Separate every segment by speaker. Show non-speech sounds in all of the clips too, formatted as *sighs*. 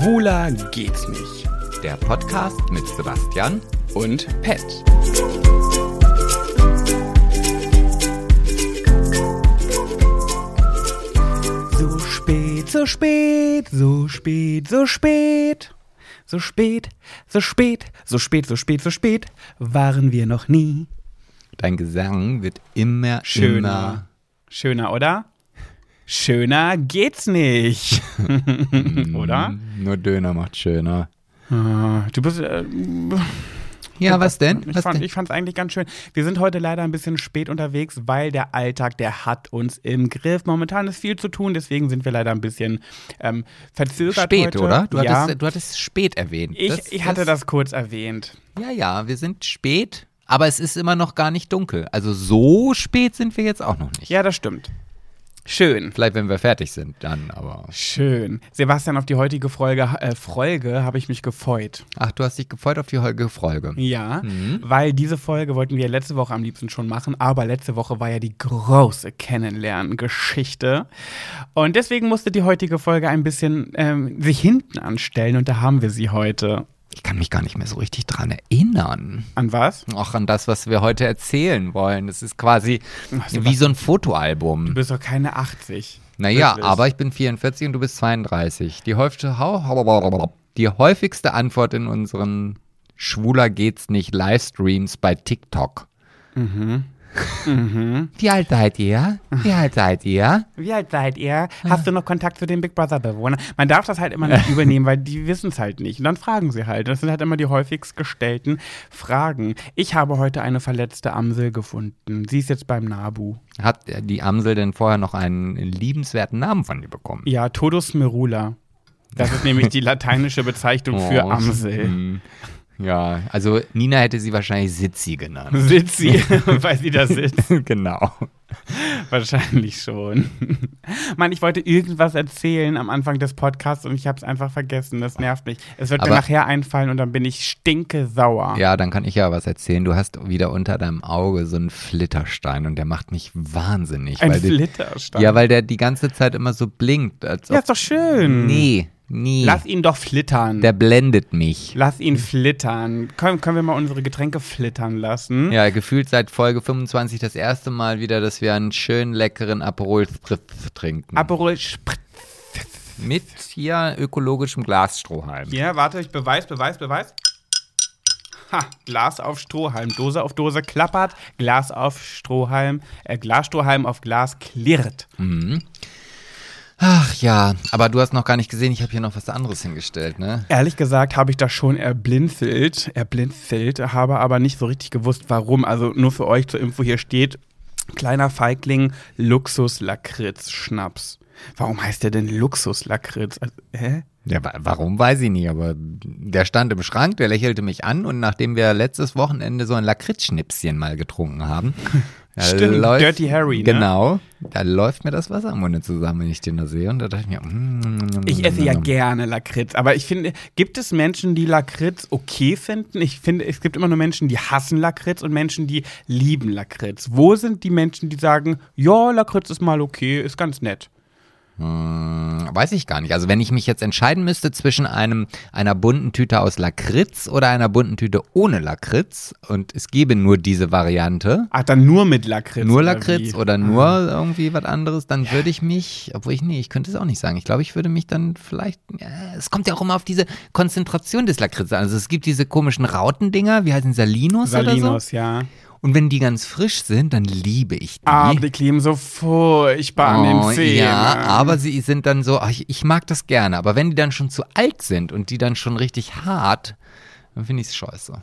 Speaker 1: Schwuler geht's nicht.
Speaker 2: Der Podcast mit Sebastian
Speaker 1: Und Pet. So spät, so spät, so spät, so spät. So spät, so spät, so spät, so spät, so spät waren wir noch nie.
Speaker 2: Dein Gesang wird immer,
Speaker 1: Schöner.
Speaker 2: immer.
Speaker 1: Schöner, oder? Schöner geht's nicht. *laughs* oder?
Speaker 2: Nur Döner macht schöner.
Speaker 1: Ah, Du bist. Äh,
Speaker 2: Ja, was denn?
Speaker 1: Ich
Speaker 2: Was
Speaker 1: fand
Speaker 2: denn?
Speaker 1: ich fand's eigentlich ganz schön. Wir sind heute leider ein bisschen spät unterwegs, weil der Alltag, der hat uns im Griff. Momentan ist viel zu tun, deswegen sind wir leider ein bisschen ähm, verzögert
Speaker 2: Spät,
Speaker 1: heute.
Speaker 2: oder? Du,
Speaker 1: ja,
Speaker 2: hattest, du hattest spät erwähnt.
Speaker 1: ich,
Speaker 2: Das-
Speaker 1: ich hatte das kurz erwähnt.
Speaker 2: Ja, ja, wir sind spät, aber es ist immer noch gar nicht dunkel. Also so spät sind wir jetzt auch noch nicht.
Speaker 1: Ja, das stimmt. Schön.
Speaker 2: Vielleicht, wenn wir fertig sind, dann, aber.
Speaker 1: Schön. Sebastian, auf die heutige Folge, äh, Folge habe ich mich gefreut.
Speaker 2: Ach, du hast dich gefreut auf die heutige Folge.
Speaker 1: Ja, weil diese Folge wollten wir letzte Woche am liebsten schon machen, aber letzte Woche war ja die große Kennenlernen-Geschichte. Und deswegen musste die heutige Folge ein bisschen ähm, sich hinten anstellen und da haben wir sie heute.
Speaker 2: Ich kann mich gar nicht mehr so richtig dran erinnern.
Speaker 1: An was?
Speaker 2: Auch an das, was wir heute erzählen wollen. Das ist quasi
Speaker 1: Ach,
Speaker 2: wie so ein Fotoalbum.
Speaker 1: Du bist doch keine 80.
Speaker 2: Naja,
Speaker 1: Wirklich.
Speaker 2: aber ich bin 44 und du bist 32. Die häufigste, die häufigste Antwort in unseren Schwuler geht's nicht Livestreams bei TikTok. Wie alt seid ihr? Wie alt seid ihr?
Speaker 1: Wie alt seid ihr? Hast du noch Kontakt zu den Big Brother-Bewohnern? Man darf das halt immer nicht *laughs* übernehmen, weil die wissen es halt nicht. Und dann fragen sie halt. Das sind halt immer die häufigst gestellten Fragen. Ich habe heute eine verletzte Amsel gefunden. Sie ist jetzt beim Nabu.
Speaker 2: Hat die Amsel denn vorher noch einen liebenswerten Namen von dir bekommen?
Speaker 1: Ja, Todus merula. Das ist nämlich die lateinische Bezeichnung für
Speaker 2: Oh,
Speaker 1: Amsel.
Speaker 2: Ja, also Nina hätte sie wahrscheinlich Sitzi genannt. *laughs*
Speaker 1: Sitzt sie, *laughs* weil sie da sitzt?
Speaker 2: genau.
Speaker 1: Wahrscheinlich schon. Mann, ich wollte irgendwas erzählen am Anfang des Podcasts und ich habe es einfach vergessen. Das nervt mich. Es wird mir
Speaker 2: Aber-
Speaker 1: nachher einfallen und dann bin ich stinke sauer.
Speaker 2: Ja, dann kann ich ja was erzählen. Du hast wieder unter deinem Auge so einen Flitterstein und der macht mich wahnsinnig.
Speaker 1: Ein
Speaker 2: weil die-
Speaker 1: Flitterstein.
Speaker 2: Ja, weil der die ganze Zeit immer so blinkt.
Speaker 1: Ja, ist doch schön.
Speaker 2: nee, nie.
Speaker 1: Lass ihn doch flittern.
Speaker 2: der blendet mich.
Speaker 1: Lass ihn flittern. Können, können wir mal unsere Getränke flittern lassen?
Speaker 2: Ja, gefühlt seit Folge 25 das erste Mal wieder, dass wir einen schönen leckeren Aperol Spritz trinken.
Speaker 1: Aperol Spritz.
Speaker 2: Mit hier ökologischem Glasstrohhalm.
Speaker 1: Ja, warte, ich beweis, beweis, beweis. Ha, Glas auf Strohhalm, Dose auf Dose klappert, Glas auf Strohhalm, äh, Glasstrohhalm auf Glas klirrt.
Speaker 2: Ach ja, aber du hast noch gar nicht gesehen, ich habe hier noch was anderes hingestellt, ne?
Speaker 1: Ehrlich gesagt habe ich das schon erblinzelt, erblinzelt, habe aber nicht so richtig gewusst, warum. Also nur für euch zur Info hier steht, kleiner Feigling, Luxus-Lakritz-Schnaps. Warum heißt der denn Luxus-Lakritz? Also, hä?
Speaker 2: Ja, wa- warum weiß ich nicht, aber der stand im Schrank, der lächelte mich an und nachdem wir letztes Wochenende so ein Lakritzschnipschen mal getrunken haben, *laughs*
Speaker 1: Stimmt, Dirty Harry, ne?
Speaker 2: Genau, da läuft mir das Wasser im Munde zusammen, wenn ich den da sehe und da dachte ich mir, mm,
Speaker 1: Ich esse ja gerne Lakritz, aber ich finde, gibt es Menschen, die Lakritz okay finden? Ich finde, es gibt immer nur Menschen, die hassen Lakritz und Menschen, die lieben Lakritz. Wo sind die Menschen, die sagen, ja, Lakritz ist mal okay, ist ganz nett?
Speaker 2: Hm, Weiß ich gar nicht. Also wenn ich mich jetzt entscheiden müsste zwischen einem einer bunten Tüte aus Lakritz oder einer bunten Tüte ohne Lakritz und es gäbe nur diese Variante,
Speaker 1: Ach, dann nur mit Lakritz.
Speaker 2: nur
Speaker 1: oder
Speaker 2: Lakritz
Speaker 1: wie?
Speaker 2: oder nur irgendwie was anderes, dann würde ich mich, obwohl ich, nee, ich könnte es auch nicht sagen. Ich glaube, ich würde mich dann vielleicht, ja, es kommt ja auch immer auf diese Konzentration des Lakritz an. Also es gibt diese komischen Rautendinger, wie heißen Salinos, oder so.
Speaker 1: Salinos, ja.
Speaker 2: Und wenn die ganz frisch sind, dann liebe ich die.
Speaker 1: Ah, die kleben so furchtbar an den
Speaker 2: Oh,
Speaker 1: Zähnen.
Speaker 2: Ja, aber sie sind dann so, ach, ich, ich mag das gerne. Aber wenn die dann schon zu alt sind und die dann schon richtig hart, dann finde ich es scheiße.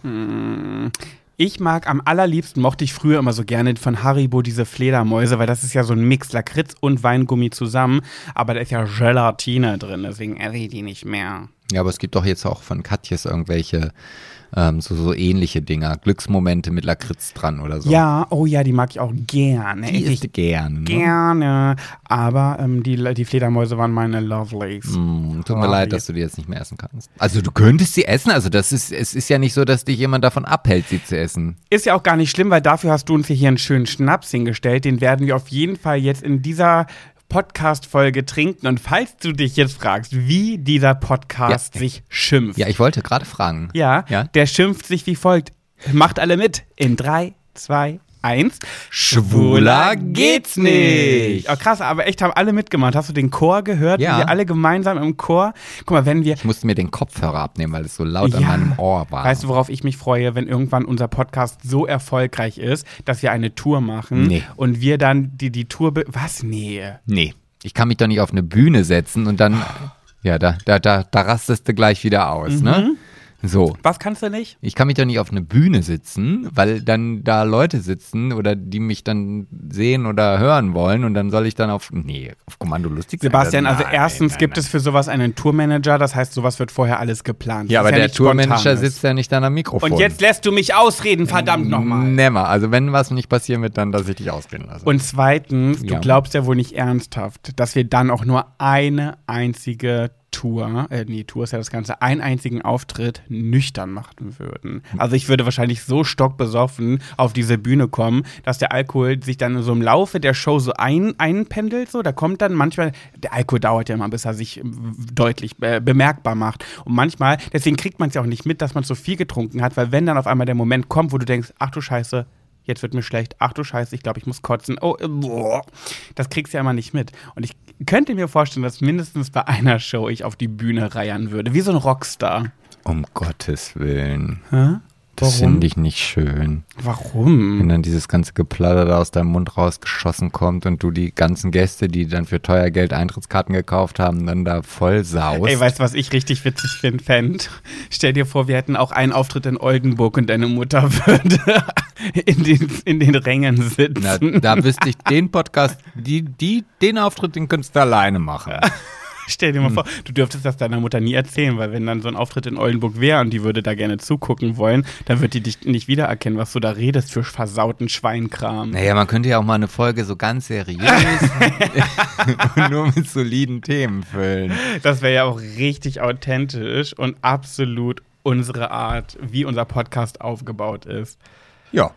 Speaker 1: Ich mag am allerliebsten, mochte ich früher immer so gerne von Haribo diese Fledermäuse, weil das ist ja so ein Mix Lakritz und Weingummi zusammen. Aber da ist ja Gelatine drin, deswegen esse ich die nicht mehr.
Speaker 2: Ja, aber es gibt doch jetzt auch von Katjes irgendwelche ähm, so, so ähnliche Dinger. Glücksmomente mit Lakritz dran oder so.
Speaker 1: Ja, oh ja, die mag ich auch gerne.
Speaker 2: die
Speaker 1: ich
Speaker 2: gerne. Ne?
Speaker 1: gerne. Aber ähm, die, die Fledermäuse waren meine Lovelies.
Speaker 2: Mm, tut mir leid, dass du die jetzt nicht mehr essen kannst. Also du könntest sie essen, also das ist, es ist ja nicht so, dass dich jemand davon abhält, sie zu essen.
Speaker 1: Ist ja auch gar nicht schlimm, weil dafür hast du uns hier einen schönen Schnaps hingestellt. Den werden wir auf jeden Fall jetzt in dieser Podcast-Folge trinken. Und falls du dich jetzt fragst, wie dieser Podcast
Speaker 2: Ja.
Speaker 1: sich schimpft.
Speaker 2: Ja, ich wollte gerade fragen.
Speaker 1: Ja,
Speaker 2: Ja.
Speaker 1: der schimpft sich wie folgt. Macht alle mit. In drei, zwei, eins.
Speaker 2: Schwuler geht's nicht.
Speaker 1: Oh, krass, aber echt haben alle mitgemacht. Hast du den Chor gehört?
Speaker 2: Ja.
Speaker 1: Wir alle gemeinsam im Chor. Guck mal, wenn wir.
Speaker 2: Ich musste mir den Kopfhörer abnehmen, weil es so laut an
Speaker 1: Ja.
Speaker 2: meinem Ohr war.
Speaker 1: Weißt du, worauf ich mich freue, wenn irgendwann unser Podcast so erfolgreich ist, dass wir eine Tour machen
Speaker 2: Nee.
Speaker 1: und wir dann die, die Tour. Was? Nee.
Speaker 2: Nee, ich kann mich doch nicht auf eine Bühne setzen und dann, ja, da, da, da, da rastest du gleich wieder aus, ne? So.
Speaker 1: Was kannst du nicht?
Speaker 2: Ich kann mich doch nicht auf eine Bühne sitzen, weil dann da Leute sitzen oder die mich dann sehen oder hören wollen und dann soll ich dann auf, nee, auf Kommando lustig sein.
Speaker 1: Sebastian, also
Speaker 2: Nein,
Speaker 1: erstens
Speaker 2: nein,
Speaker 1: gibt
Speaker 2: nein.
Speaker 1: es für sowas einen Tourmanager, das heißt, sowas wird vorher alles geplant.
Speaker 2: Ja,
Speaker 1: Das
Speaker 2: aber
Speaker 1: ist
Speaker 2: der. Tourmanager sitzt ja nicht an am Mikrofon.
Speaker 1: Und jetzt lässt du mich ausreden, verdammt nochmal.
Speaker 2: Nimmer. Also wenn was nicht passieren wird, dann, dass ich dich ausreden lasse.
Speaker 1: Und zweitens, du
Speaker 2: Ja.
Speaker 1: glaubst ja wohl nicht ernsthaft, dass wir dann auch nur eine einzige Tour, äh, nee, Tour ist ja das Ganze, einen einzigen Auftritt nüchtern machen würden. Also ich würde wahrscheinlich so stockbesoffen auf diese Bühne kommen, dass der Alkohol sich dann so im Laufe der Show so ein, einpendelt, so, da kommt dann manchmal, der Alkohol dauert ja immer, bis er sich äh, deutlich äh, bemerkbar macht. Und manchmal, deswegen kriegt man es ja auch nicht mit, dass man so viel getrunken hat, weil wenn dann auf einmal der Moment kommt, wo du denkst, ach du Scheiße, jetzt wird mir schlecht, ach du Scheiße, ich glaube, ich muss kotzen. Oh, äh, boah. das kriegst du ja immer nicht mit. Und ich könnte mir vorstellen, dass mindestens bei einer Show ich auf die Bühne reiern würde, wie so ein Rockstar.
Speaker 2: um Gottes Willen.
Speaker 1: Hä?
Speaker 2: Das finde ich nicht schön.
Speaker 1: Warum?
Speaker 2: Wenn dann dieses ganze Geplatter da aus deinem Mund rausgeschossen kommt und du die ganzen Gäste, die dann für teuer Geld Eintrittskarten gekauft haben, dann da voll saust.
Speaker 1: Ey, weißt du, was ich richtig witzig finde, fänd? Stell dir vor, wir hätten auch einen Auftritt in Oldenburg und deine Mutter würde *laughs* in den, in den Rängen sitzen.
Speaker 2: Na, da wüsste ich den Podcast, die, die, den Auftritt, den könntest du alleine machen. *laughs*
Speaker 1: Stell dir mal vor, du dürftest das deiner Mutter nie erzählen, weil wenn dann so ein Auftritt in Oldenburg wäre und die würde da gerne zugucken wollen, dann wird die dich nicht wiedererkennen, was du da redest für versauten Schweinkram.
Speaker 2: Naja, man könnte ja auch mal eine Folge so ganz seriös *laughs* und nur mit soliden Themen füllen.
Speaker 1: Das wäre ja auch richtig authentisch und absolut unsere Art, wie unser Podcast aufgebaut ist.
Speaker 2: Ja,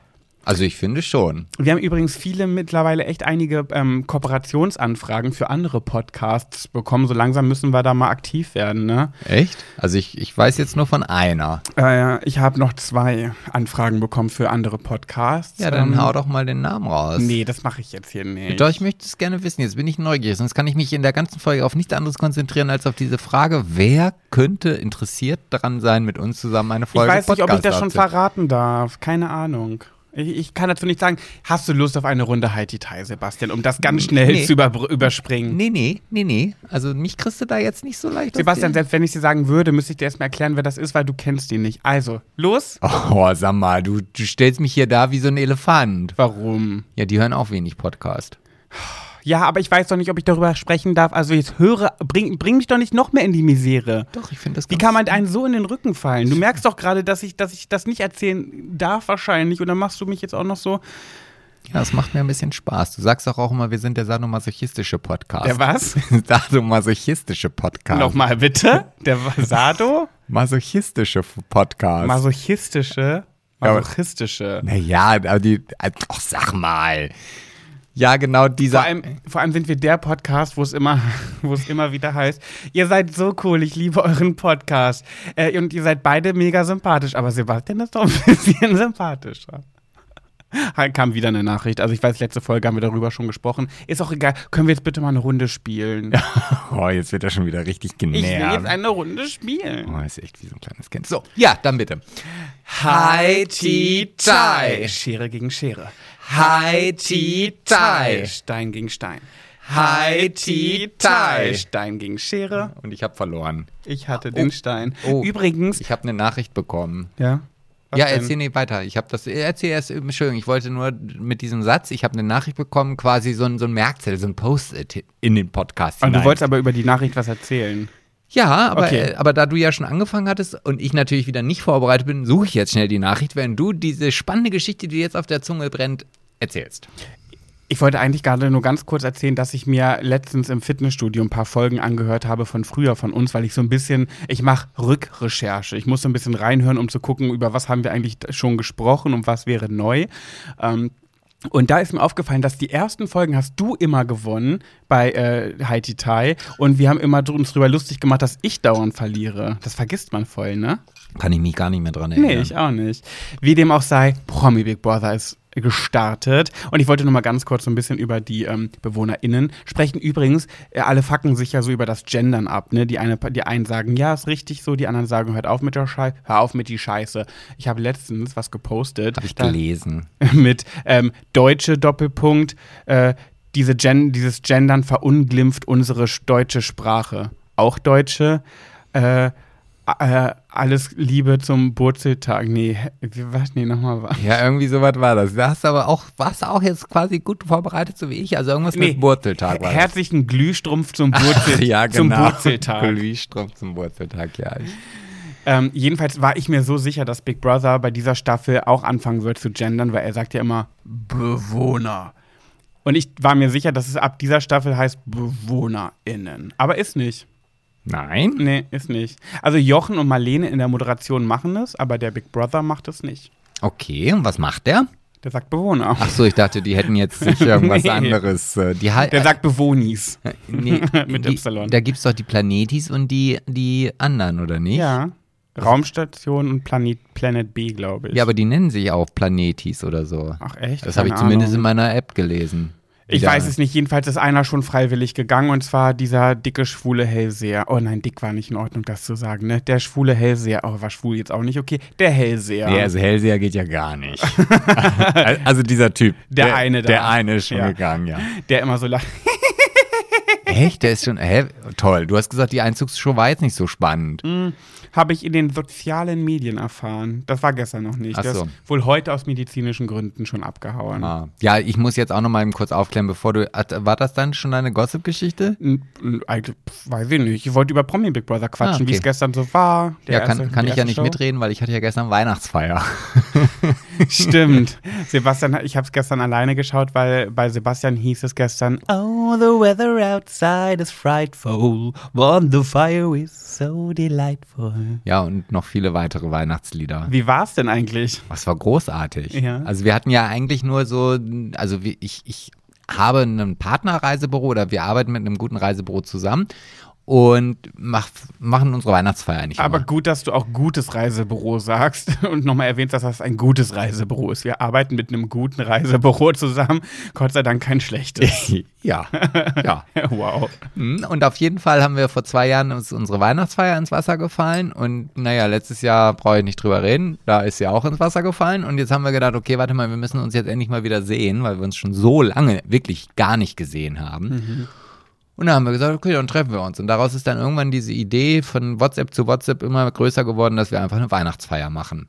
Speaker 2: also ich finde schon.
Speaker 1: Wir haben übrigens viele mittlerweile echt einige ähm, Kooperationsanfragen für andere Podcasts bekommen. So langsam müssen wir da mal aktiv werden, ne?
Speaker 2: Echt? Also ich, ich weiß jetzt nur von einer.
Speaker 1: Äh, ich habe noch zwei Anfragen bekommen für andere Podcasts.
Speaker 2: Ja, dann
Speaker 1: Ähm,
Speaker 2: hau doch mal den Namen raus.
Speaker 1: Nee, das mache ich jetzt hier nicht.
Speaker 2: Doch, ich möchte es gerne wissen. Jetzt bin ich neugierig. Sonst kann ich mich in der ganzen Folge auf nichts anderes konzentrieren als auf diese Frage, wer könnte interessiert daran sein, mit uns zusammen eine
Speaker 1: Ich
Speaker 2: Folge
Speaker 1: weiß nicht, ob ich das schon verraten darf. Keine Ahnung. Ich, ich kann dazu nicht sagen, hast du Lust auf eine Runde Tai, Sebastian, um das ganz schnell
Speaker 2: Nee.
Speaker 1: zu über, überspringen?
Speaker 2: Nee, nee, nee, nee. Also mich kriegst du da jetzt nicht so leicht.
Speaker 1: Sebastian, selbst wenn ich dir sagen würde, müsste ich dir erstmal erklären, wer das ist, weil du kennst ihn nicht. Also, los.
Speaker 2: Oh, sag mal, du, du stellst mich hier da wie so ein Elefant.
Speaker 1: Warum?
Speaker 2: Ja, die hören auch wenig Podcast. *sighs*
Speaker 1: Ja, aber ich weiß doch nicht, ob ich darüber sprechen darf. Also jetzt höre, bring, bring mich doch nicht noch mehr in die Misere.
Speaker 2: Doch, ich finde das
Speaker 1: Wie
Speaker 2: ganz-
Speaker 1: kann man einen so in den Rücken fallen? Du merkst doch gerade, dass ich, dass ich das nicht erzählen darf wahrscheinlich. Und dann machst du mich jetzt auch noch so.
Speaker 2: Ja, das macht mir ein bisschen Spaß. Du sagst doch auch immer, wir sind der sadomasochistische Podcast.
Speaker 1: Der was? *laughs*
Speaker 2: sadomasochistische Podcast.
Speaker 1: Nochmal bitte. Der *laughs* Sado?
Speaker 2: Masochistische Podcast.
Speaker 1: Masochistische. Masochistische.
Speaker 2: naja, aber die. Ach, sag mal. Ja, genau dieser.
Speaker 1: Vor allem, vor allem sind wir der Podcast, wo es immer, *laughs* wo es immer wieder heißt, ihr seid so cool, ich liebe euren Podcast. Äh, und ihr seid beide mega sympathisch, aber Sebastian ist doch ein *laughs* bisschen sympathischer. Kam wieder eine Nachricht. Also ich weiß, letzte Folge haben wir darüber schon gesprochen. Ist auch egal. Können wir jetzt bitte mal eine Runde spielen? *laughs*
Speaker 2: oh, jetzt wird er schon wieder richtig
Speaker 1: ich will jetzt
Speaker 2: genervt.
Speaker 1: eine Runde spielen.
Speaker 2: Oh, ist echt wie so ein kleines Kind. So, ja, dann bitte.
Speaker 1: Schere gegen Schere.
Speaker 2: Hi, Ti, Tai.
Speaker 1: Stein gegen Stein.
Speaker 2: Hi, Ti, Tai.
Speaker 1: Stein gegen Schere.
Speaker 2: Und ich habe verloren.
Speaker 1: Ich hatte den Stein.
Speaker 2: Oh.
Speaker 1: Übrigens,
Speaker 2: Ich habe eine Nachricht bekommen.
Speaker 1: ja. Was
Speaker 2: ja,
Speaker 1: denn?
Speaker 2: erzähl nicht weiter. Ich habe das, erzähl erst, Entschuldigung, ich wollte nur mit diesem Satz, ich habe eine Nachricht bekommen, quasi so ein, so ein Merkzettel, so ein Post-it in den Podcast
Speaker 1: Und du
Speaker 2: hinein.
Speaker 1: wolltest aber über die Nachricht was erzählen.
Speaker 2: Ja, aber,
Speaker 1: Okay.
Speaker 2: äh, aber da du ja schon angefangen hattest und ich natürlich wieder nicht vorbereitet bin, suche ich jetzt schnell die Nachricht, wenn du diese spannende Geschichte, die jetzt auf der Zunge brennt, erzählst.
Speaker 1: Ich wollte eigentlich gerade nur ganz kurz erzählen, dass ich mir letztens im Fitnessstudio ein paar Folgen angehört habe von früher von uns, weil ich so ein bisschen, ich mache Rückrecherche. Ich muss so ein bisschen reinhören, um zu gucken, über was haben wir eigentlich schon gesprochen und was wäre neu. Ähm, Und da ist mir aufgefallen, dass die ersten Folgen hast du immer gewonnen bei äh, Haiti Tai und wir haben immer uns drüber lustig gemacht, dass ich dauernd verliere. Das vergisst man voll, ne?
Speaker 2: Kann ich mich gar nicht mehr dran erinnern.
Speaker 1: Nee, ich auch nicht. Wie dem auch sei, Promi Big Brother ist gestartet. Und ich wollte nur mal ganz kurz so ein bisschen über die ähm, BewohnerInnen sprechen. Übrigens, äh, alle fucken sich ja so über das Gendern ab. Ne? Die, eine, die einen sagen, ja, ist richtig so, die anderen sagen, hört auf mit der Scheiße, hör auf mit die Scheiße. Ich habe letztens was gepostet.
Speaker 2: Habe ich gelesen. *laughs*
Speaker 1: mit ähm, deutsche Doppelpunkt, äh, diese Gen dieses Gendern verunglimpft unsere sch- deutsche Sprache. Auch Deutsche. Äh, äh, alles Liebe zum Burzeltag. Nee, was? Nee, nochmal was.
Speaker 2: Ja, irgendwie sowas war das. Da hast du aber auch, warst auch jetzt quasi gut vorbereitet, so wie ich. Also irgendwas
Speaker 1: Nee,
Speaker 2: mit Wurzeltag war.
Speaker 1: Herzlichen Glühstrumpf zum, Burzel *laughs*
Speaker 2: ja,
Speaker 1: zum
Speaker 2: genau.
Speaker 1: Burzeltag. *laughs*
Speaker 2: Glühstrumpf zum Wurzeltag, ja.
Speaker 1: Ähm, jedenfalls war ich mir so sicher, dass Big Brother bei dieser Staffel auch anfangen wird zu gendern, weil er sagt ja immer Bewohner. Und ich war mir sicher, dass es ab dieser Staffel heißt BewohnerInnen. Aber ist nicht.
Speaker 2: Nein?
Speaker 1: Nee, ist nicht. Also Jochen und Marlene in der Moderation machen es, aber der Big Brother macht es nicht.
Speaker 2: Okay, und was macht der?
Speaker 1: Der sagt Bewohner.
Speaker 2: Ach so, ich dachte, die hätten jetzt sich *laughs* irgendwas
Speaker 1: Nee.
Speaker 2: anderes. äh, Die halt,
Speaker 1: Der sagt Bewohnis. *laughs*
Speaker 2: nee, *laughs*
Speaker 1: mit
Speaker 2: die,
Speaker 1: Y.
Speaker 2: Da gibt es doch die Planetis und die, die anderen, oder nicht?
Speaker 1: Ja. Raumstation und Planet, Planet B, glaube ich.
Speaker 2: Ja, aber die nennen sich auch Planetis oder so.
Speaker 1: Ach echt?
Speaker 2: Das habe ich zumindest
Speaker 1: Ahnung.
Speaker 2: in meiner App gelesen.
Speaker 1: Ich
Speaker 2: Ja.
Speaker 1: weiß es nicht. Jedenfalls ist einer schon freiwillig gegangen und zwar dieser dicke, schwule Hellseher. Oh nein, dick war nicht in Ordnung, das zu sagen, ne? Der schwule Hellseher. Oh, war schwul jetzt auch nicht okay. Der Hellseher.
Speaker 2: Nee, also Hellseher geht ja gar nicht. *laughs* also dieser Typ.
Speaker 1: Der eine da.
Speaker 2: Der eine ist schon
Speaker 1: Ja.
Speaker 2: gegangen, ja.
Speaker 1: Der immer so lacht. *laughs*
Speaker 2: Echt? Der ist schon, hä? Toll. Du hast gesagt, die Einzugsshow war jetzt nicht so spannend.
Speaker 1: Habe ich in den sozialen Medien erfahren. Das war gestern noch nicht.
Speaker 2: Ach so.
Speaker 1: ist wohl heute aus medizinischen Gründen schon abgehauen.
Speaker 2: Ah. Ja, ich muss jetzt auch noch mal eben kurz aufklären, bevor du, war das dann schon eine Gossip-Geschichte?
Speaker 1: Pf, Weiß ich nicht. Ich wollte über Promi Big Brother quatschen,
Speaker 2: Ah, okay.
Speaker 1: wie es gestern so war.
Speaker 2: Ja, kann,
Speaker 1: erste-
Speaker 2: kann ich ja nicht
Speaker 1: Show.
Speaker 2: mitreden, weil ich hatte ja gestern Weihnachtsfeier. *laughs* *laughs*
Speaker 1: Stimmt. Sebastian, ich habe es gestern alleine geschaut, weil bei Sebastian hieß es gestern, Oh, the weather outside is frightful, but the fire is so delightful.
Speaker 2: Ja, und noch viele weitere Weihnachtslieder.
Speaker 1: Wie war es denn eigentlich?
Speaker 2: Was war großartig.
Speaker 1: Ja.
Speaker 2: Also wir hatten ja eigentlich nur so, also wie- ich, ich habe ein Partnerreisebüro oder wir arbeiten mit einem guten Reisebüro zusammen und mach, machen unsere Weihnachtsfeier nicht
Speaker 1: Aber
Speaker 2: immer.
Speaker 1: gut, dass du auch gutes Reisebüro sagst *laughs* und nochmal erwähnst, dass das ein gutes Reisebüro ist. Wir arbeiten mit einem guten Reisebüro zusammen. Gott sei Dank kein schlechtes. *laughs*
Speaker 2: ja, ja. *laughs*
Speaker 1: wow.
Speaker 2: Mhm, Und auf jeden Fall haben wir vor zwei Jahren uns unsere Weihnachtsfeier ins Wasser gefallen. Und naja, letztes Jahr brauche ich nicht drüber reden. Da ist sie auch ins Wasser gefallen. Und jetzt haben wir gedacht, okay, warte mal, wir müssen uns jetzt endlich mal wieder sehen, weil wir uns schon so lange wirklich gar nicht gesehen haben. Und dann haben wir gesagt, okay, dann treffen wir uns. Und daraus ist dann irgendwann diese Idee von WhatsApp zu WhatsApp immer größer geworden, dass wir einfach eine Weihnachtsfeier machen.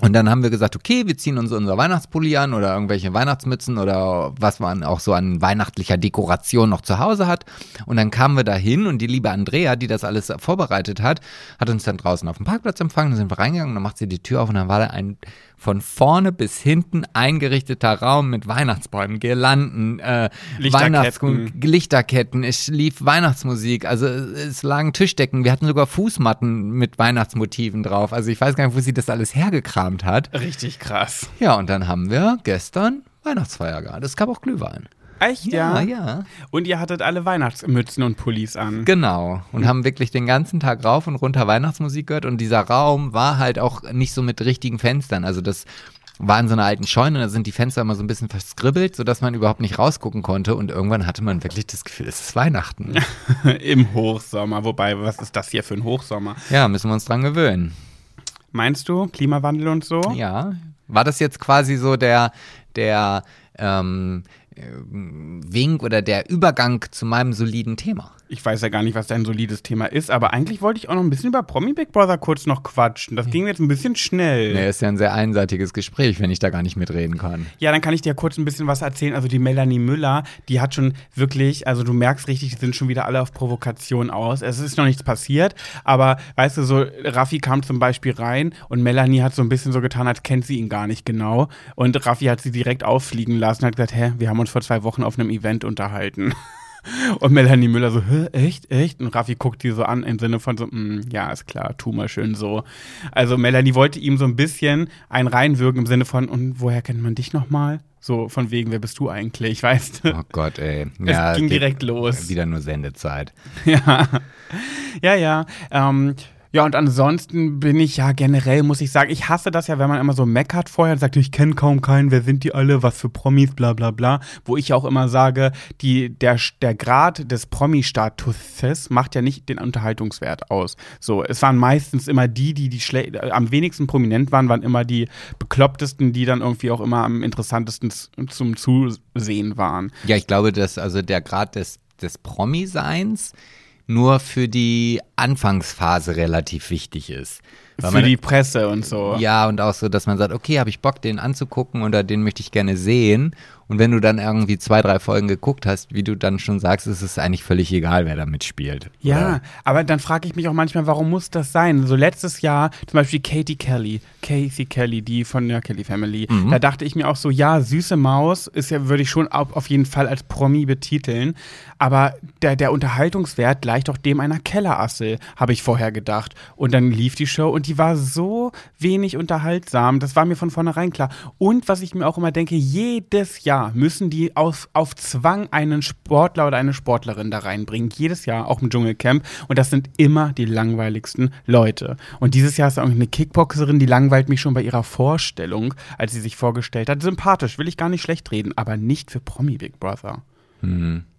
Speaker 2: Und dann haben wir gesagt, okay, wir ziehen uns unser Weihnachtspulli an oder irgendwelche Weihnachtsmützen oder was man auch so an weihnachtlicher Dekoration noch zu Hause hat. Und dann kamen wir dahin und die liebe Andrea, die das alles vorbereitet hat, hat uns dann draußen auf dem Parkplatz empfangen. Dann sind wir reingegangen und dann macht sie die Tür auf und dann war da ein von vorne bis hinten eingerichteter Raum mit Weihnachtsbäumen, Girlanden, äh,
Speaker 1: Lichterketten.
Speaker 2: Lichterketten, es lief Weihnachtsmusik, also es lagen Tischdecken, wir hatten sogar Fußmatten mit Weihnachtsmotiven drauf. Also ich weiß gar nicht, wo sie das alles hergekramt hat.
Speaker 1: Richtig krass.
Speaker 2: Ja, und dann haben wir gestern Weihnachtsfeier gehabt. Es gab auch Glühwein.
Speaker 1: Echt, ja?
Speaker 2: ja.
Speaker 1: Und ihr hattet alle Weihnachtsmützen und Pullis an.
Speaker 2: Genau. Und haben wirklich den ganzen Tag rauf und runter Weihnachtsmusik gehört. Und dieser Raum war halt auch nicht so mit richtigen Fenstern. Also das war in so einer alten Scheune, da sind die Fenster immer so ein bisschen verskribbelt, sodass man überhaupt nicht rausgucken konnte. Und irgendwann hatte man wirklich das Gefühl, es ist Weihnachten. *laughs*
Speaker 1: Im Hochsommer. Wobei, was ist das hier für ein Hochsommer?
Speaker 2: Ja, müssen wir uns dran gewöhnen.
Speaker 1: Meinst du Klimawandel und so?
Speaker 2: Ja. War das jetzt quasi so der, der ähm, äh, Wink oder der Übergang zu meinem soliden Thema?
Speaker 1: Ich weiß ja gar nicht, was dein solides Thema ist, aber eigentlich wollte ich auch noch ein bisschen über Promi Big Brother kurz noch quatschen. Das ging jetzt ein bisschen schnell.
Speaker 2: Nee, ist ja ein sehr einseitiges Gespräch, wenn ich da gar nicht mitreden kann.
Speaker 1: Ja, dann kann ich dir kurz ein bisschen was erzählen. Also die Melanie Müller, die hat schon wirklich, also du merkst richtig, die sind schon wieder alle auf Provokation aus. Es ist noch nichts passiert, aber weißt du, so Raffi kam zum Beispiel rein und Melanie hat so ein bisschen so getan, als kennt sie ihn gar nicht genau. Und Raffi hat sie direkt auffliegen lassen und hat gesagt, hä, wir haben uns vor zwei Wochen auf einem Event unterhalten. *laughs* Und Melanie Müller so, hä, echt, echt? Und Raffi guckt die so an im Sinne von so, "Mm, ja, ist klar, tu mal schön so. Also Melanie wollte ihm so ein bisschen ein reinwirken im Sinne von, und woher kennt man dich nochmal? So von wegen, wer bist du eigentlich, *laughs* weißt du?
Speaker 2: Oh Gott, ey.
Speaker 1: Es ging direkt los.
Speaker 2: Wieder nur Sendezeit. *laughs*
Speaker 1: Ja, ja, ja. Ähm, ja, und ansonsten bin ich ja generell, muss ich sagen, ich hasse das ja, wenn man immer so meckert vorher und sagt, ich kenne kaum keinen, wer sind die alle, was für Promis, bla bla bla. Wo ich auch immer sage, die, der, der Grad des Promi-Statuses macht ja nicht den Unterhaltungswert aus. So, es waren meistens immer die, die, die schle- am wenigsten prominent waren, waren immer die beklopptesten, die dann irgendwie auch immer am interessantesten zum Zusehen waren.
Speaker 2: Ja, ich glaube, dass also der Grad des, des Promi-Seins nur für die Anfangsphase relativ wichtig ist.
Speaker 1: Für
Speaker 2: man-
Speaker 1: die Presse und so.
Speaker 2: Ja, und auch so, dass man sagt, okay, habe ich Bock, den anzugucken oder den möchte ich gerne sehen. Und wenn du dann irgendwie zwei, drei Folgen geguckt hast, wie du dann schon sagst, ist es eigentlich völlig egal, wer da mitspielt.
Speaker 1: Ja,
Speaker 2: Oder?
Speaker 1: aber dann frage ich mich auch manchmal, warum muss das sein? So letztes Jahr zum Beispiel Katie Kelly, Casey Kelly, die von der Kelly Family.
Speaker 2: Mhm.
Speaker 1: Da dachte ich mir auch so, ja, süße Maus ist ja, würde ich schon auf, auf jeden Fall als Promi betiteln. Aber der, der Unterhaltungswert gleicht doch dem einer Kellerassel, habe ich vorher gedacht. Und dann lief die Show und die war so wenig unterhaltsam. Das war mir von vornherein klar. Und was ich mir auch immer denke, jedes Jahr müssen die auf, auf Zwang einen Sportler oder eine Sportlerin da reinbringen. Jedes Jahr, auch im Dschungelcamp. Und das sind immer die langweiligsten Leute. Und dieses Jahr ist da irgendwie eine Kickboxerin, die langweilt mich schon bei ihrer Vorstellung, als sie sich vorgestellt hat. Sympathisch, will ich gar nicht schlecht reden, aber nicht für Promi Big Brother.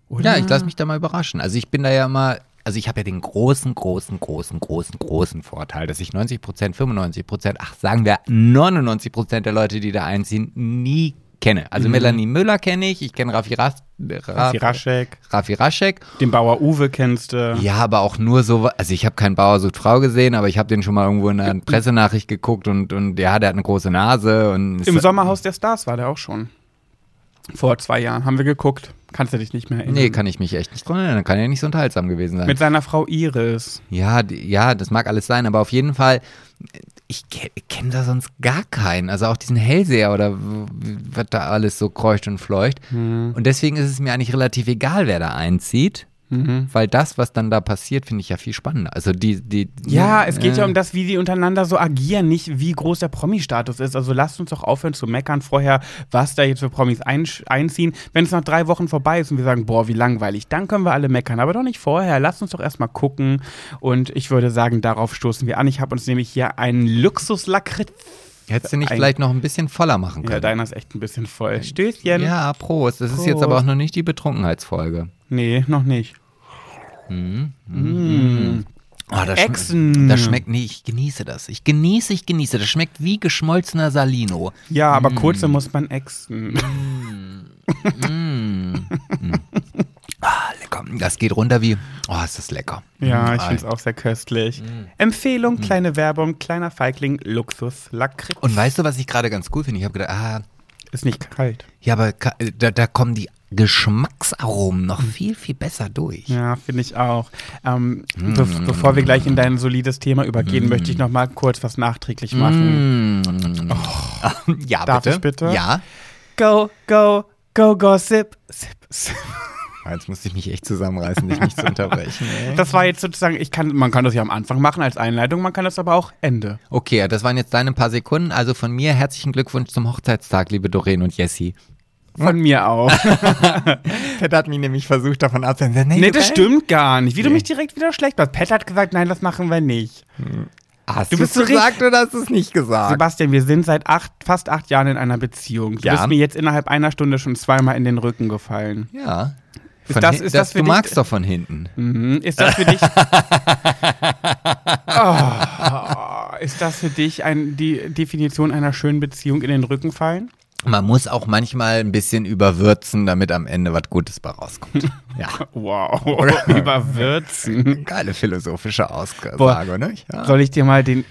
Speaker 1: Oder?
Speaker 2: Ja, ich lasse mich da mal überraschen. Also ich bin da ja immer, also ich habe ja den großen, großen, großen, großen, großen Vorteil, dass ich 90 Prozent, 95 Prozent, ach sagen wir 99 Prozent der Leute, die da einziehen, nie kenne. Also Melanie Müller kenne ich, ich kenne Raffi, Ras
Speaker 1: Raffi Raschek,
Speaker 2: Raffi Raschek.
Speaker 1: den Bauer Uwe kennst du.
Speaker 2: Ja, aber auch nur so, also ich habe keinen Bauer sucht Frau gesehen, aber ich habe den schon mal irgendwo in einer Pressenachricht geguckt und, und ja, der hat eine große Nase und
Speaker 1: Im Sommerhaus der Stars war der auch schon. Vor zwei Jahren haben wir geguckt. Kannst du dich nicht mehr erinnern?
Speaker 2: Nee, kann ich mich echt nicht dran erinnern. Kann ja nicht so unterhaltsam gewesen sein.
Speaker 1: Mit seiner Frau Iris.
Speaker 2: Ja, die- ja, das mag alles sein, aber auf jeden Fall, ich ke- kenne da sonst gar keinen. Also auch diesen Hellseher oder was da alles so kreucht und fleucht.
Speaker 1: Mhm.
Speaker 2: Und deswegen ist es mir eigentlich relativ egal, wer da einzieht.
Speaker 1: Mhm.
Speaker 2: Weil das, was dann da passiert, finde ich ja viel spannender. Also die, die
Speaker 1: Ja, es geht ja
Speaker 2: äh,
Speaker 1: um das, wie die untereinander so agieren, nicht wie groß der Promi-Status ist. Also lasst uns doch aufhören zu meckern vorher, was da jetzt für Promis ein, einziehen. Wenn es nach drei Wochen vorbei ist und wir sagen, boah, wie langweilig, dann können wir alle meckern. Aber doch nicht vorher. Lasst uns doch erstmal gucken. Und ich würde sagen, darauf stoßen wir an. Ich habe uns nämlich hier einen Luxus-Lakritz.
Speaker 2: Hättest du nicht
Speaker 1: ein-
Speaker 2: vielleicht noch ein bisschen voller machen
Speaker 1: Ja,
Speaker 2: können?
Speaker 1: deiner ist echt ein bisschen voll. Stößchen.
Speaker 2: Ja, Prost. Das ist jetzt
Speaker 1: Prost.
Speaker 2: aber auch noch nicht die Betrunkenheitsfolge.
Speaker 1: Nee, noch nicht.
Speaker 2: Oh, das. Schme das schmeckt, nee, ich genieße das. Ich genieße, ich genieße. Das schmeckt wie geschmolzener Salino.
Speaker 1: Ja, aber kurze muss man exen. *laughs*
Speaker 2: Ah, lecker. Das geht runter wie, oh, ist das lecker.
Speaker 1: Ja, ich
Speaker 2: Mm,
Speaker 1: finde es auch sehr köstlich. Empfehlung, kleine Werbung, kleiner Feigling, Luxus, Lakritz.
Speaker 2: Und weißt du, was ich gerade ganz cool finde? Ich habe gedacht, ah,
Speaker 1: Ist nicht kalt.
Speaker 2: ja, aber da, da kommen die Geschmacksaromen noch viel, viel besser durch.
Speaker 1: Ja, finde ich auch. Ähm, be bevor wir gleich in dein solides Thema übergehen, möchte ich noch mal kurz was nachträglich machen.
Speaker 2: Mm. Ja,
Speaker 1: Darf
Speaker 2: bitte.
Speaker 1: ich bitte?
Speaker 2: Ja.
Speaker 1: Go, go, go, gossip. Sip, sip.
Speaker 2: Jetzt musste ich mich echt zusammenreißen, dich nicht zu unterbrechen. *laughs* ey.
Speaker 1: Das war jetzt sozusagen, ich kann, man kann das ja am Anfang machen als Einleitung, man kann das aber auch Ende.
Speaker 2: Okay, das waren jetzt deine paar Sekunden. Also von mir herzlichen Glückwunsch zum Hochzeitstag, liebe Doreen und Jessie.
Speaker 1: Von mir auch. *laughs*
Speaker 2: Ted hat mich nämlich versucht, davon abzuhalten.
Speaker 1: nee, das stimmt gar nicht. Wie du mich direkt wieder schlecht machst. Pat hat gesagt, nein, das machen wir nicht.
Speaker 2: Hast
Speaker 1: Du bist
Speaker 2: gesagt oder hast du es nicht gesagt?
Speaker 1: Sebastian, wir sind seit acht, fast acht Jahren in einer Beziehung. Du
Speaker 2: Ja.
Speaker 1: bist mir jetzt innerhalb einer Stunde schon zweimal in den Rücken gefallen.
Speaker 2: Ja.
Speaker 1: Ist das- ist das für
Speaker 2: du
Speaker 1: dich-
Speaker 2: magst doch von hinten.
Speaker 1: Mhm. Ist das für dich. *laughs* oh, ist das für dich ein, die Definition einer schönen Beziehung in den Rücken fallen?
Speaker 2: Man muss auch manchmal ein bisschen überwürzen, damit am Ende was Gutes bei rauskommt. *laughs* ja.
Speaker 1: Wow. *laughs* Überwürzen.
Speaker 2: Geile philosophische Aussage,
Speaker 1: Boah.
Speaker 2: ne? Ja.
Speaker 1: Soll ich dir mal den.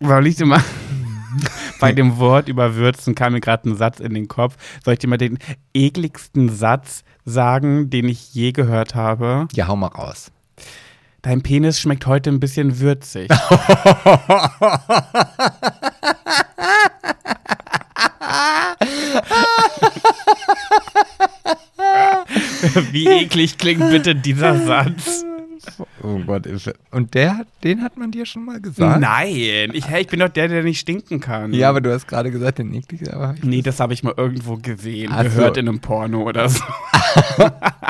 Speaker 1: Soll ich dir mal. *laughs* Bei dem Wort überwürzen kam mir gerade ein Satz in den Kopf. Soll ich dir mal den ekligsten Satz sagen, den ich je gehört habe?
Speaker 2: ja, hau mal raus.
Speaker 1: Dein Penis schmeckt heute ein bisschen würzig. *laughs* Wie eklig klingt bitte dieser Satz?
Speaker 2: Oh Gott, ist- und der, den hat man dir schon mal gesagt?
Speaker 1: Nein, ich, hey, ich bin doch der, der nicht stinken kann.
Speaker 2: Ja, aber du hast gerade gesagt, den eklig, aber
Speaker 1: Nee, das habe ich mal irgendwo gesehen,
Speaker 2: Ach so.
Speaker 1: gehört in einem Porno oder so. *laughs*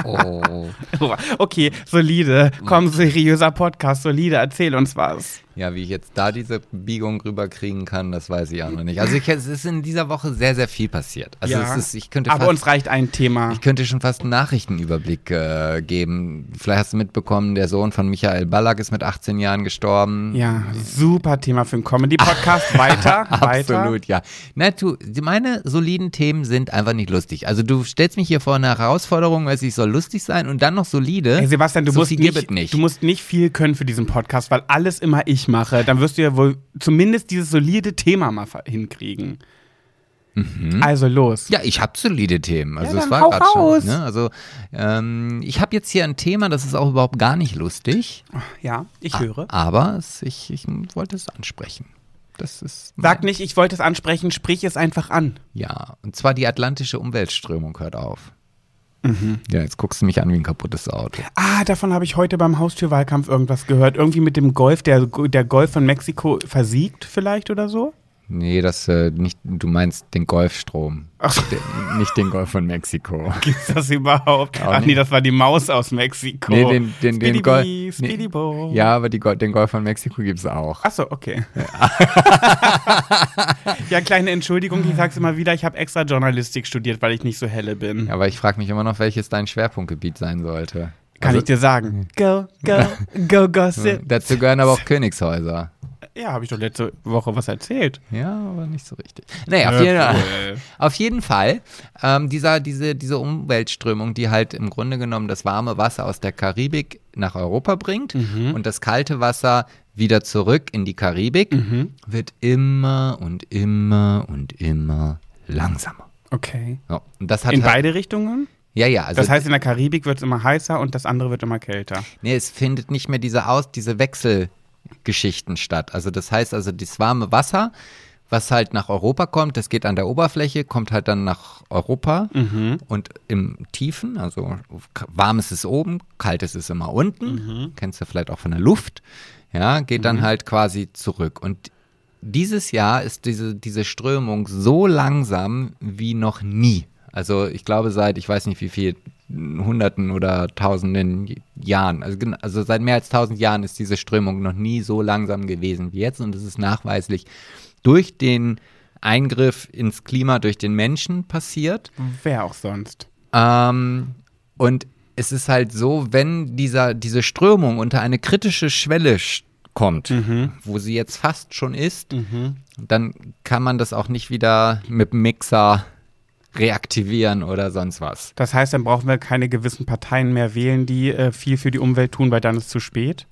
Speaker 2: Oh. *laughs*
Speaker 1: Okay, solide. Komm, seriöser Podcast, solide, erzähl uns was.
Speaker 2: Ja, wie ich jetzt da diese Biegung rüberkriegen kann, das weiß ich auch noch nicht. Also ich, es ist in dieser Woche sehr, sehr viel passiert. Also
Speaker 1: Ja.
Speaker 2: es ist, ich könnte
Speaker 1: Aber
Speaker 2: fast,
Speaker 1: uns reicht ein Thema.
Speaker 2: ich könnte schon fast einen Nachrichtenüberblick äh, geben. Vielleicht hast du mitbekommen, der Sohn von Michael Ballack ist mit 18 Jahren gestorben.
Speaker 1: Ja, super Thema für einen Comedy-Podcast. *laughs* Weiter, *laughs* weiter.
Speaker 2: Absolut, ja. Na, du, meine soliden Themen sind einfach nicht lustig. Also du stellst mich hier vor eine Herausforderung, weil ich soll lustig sein und dann noch solide.
Speaker 1: Hey Sebastian, du
Speaker 2: so
Speaker 1: musst, nicht,
Speaker 2: nicht.
Speaker 1: du musst nicht viel können für diesen Podcast, weil alles immer ich mache. Dann wirst du ja wohl zumindest dieses solide Thema mal hinkriegen. Also los.
Speaker 2: Ja, ich habe solide Themen. Also
Speaker 1: Ja,
Speaker 2: es war gerade schon. Ne? Also ähm, ich habe jetzt hier ein Thema, das ist auch überhaupt gar nicht lustig,
Speaker 1: Ja, ich höre.
Speaker 2: aber es, ich, ich wollte es ansprechen. Das ist
Speaker 1: Sag nicht, ich wollte es ansprechen, sprich es einfach an.
Speaker 2: ja. Und zwar die atlantische Umweltströmung hört auf.
Speaker 1: Mhm.
Speaker 2: Ja, jetzt guckst du mich an wie ein kaputtes Auto.
Speaker 1: Ah, davon habe ich heute beim Haustürwahlkampf irgendwas gehört. Irgendwie mit dem Golf, der, der Golf von Mexiko versiegt vielleicht oder so?
Speaker 2: Nee, das äh, nicht. Du meinst den Golfstrom,
Speaker 1: Ach,
Speaker 2: den, nicht den Golf von Mexiko. *laughs*
Speaker 1: gibt's das überhaupt?
Speaker 2: Auch
Speaker 1: Ach nee, das war die Maus aus Mexiko.
Speaker 2: Nee, den, den, den Golf.
Speaker 1: Speedy-bo.
Speaker 2: Ja, aber die, den Golf von Mexiko gibt's auch.
Speaker 1: Ach so, okay. *laughs* ja, kleine Entschuldigung, ich sag's immer wieder, ich habe extra Journalistik studiert, weil ich nicht so helle bin.
Speaker 2: Aber ich frage mich immer noch, welches dein Schwerpunktgebiet sein sollte.
Speaker 1: Kann
Speaker 2: Also-
Speaker 1: ich dir sagen. Go, go, go, gossip. *laughs*
Speaker 2: Dazu gehören aber auch Königshäuser.
Speaker 1: Ja, habe ich doch letzte Woche was erzählt.
Speaker 2: Ja, aber nicht so richtig. Naja, auf jeden,
Speaker 1: Jawohl. *laughs*
Speaker 2: auf jeden Fall, ähm, dieser, diese, diese Umweltströmung, die halt im Grunde genommen das warme Wasser aus der Karibik nach Europa bringt
Speaker 1: Mhm.
Speaker 2: und das kalte Wasser wieder zurück in die Karibik,
Speaker 1: Mhm.
Speaker 2: wird immer und immer und immer langsamer.
Speaker 1: Okay.
Speaker 2: So,
Speaker 1: In
Speaker 2: halt,
Speaker 1: beide Richtungen?
Speaker 2: ja, ja, also
Speaker 1: Das heißt, in der Karibik wird es immer heißer und das andere wird immer kälter.
Speaker 2: Nee, es findet nicht mehr diese aus, diese Wechselgeschichten statt. Also das heißt also, das warme Wasser, was halt nach Europa kommt, das geht an der Oberfläche, kommt halt dann nach Europa
Speaker 1: Mhm.
Speaker 2: und im Tiefen, also warm ist es oben, kalt ist es immer unten,
Speaker 1: Mhm.
Speaker 2: kennst du vielleicht auch von der Luft, ja, geht dann halt quasi zurück. Und dieses Jahr ist diese, diese Strömung so langsam wie noch nie. Also ich glaube seit, ich weiß nicht wie viel, Hunderten oder Tausenden Jahren, also, also seit mehr als tausend Jahren ist diese Strömung noch nie so langsam gewesen wie jetzt und es ist nachweislich durch den Eingriff ins Klima durch den Menschen passiert.
Speaker 1: Wer auch sonst.
Speaker 2: Ähm, und es ist halt so, wenn dieser, diese Strömung unter eine kritische Schwelle sch- kommt, wo sie jetzt fast schon ist, dann kann man das auch nicht wieder mit dem Mixer reaktivieren oder sonst was.
Speaker 1: Das heißt, dann brauchen wir keine gewissen Parteien mehr wählen, die äh, viel für die Umwelt tun, weil dann ist zu spät.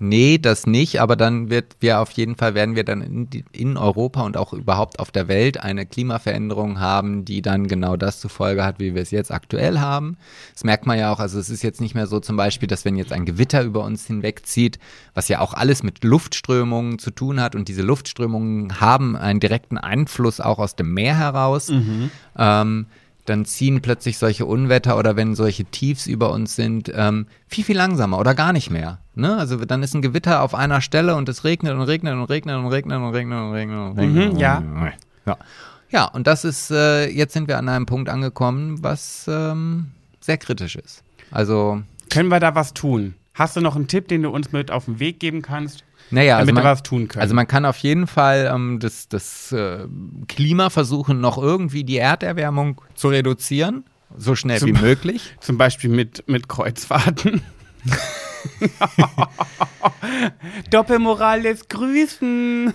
Speaker 2: Nee, das nicht, aber dann wird wir auf jeden Fall werden wir dann in, in Europa und auch überhaupt auf der Welt eine Klimaveränderung haben, die dann genau das zur Folge hat, wie wir es jetzt aktuell haben. Das merkt man ja auch, also es ist jetzt nicht mehr so zum Beispiel, dass wenn jetzt ein Gewitter über uns hinwegzieht, was ja auch alles mit Luftströmungen zu tun hat und diese Luftströmungen haben einen direkten Einfluss auch aus dem Meer heraus. Ähm, dann ziehen plötzlich solche Unwetter oder wenn solche Tiefs über uns sind, ähm, viel, viel langsamer oder gar nicht mehr. Ne? Also dann ist ein Gewitter auf einer Stelle und es regnet und regnet und regnet und regnet und regnet und regnet und regnet.
Speaker 1: Mhm, ja.
Speaker 2: ja. Ja, und das ist, äh, jetzt sind wir an einem Punkt angekommen, was ähm, sehr kritisch ist. Also,
Speaker 1: Können wir da was tun? Hast du noch einen Tipp, den du uns mit auf den Weg geben kannst,
Speaker 2: naja, also
Speaker 1: damit
Speaker 2: man,
Speaker 1: wir was tun können?
Speaker 2: Also man kann auf jeden Fall ähm, das, das äh, Klima versuchen, noch irgendwie die Erderwärmung zu reduzieren, so schnell
Speaker 1: Zum-
Speaker 2: wie möglich. *laughs*
Speaker 1: Zum Beispiel mit, mit Kreuzfahrten. *laughs* *laughs* Doppelmoral lässt grüßen.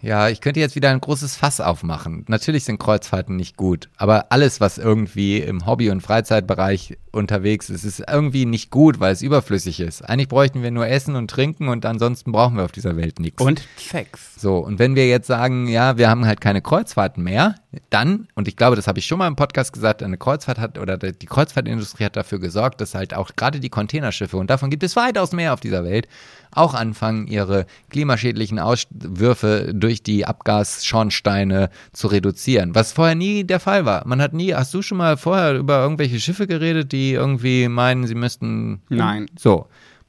Speaker 2: Ja, ich könnte jetzt wieder ein großes Fass aufmachen. Natürlich sind Kreuzfahrten nicht gut, aber alles, was irgendwie im Hobby- und Freizeitbereich unterwegs ist, ist irgendwie nicht gut, weil es überflüssig ist. Eigentlich bräuchten wir nur Essen und Trinken und ansonsten brauchen wir auf dieser Welt nichts.
Speaker 1: Und Sex.
Speaker 2: So, und wenn wir jetzt sagen, ja, wir haben halt keine Kreuzfahrten mehr, dann, und ich glaube, das habe ich schon mal im Podcast gesagt, eine Kreuzfahrt hat, oder die Kreuzfahrtindustrie hat dafür gesorgt, dass halt auch gerade die Containerschiffe, und davon gibt es weitaus mehr auf dieser Welt, auch anfangen, ihre klimaschädlichen Auswürfe durch die Abgasschornsteine zu reduzieren. Was vorher nie der Fall war. Man hat nie, hast du schon mal vorher über irgendwelche Schiffe geredet, die irgendwie meinen, sie müssten.
Speaker 1: Nein.
Speaker 2: So.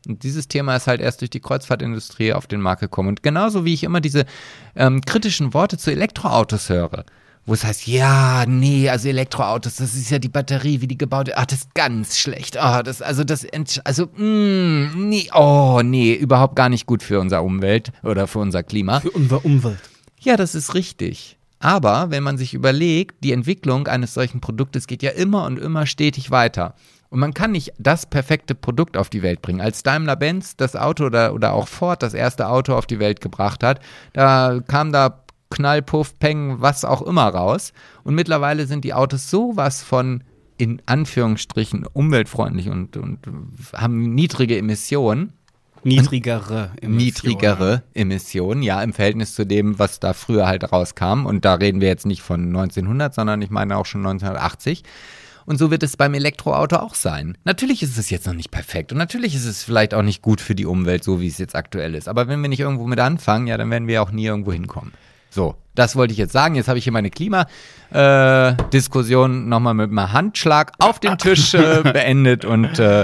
Speaker 2: Und dieses Thema ist halt erst durch die Kreuzfahrtindustrie auf den Markt gekommen. Und genauso wie ich immer diese ähm, kritischen Worte zu Elektroautos höre, wo es heißt, ja, nee, also Elektroautos, das ist ja die Batterie, wie die gebaut ist. Ach, das ist ganz schlecht. Oh, das, also das, also, mm, nee, oh, nee, überhaupt gar nicht gut für unsere Umwelt oder für unser Klima.
Speaker 1: Für unsere Umwelt.
Speaker 2: Ja, das ist richtig. Aber wenn man sich überlegt, die Entwicklung eines solchen Produktes geht ja immer und immer stetig weiter. Und man kann nicht das perfekte Produkt auf die Welt bringen. Als Daimler-Benz das Auto oder, oder auch Ford das erste Auto auf die Welt gebracht hat, da kam da Knall, Puff, Peng, was auch immer raus. Und mittlerweile sind die Autos sowas von in Anführungsstrichen umweltfreundlich und, und haben niedrige Emissionen.
Speaker 1: Niedrigere
Speaker 2: Emissionen. Niedrigere Emissionen, ja, im Verhältnis zu dem, was da früher halt rauskam. Und da reden wir jetzt nicht von 1900, sondern ich meine auch schon 1980. Und so wird es beim Elektroauto auch sein. Natürlich ist es jetzt noch nicht perfekt und natürlich ist es vielleicht auch nicht gut für die Umwelt, so wie es jetzt aktuell ist. Aber wenn wir nicht irgendwo mit anfangen, ja, dann werden wir auch nie irgendwo hinkommen. So, das wollte ich jetzt sagen. Jetzt habe ich hier meine Klimadiskussion äh, nochmal mit einem Handschlag auf den Tisch äh, *laughs* beendet und äh,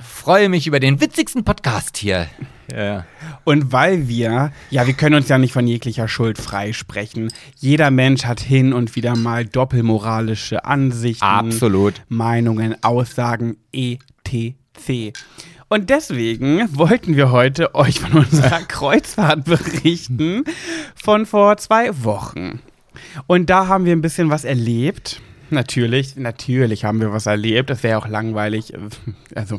Speaker 2: freue mich über den witzigsten Podcast hier.
Speaker 1: Ja. Und weil wir, ja, wir können uns ja nicht von jeglicher Schuld freisprechen. Jeder Mensch hat hin und wieder mal doppelmoralische Ansichten,
Speaker 2: Absolut.
Speaker 1: Meinungen, Aussagen, etc. Und deswegen wollten wir heute euch von unserer *laughs* Kreuzfahrt berichten von vor zwei Wochen. Und da haben wir ein bisschen was erlebt. Natürlich, natürlich haben wir was erlebt. Das wäre auch langweilig. Also,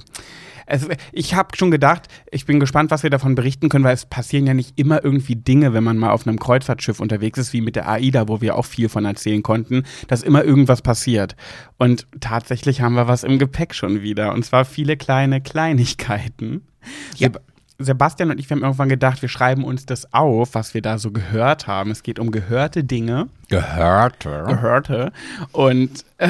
Speaker 1: also ich habe schon gedacht, ich bin gespannt, was wir davon berichten können, weil es passieren ja nicht immer irgendwie Dinge, wenn man mal auf einem Kreuzfahrtschiff unterwegs ist, wie mit der AIDA, wo wir auch viel von erzählen konnten, dass immer irgendwas passiert. Und tatsächlich haben wir was im Gepäck schon wieder. Und zwar viele kleine Kleinigkeiten. Ja. Sebastian und ich, wir haben irgendwann gedacht, wir schreiben uns das auf, was wir da so gehört haben. Es geht um gehörte Dinge.
Speaker 2: Gehörte.
Speaker 1: Gehörte. Und äh,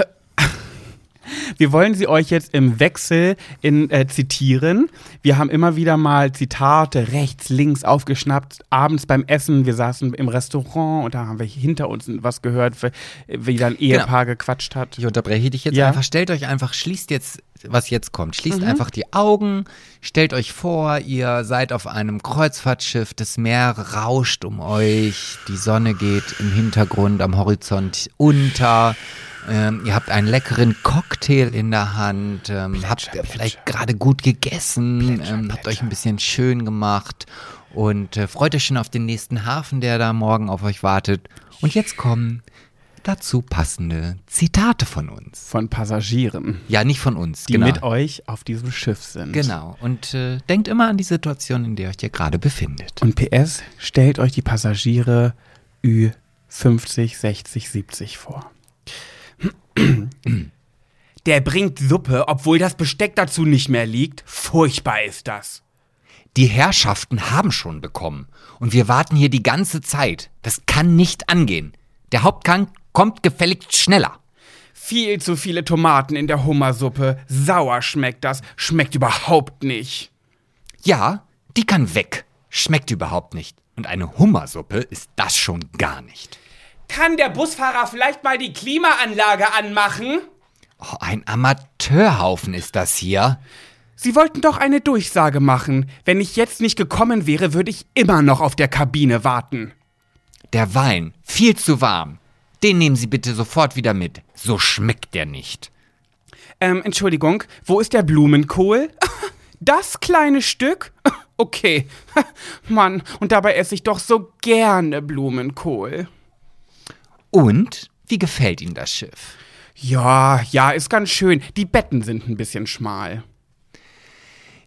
Speaker 1: wir wollen sie euch jetzt im Wechsel in, äh, zitieren. Wir haben immer wieder mal Zitate rechts, links aufgeschnappt. Abends beim Essen, wir saßen im Restaurant und da haben wir hinter uns was gehört, wie dann ein Ehepaar genau. gequatscht hat.
Speaker 2: Ich unterbreche dich jetzt ja. einfach. Stellt euch einfach, schließt jetzt, was jetzt kommt, schließt mhm. einfach die Augen, stellt euch vor, ihr seid auf einem Kreuzfahrtschiff, das Meer rauscht um euch, die Sonne geht im Hintergrund am Horizont unter. Ähm, ihr habt einen leckeren Cocktail in der Hand, ähm, plätscher, habt plätscher. vielleicht gerade gut gegessen, plätscher, ähm, habt euch ein bisschen schön gemacht und äh, freut euch schon auf den nächsten Hafen, der da morgen auf euch wartet. Und jetzt kommen dazu passende Zitate von uns.
Speaker 1: Von Passagieren.
Speaker 2: Ja, nicht von uns,
Speaker 1: die genau. mit euch auf diesem Schiff sind.
Speaker 2: Genau. Und äh, denkt immer an die Situation, in der ihr euch hier gerade befindet.
Speaker 1: Und PS, stellt euch die Passagiere Ü50, 60, 70 vor. Der bringt Suppe, obwohl das Besteck dazu nicht mehr liegt. Furchtbar ist das.
Speaker 2: Die Herrschaften haben schon bekommen. Und wir warten hier die ganze Zeit. Das kann nicht angehen. Der Hauptgang kommt gefälligst schneller.
Speaker 1: Viel zu viele Tomaten in der Hummersuppe. Sauer schmeckt das. Schmeckt überhaupt nicht.
Speaker 2: Ja, die kann weg. Schmeckt überhaupt nicht. Und eine Hummersuppe ist das schon gar nicht.
Speaker 1: Kann der Busfahrer vielleicht mal die Klimaanlage anmachen?
Speaker 2: Oh, ein Amateurhaufen ist das hier.
Speaker 1: Sie wollten doch eine Durchsage machen. Wenn ich jetzt nicht gekommen wäre, würde ich immer noch auf der Kabine warten.
Speaker 2: Der Wein, viel zu warm. Den nehmen Sie bitte sofort wieder mit. So schmeckt der nicht.
Speaker 1: Ähm, Entschuldigung, wo ist der Blumenkohl? *laughs* Das kleine Stück? *laughs* Okay. *laughs* Mann, und dabei esse ich doch so gerne Blumenkohl.
Speaker 2: Und wie gefällt Ihnen das Schiff?
Speaker 1: Ja, ja, ist ganz schön. Die Betten sind ein bisschen schmal.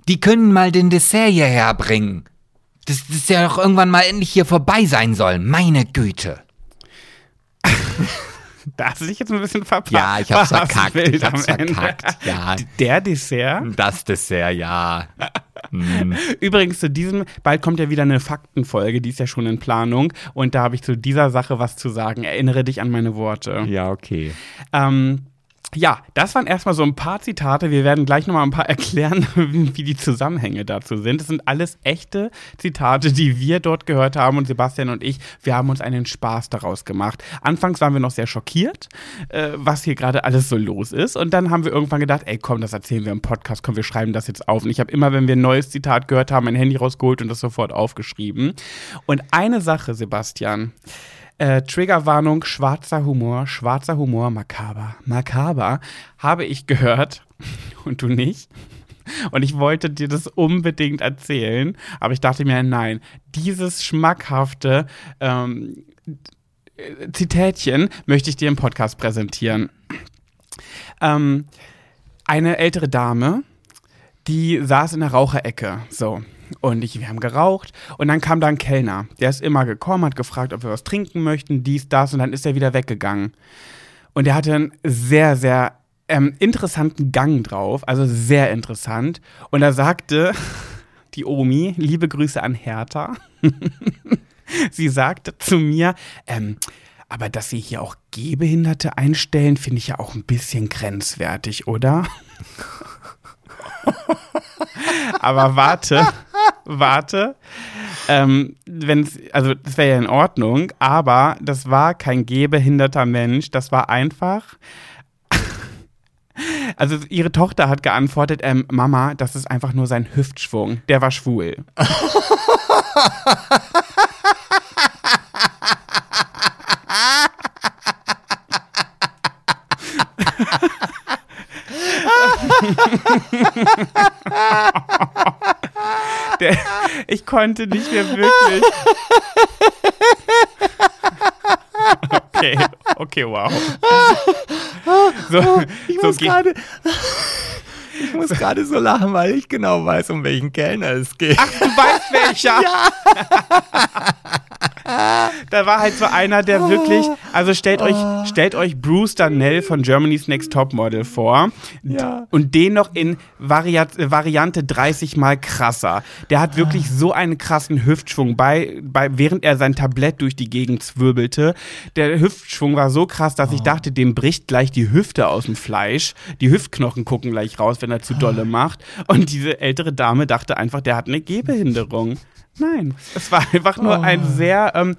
Speaker 2: Die können mal den Dessert hierher bringen. Das, das ja doch irgendwann mal endlich hier vorbei sein soll. Meine Güte. *laughs*
Speaker 1: da hast du dich jetzt ein bisschen verpasst.
Speaker 2: Ja, ich hab's *laughs* verkackt. Ich hab's verkackt. Ja.
Speaker 1: Der Dessert?
Speaker 2: Das Dessert, ja.
Speaker 1: Hm. *laughs* Übrigens zu diesem, bald kommt ja wieder eine Faktenfolge, die ist ja schon in Planung. Und da habe ich zu dieser Sache was zu sagen. Erinnere dich an meine Worte.
Speaker 2: Ja, okay.
Speaker 1: Ähm, ja, das waren erstmal so ein paar Zitate. Wir werden gleich nochmal ein paar *laughs* erklären, wie die Zusammenhänge dazu sind. Das sind alles echte Zitate, die wir dort gehört haben und Sebastian und ich, wir haben uns einen Spaß daraus gemacht. Anfangs waren wir noch sehr schockiert, äh, was hier gerade alles so los ist. Und dann haben wir irgendwann gedacht, ey komm, das erzählen wir im Podcast, komm, wir schreiben das jetzt auf. Und ich habe immer, wenn wir ein neues Zitat gehört haben, mein Handy rausgeholt und das sofort aufgeschrieben. Und eine Sache, Sebastian, äh, Triggerwarnung, schwarzer Humor, schwarzer Humor, makaber, makaber, habe ich gehört *laughs* und du nicht. Und ich wollte dir das unbedingt erzählen, aber ich dachte mir, nein, dieses schmackhafte ähm, Zitätchen möchte ich dir im Podcast präsentieren. Ähm, eine ältere Dame, die saß in der Raucherecke, so. Und ich, wir haben geraucht und dann kam da ein Kellner. Der ist immer gekommen, hat gefragt, ob wir was trinken möchten, dies, das und dann ist er wieder weggegangen. Und der hatte einen sehr, sehr ähm, interessanten Gang drauf, also sehr interessant. Und da sagte *laughs* die Omi, liebe Grüße an Hertha, *laughs* sie sagte zu mir, ähm, aber dass sie hier auch Gehbehinderte einstellen, finde ich ja auch ein bisschen grenzwertig, oder? *laughs* aber warte, warte. Ähm, wenn's, also das wäre ja in Ordnung, aber das war kein gehbehinderter Mensch, das war einfach. *laughs* Also ihre Tochter hat geantwortet, ähm, Mama, das ist einfach nur sein Hüftschwung. Der war schwul. *laughs* Der, ich konnte nicht mehr wirklich. *laughs* Okay, okay, wow. *laughs*
Speaker 2: So, ich muss so gerade. Ich muss gerade so lachen, weil ich genau weiß, um welchen Kellner es geht.
Speaker 1: Ach, du weißt welcher? *laughs* Ja. *laughs* da war halt so einer, der wirklich, also stellt euch, ah. stellt euch Bruce Darnell von Germany's Next Topmodel vor ja. und den noch in Variat, Variante 30 mal krasser. Der hat wirklich ah. so einen krassen Hüftschwung bei, bei, während er sein Tablett durch die Gegend zwirbelte. Der Hüftschwung war so krass, dass ich ah. dachte, dem bricht gleich die Hüfte aus dem Fleisch. Die Hüftknochen gucken gleich raus, wenn er zu dolle macht. Und diese ältere Dame dachte einfach, der hat eine Gehbehinderung. Nein, es war einfach nur oh. ein sehr, ähm,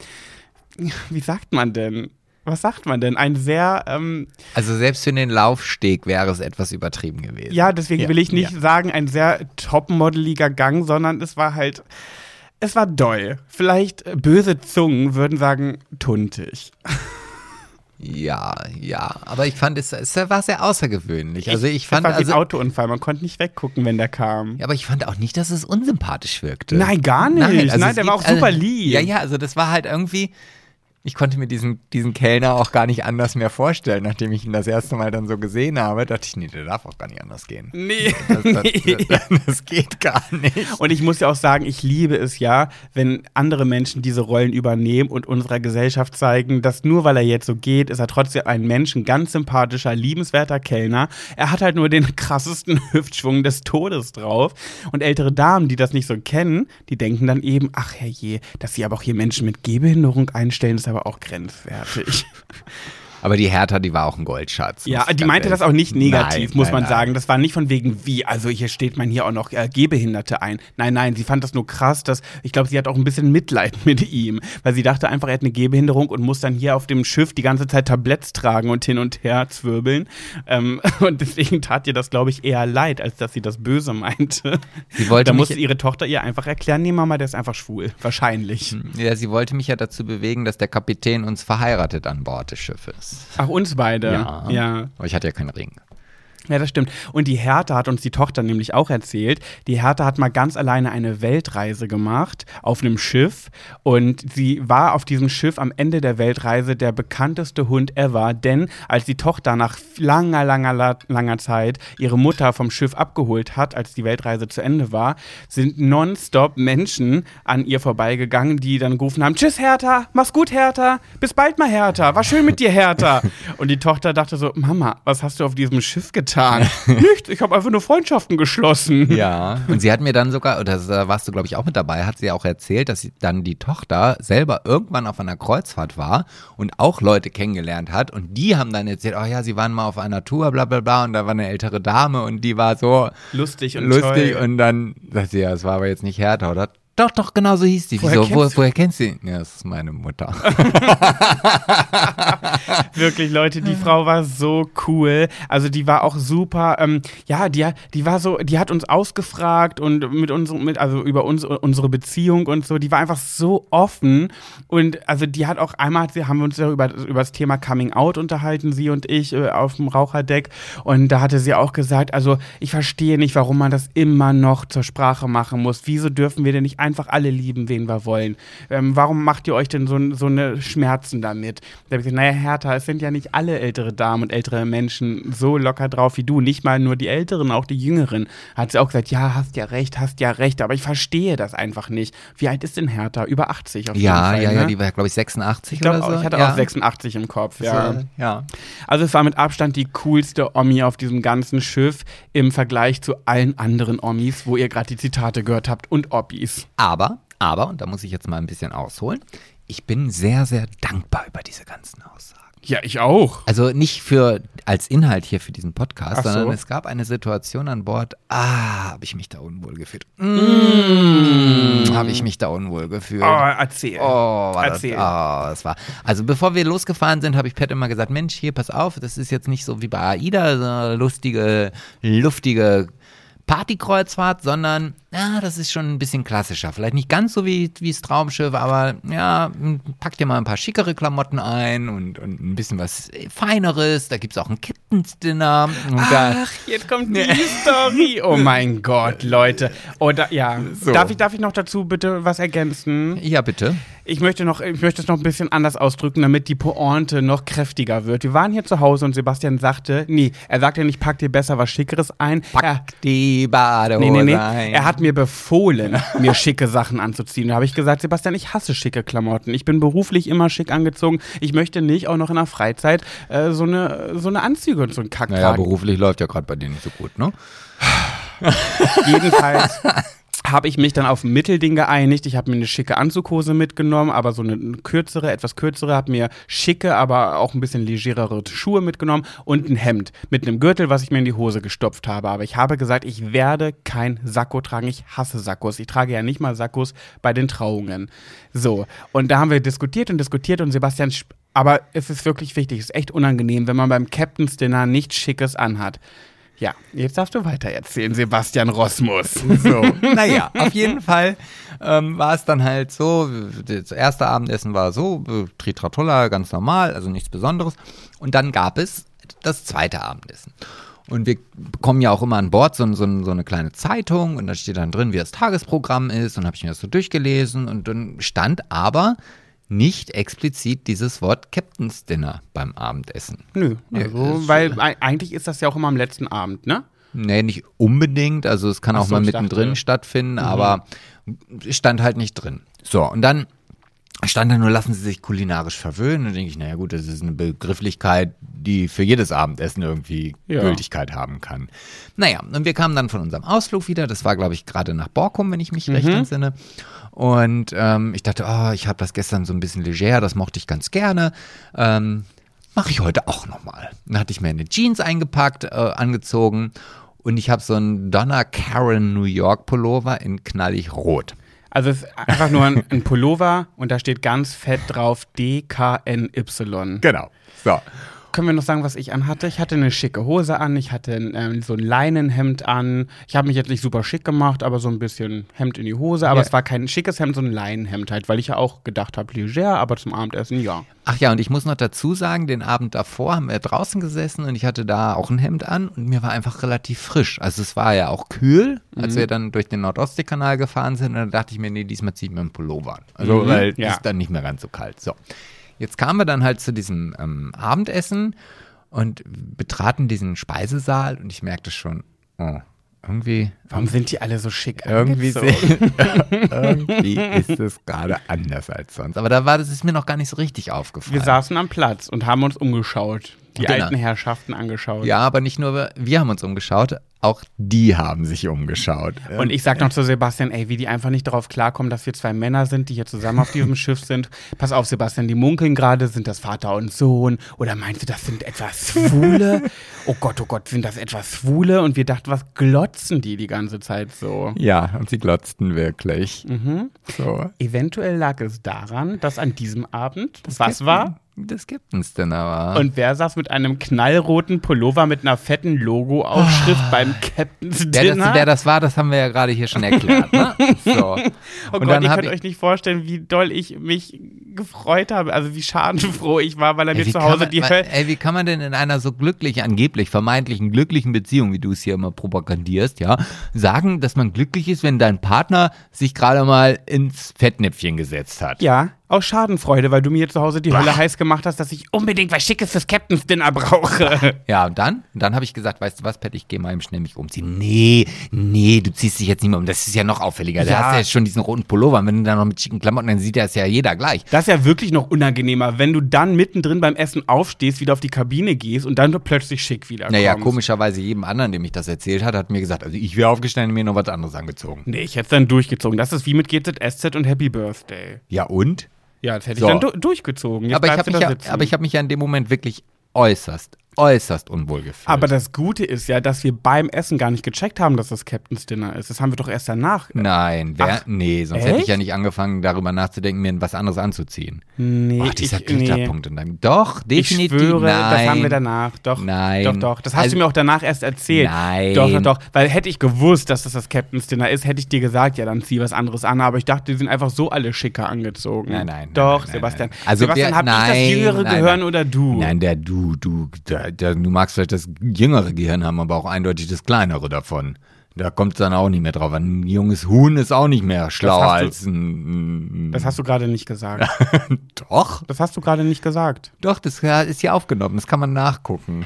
Speaker 1: wie sagt man denn? Was sagt man denn? Ein sehr. Ähm,
Speaker 2: also selbst für den Laufsteg wäre es etwas übertrieben gewesen.
Speaker 1: Ja, deswegen ja, will ich nicht ja. sagen, ein sehr topmodeliger Gang, sondern es war halt. Es war doll. Vielleicht böse Zungen würden sagen, tuntig. *laughs*
Speaker 2: Ja, ja, aber ich fand es, es war sehr außergewöhnlich. Also ich fand
Speaker 1: es war
Speaker 2: also,
Speaker 1: ein Autounfall, man konnte nicht weggucken, wenn der kam.
Speaker 2: Ja, aber ich fand auch nicht, dass es unsympathisch wirkte.
Speaker 1: Nein, gar nicht. Nein, also Nein der war auch super lieb.
Speaker 2: Ja, ja, also das war halt irgendwie, ich konnte mir diesen, diesen Kellner auch gar nicht anders mehr vorstellen, nachdem ich ihn das erste Mal dann so gesehen habe. Dachte ich, nee, der darf auch gar nicht anders gehen.
Speaker 1: Nee.
Speaker 2: Das, das, *laughs* das, das geht gar nicht.
Speaker 1: Und ich muss ja auch sagen, ich liebe es ja, wenn andere Menschen diese Rollen übernehmen und unserer Gesellschaft zeigen, dass nur weil er jetzt so geht, ist er trotzdem ein Mensch, ein ganz sympathischer, liebenswerter Kellner. Er hat halt nur den *laughs* krassesten Hüftschwung des Todes drauf. Und ältere Damen, die das nicht so kennen, die denken dann eben, ach herrje, dass sie aber auch hier Menschen mit Gehbehinderung einstellen, ist aber auch grenzwertig. *laughs*
Speaker 2: Aber die Hertha, die war auch ein Goldschatz.
Speaker 1: Ja, die meinte das auch nicht negativ, nein, muss nein, man nein. sagen. Das war nicht von wegen wie, also hier steht man hier auch noch äh, Gehbehinderte ein. Nein, nein, sie fand das nur krass, dass, ich glaube, sie hat auch ein bisschen Mitleid *laughs* mit ihm, weil sie dachte einfach, er hat eine Gehbehinderung und muss dann hier auf dem Schiff die ganze Zeit Tabletts tragen und hin und her zwirbeln. Ähm, *laughs* und deswegen tat ihr das, glaube ich, eher leid, als dass sie das Böse meinte. Sie wollte da musste ihre Tochter ihr einfach erklären, nee, Mama, der ist einfach schwul. Wahrscheinlich.
Speaker 2: Ja, sie wollte mich ja dazu bewegen, dass der Kapitän uns verheiratet an Bord des Schiffes.
Speaker 1: Ach, uns beide.
Speaker 2: Ja. ja. Aber ich hatte ja keinen Ring.
Speaker 1: Ja, das stimmt. Und die Hertha hat uns die Tochter nämlich auch erzählt. Die Hertha hat mal ganz alleine eine Weltreise gemacht auf einem Schiff. Und sie war auf diesem Schiff am Ende der Weltreise der bekannteste Hund ever. Denn als die Tochter nach langer, langer, langer Zeit ihre Mutter vom Schiff abgeholt hat, als die Weltreise zu Ende war, sind nonstop Menschen an ihr vorbeigegangen, die dann gerufen haben: Tschüss, Hertha, mach's gut, Hertha, bis bald mal, Hertha, war schön mit dir, Hertha. *laughs* Und die Tochter dachte so: Mama, was hast du auf diesem Schiff getan? Getan? *laughs* Nichts, ich habe einfach nur Freundschaften geschlossen.
Speaker 2: Ja, und sie hat mir dann sogar, oder da warst du, glaube ich, auch mit dabei, hat sie auch erzählt, dass sie dann die Tochter selber irgendwann auf einer Kreuzfahrt war und auch Leute kennengelernt hat. Und die haben dann erzählt, oh ja, sie waren mal auf einer Tour, bla bla bla, und da war eine ältere Dame und die war so
Speaker 1: Lustig und
Speaker 2: lustig.
Speaker 1: toll.
Speaker 2: Und dann sagt sie, ja, es war aber jetzt nicht Hertha, oder? Doch, doch, genau so hieß die.
Speaker 1: Woher
Speaker 2: Wieso? Wo,
Speaker 1: kennst du-
Speaker 2: woher kennst du sie? Ja, das ist meine Mutter. *laughs*
Speaker 1: Wirklich, Leute, die Frau war so cool. Also die war auch super. Ähm, ja, die, die war so, die hat uns ausgefragt und mit uns, mit, also über uns, unsere Beziehung und so. Die war einfach so offen und also die hat auch einmal, sie, haben wir uns ja über, über das Thema Coming Out unterhalten, sie und ich äh, auf dem Raucherdeck und da hatte sie auch gesagt, also ich verstehe nicht, warum man das immer noch zur Sprache machen muss. Wieso dürfen wir denn nicht einfach alle lieben, wen wir wollen? Ähm, warum macht ihr euch denn so, so eine Schmerzen damit? Da habe ich gesagt, naja, Hertha, es sind ja nicht alle ältere Damen und ältere Menschen so locker drauf wie du. Nicht mal nur die Älteren, auch die Jüngeren. Hat sie auch gesagt, ja, hast ja recht, hast ja recht, aber ich verstehe das einfach nicht. Wie alt ist denn Hertha? Über 80 auf jeden
Speaker 2: Ja,
Speaker 1: Fall.
Speaker 2: ja,
Speaker 1: ne?
Speaker 2: ja, die war, glaube ich, 86
Speaker 1: ich glaube,
Speaker 2: oder so.
Speaker 1: ich hatte
Speaker 2: ja.
Speaker 1: auch 86 im Kopf, ja.
Speaker 2: So, ja.
Speaker 1: Also es war mit Abstand die coolste Omi auf diesem ganzen Schiff im Vergleich zu allen anderen Omis, wo ihr gerade die Zitate gehört habt und Oppis.
Speaker 2: Aber, aber, und da muss ich jetzt mal ein bisschen ausholen, ich bin sehr, sehr dankbar über diese ganzen Aussagen.
Speaker 1: Ja, ich auch.
Speaker 2: Also nicht für als Inhalt hier für diesen Podcast,
Speaker 1: Ach so.
Speaker 2: sondern es gab eine Situation an Bord, ah, habe ich mich da unwohl gefühlt. Mm, habe ich mich da unwohl gefühlt.
Speaker 1: Oh, erzähl.
Speaker 2: Oh,
Speaker 1: Erzähl.
Speaker 2: das, oh, das war. Also bevor wir losgefahren sind, habe ich Pat immer gesagt, Mensch, hier, pass auf, das ist jetzt nicht so wie bei AIDA, so eine lustige, luftige Partykreuzfahrt, sondern ja, das ist schon ein bisschen klassischer. Vielleicht nicht ganz so wie, wie das Traumschiff, aber ja, pack dir mal ein paar schickere Klamotten ein und, und ein bisschen was Feineres. Da gibt es auch ein Captain's Dinner.
Speaker 1: Ach, jetzt kommt die Story. *laughs* Oh mein Gott, Leute. Oh, da, ja.
Speaker 2: So.
Speaker 1: Darf, ich, darf ich noch dazu bitte was ergänzen?
Speaker 2: ja, bitte.
Speaker 1: Ich möchte, noch, ich möchte es noch ein bisschen anders ausdrücken, damit die Pointe noch kräftiger wird. Wir waren hier zu Hause und Sebastian sagte, nee, er sagte nicht, pack dir besser was Schickeres ein. Er,
Speaker 2: Pack die Badehose
Speaker 1: Nee, nee, nee.
Speaker 2: ein.
Speaker 1: Er hat mir befohlen, mir schicke Sachen anzuziehen. Da habe ich gesagt, Sebastian, ich hasse schicke Klamotten. Ich bin beruflich immer schick angezogen. Ich möchte nicht auch noch in der Freizeit äh, so, eine, so eine Anzüge und so einen Kack
Speaker 2: naja,
Speaker 1: tragen.
Speaker 2: beruflich läuft ja gerade bei dir nicht so gut, ne?
Speaker 1: Jedenfalls *laughs* habe ich mich dann auf ein Mittelding geeinigt. Ich habe mir eine schicke Anzughose mitgenommen, aber so eine kürzere, etwas kürzere, habe mir schicke, aber auch ein bisschen legerere Schuhe mitgenommen und ein Hemd mit einem Gürtel, was ich mir in die Hose gestopft habe. Aber ich habe gesagt, ich werde kein Sakko tragen. Ich hasse Sakkos. Ich trage ja nicht mal Sakkos bei den Trauungen. So, und da haben wir diskutiert und diskutiert und Sebastian, aber es ist wirklich wichtig, es ist echt unangenehm, wenn man beim Captain's Dinner nichts Schickes anhat. Ja, jetzt darfst du weiter erzählen, Sebastian Rosmus.
Speaker 2: So, *laughs* naja, auf jeden Fall ähm, war es dann halt so, das erste Abendessen war so, äh, Tritratolla, ganz normal, also nichts Besonderes. Und dann gab es das zweite Abendessen. Und wir bekommen ja auch immer an Bord so, so, so eine kleine Zeitung und da steht dann drin, wie das Tagesprogramm ist. Und habe ich mir das so durchgelesen und dann stand aber nicht explizit dieses Wort Captain's Dinner beim Abendessen.
Speaker 1: Nö, also, weil ei- eigentlich ist das ja auch immer am letzten Abend, ne?
Speaker 2: Nee, nicht unbedingt. Also es kann
Speaker 1: Ach
Speaker 2: auch
Speaker 1: so,
Speaker 2: mal mittendrin
Speaker 1: dachte-
Speaker 2: stattfinden, aber stand halt nicht drin. So, und dann stand da nur, lassen Sie sich kulinarisch verwöhnen. Und dann denke ich, naja gut, das ist eine Begrifflichkeit, die für jedes Abendessen irgendwie
Speaker 1: Ja.
Speaker 2: Gültigkeit haben kann. Naja, und wir kamen dann von unserem Ausflug wieder. Das war, glaube ich, gerade nach Borkum, wenn ich mich recht entsinne. Und ähm, ich dachte, oh, ich habe das gestern so ein bisschen leger, das mochte ich ganz gerne. Ähm, Mache ich heute auch nochmal. Dann hatte ich mir eine Jeans eingepackt, äh, angezogen und ich habe so einen Donna Karen New York Pullover in knallig rot.
Speaker 1: Also es ist einfach nur ein, ein Pullover und da steht ganz fett drauf DKNY.
Speaker 2: Genau. So.
Speaker 1: Können wir noch sagen, was ich anhatte? Ich hatte eine schicke Hose an, ich hatte ähm, so ein Leinenhemd an. Ich habe mich jetzt nicht super schick gemacht, aber so ein bisschen Hemd in die Hose. Aber
Speaker 2: Ja.
Speaker 1: es war kein schickes Hemd, so ein Leinenhemd halt, weil ich ja auch gedacht habe, leger, aber zum Abendessen ja.
Speaker 2: Ach ja, und ich muss noch dazu sagen, den Abend davor haben wir draußen gesessen und ich hatte da auch ein Hemd an und mir war einfach relativ frisch. Also es war ja auch kühl, als wir dann durch den Nordostseekanal gefahren sind und dann dachte ich mir, nee, diesmal ziehe ich mir einen Pullover an. Also
Speaker 1: Mhm,
Speaker 2: weil
Speaker 1: ja.
Speaker 2: ist dann nicht mehr ganz so kalt. So. Jetzt kamen wir dann halt zu diesem ähm, Abendessen und betraten diesen Speisesaal und ich merkte schon, oh, irgendwie,
Speaker 1: Warum sind die alle so schick
Speaker 2: irgendwie,
Speaker 1: angezogen? *laughs*
Speaker 2: irgendwie ist es gerade anders als sonst. Aber da war das ist mir noch gar nicht so richtig aufgefallen.
Speaker 1: Wir saßen am Platz und haben uns umgeschaut. Die
Speaker 2: Genau.
Speaker 1: alten Herrschaften angeschaut.
Speaker 2: ja, aber nicht nur wir, wir haben uns umgeschaut, auch die haben sich umgeschaut.
Speaker 1: Und ich sag noch zu Sebastian, ey, wie die einfach nicht darauf klarkommen, dass wir zwei Männer sind, die hier zusammen auf diesem *laughs* Schiff sind. Pass auf, Sebastian, die munkeln gerade, sind das Vater und Sohn? Oder meinst du, das sind etwas Schwule? *laughs* oh Gott, oh Gott, sind das etwas Schwule? Und wir dachten, was glotzen die die ganze Zeit so?
Speaker 2: ja, und sie glotzten wirklich.
Speaker 1: Mhm.
Speaker 2: So.
Speaker 1: Eventuell lag es daran, dass an diesem Abend, was war?
Speaker 2: Das gibt uns denn aber.
Speaker 1: Und wer saß mit einem knallroten Pullover mit einer fetten Logo-Aufschrift beim Captain's
Speaker 2: wer
Speaker 1: Dinner?
Speaker 2: das, wer das war, das haben wir ja gerade hier schon erklärt. Ne? *laughs* So.
Speaker 1: Oh
Speaker 2: Und
Speaker 1: Gott, ihr könnt
Speaker 2: ich-
Speaker 1: euch nicht vorstellen, wie doll ich mich gefreut habe, also wie schadenfroh ich war, weil er
Speaker 2: Ey,
Speaker 1: mir zu Hause
Speaker 2: man,
Speaker 1: die Hölle.
Speaker 2: ey, wie kann man denn in einer so glücklich, angeblich, vermeintlichen glücklichen Beziehung, wie du es hier immer propagandierst, ja, sagen, dass man glücklich ist, wenn dein Partner sich gerade mal ins Fettnäpfchen gesetzt hat?
Speaker 1: Ja, aus Schadenfreude, weil du mir zu Hause die Hölle heiß gemacht hast, dass ich unbedingt was Schickes fürs Captain's Dinner brauche.
Speaker 2: Ja, und dann? Und dann habe ich gesagt, weißt du was, Pat, ich gehe mal eben schnell mich umziehen. Nee, nee, du ziehst dich jetzt nicht mehr um. Das ist ja noch auffälliger. Da
Speaker 1: Ja.
Speaker 2: hast du jetzt schon diesen roten Pullover. Und wenn du dann noch mit schicken Klamotten, dann sieht das ja jeder gleich.
Speaker 1: Das ist ja wirklich noch unangenehmer, wenn du dann mittendrin beim Essen aufstehst, wieder auf die Kabine gehst und dann plötzlich schick wiederkommst.
Speaker 2: Naja, komischerweise jedem anderen, dem ich das erzählt hat, hat mir gesagt, also ich wäre aufgestanden und mir noch was anderes angezogen.
Speaker 1: Nee, ich hätte es dann durchgezogen. Das ist wie mit GZSZ und Happy Birthday.
Speaker 2: Ja, und?
Speaker 1: Ja, das hätte
Speaker 2: So.
Speaker 1: ich dann du durchgezogen. Jetzt
Speaker 2: aber ich habe mich, ja, aber ich hab mich ja in dem Moment wirklich äußerst, äußerst unwohl gefühlt.
Speaker 1: Aber das Gute ist ja, dass wir beim Essen gar nicht gecheckt haben, dass das Captain's Dinner ist. Das haben wir doch erst danach.
Speaker 2: Nein, wer,
Speaker 1: Ach,
Speaker 2: nee, sonst hätte ich
Speaker 1: echt?
Speaker 2: ja nicht angefangen, darüber nachzudenken, mir was anderes anzuziehen.
Speaker 1: Nee,
Speaker 2: Ach, dieser
Speaker 1: ich, nee.
Speaker 2: Glitterpunkt deinem. Doch,
Speaker 1: Ich
Speaker 2: definitiv.
Speaker 1: schwöre,
Speaker 2: nein.
Speaker 1: das haben wir danach. Doch,
Speaker 2: Nein.
Speaker 1: doch, doch. Das hast
Speaker 2: Also-
Speaker 1: du mir auch danach erst erzählt.
Speaker 2: Nein.
Speaker 1: Doch, doch, doch. Weil hätte ich gewusst, dass das das Captain's Dinner ist, hätte ich dir gesagt, ja, dann zieh was anderes an. Aber ich dachte, die sind einfach so alle schicker angezogen.
Speaker 2: Nein, nein, nein,
Speaker 1: Doch,
Speaker 2: nein, nein,
Speaker 1: Sebastian.
Speaker 2: nein. Also
Speaker 1: Sebastian,
Speaker 2: wir-
Speaker 1: hab ich das
Speaker 2: nein,
Speaker 1: jüngere
Speaker 2: nein,
Speaker 1: Gehirn
Speaker 2: nein.
Speaker 1: oder du?
Speaker 2: Nein, der du, du, der, der, du magst vielleicht das jüngere Gehirn haben, aber auch eindeutig das kleinere davon. Da kommt es dann auch nicht mehr drauf an. Ein junges Huhn ist auch nicht mehr schlauer
Speaker 1: du-
Speaker 2: als ein.
Speaker 1: Das hast du gerade nicht gesagt. *laughs*
Speaker 2: doch,
Speaker 1: Das hast du gerade nicht gesagt.
Speaker 2: doch, das ist hier aufgenommen. Das kann man nachgucken.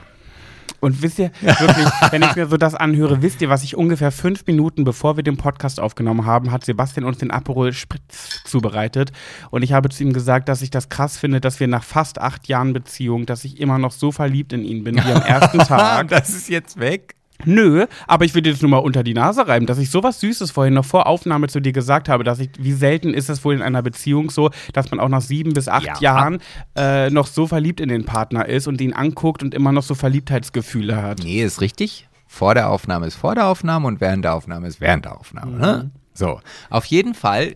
Speaker 1: Und wisst ihr, wirklich, wenn ich mir so das anhöre, wisst ihr, was ich ungefähr fünf Minuten bevor wir den Podcast aufgenommen haben, hat Sebastian uns den Aperol Spritz zubereitet. Und ich habe zu ihm gesagt, dass ich das krass finde, dass wir nach fast acht Jahren Beziehung, dass ich immer noch so verliebt in ihn bin wie am *laughs* ersten Tag.
Speaker 2: das ist jetzt weg.
Speaker 1: Nö, aber ich will dir das nur mal unter die Nase reiben, dass ich sowas Süßes vorhin noch vor Aufnahme zu dir gesagt habe, dass ich, wie selten ist es wohl in einer Beziehung so, dass man auch nach sieben bis acht
Speaker 2: Ja.
Speaker 1: Jahren äh, noch so verliebt in den Partner ist und ihn anguckt und immer noch so Verliebtheitsgefühle hat.
Speaker 2: Nee, ist richtig. Vor der Aufnahme ist vor der Aufnahme und während der Aufnahme ist während der Aufnahme. Ne? So, auf jeden Fall.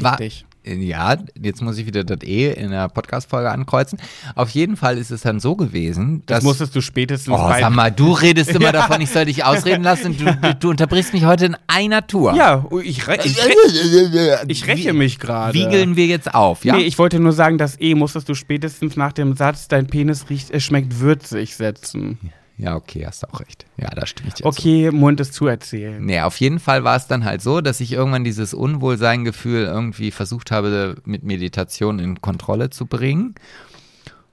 Speaker 2: war-
Speaker 1: dich.
Speaker 2: Ja, jetzt muss ich wieder das E in der Podcast-Folge ankreuzen. Auf jeden Fall ist es dann so gewesen,
Speaker 1: Das
Speaker 2: dass.
Speaker 1: musstest du spätestens
Speaker 2: oh,
Speaker 1: bei.
Speaker 2: sag mal, du redest immer *laughs* davon, ich soll dich ausreden lassen. Du, du, du unterbrichst mich heute in einer Tour.
Speaker 1: Ja, ich, re ich, re ich räche mich gerade.
Speaker 2: Wiegeln wir jetzt auf, ja?
Speaker 1: Nee, ich wollte nur sagen, das E musstest du spätestens nach dem Satz, dein Penis riecht, es schmeckt würzig setzen.
Speaker 2: ja, okay, hast du auch recht. Ja, da stimme ich dir zu.
Speaker 1: Okay, Mund ist zu erzählen.
Speaker 2: Nee, auf jeden Fall war es dann halt so, dass ich irgendwann dieses Unwohlseingefühl irgendwie versucht habe, mit Meditation in Kontrolle zu bringen.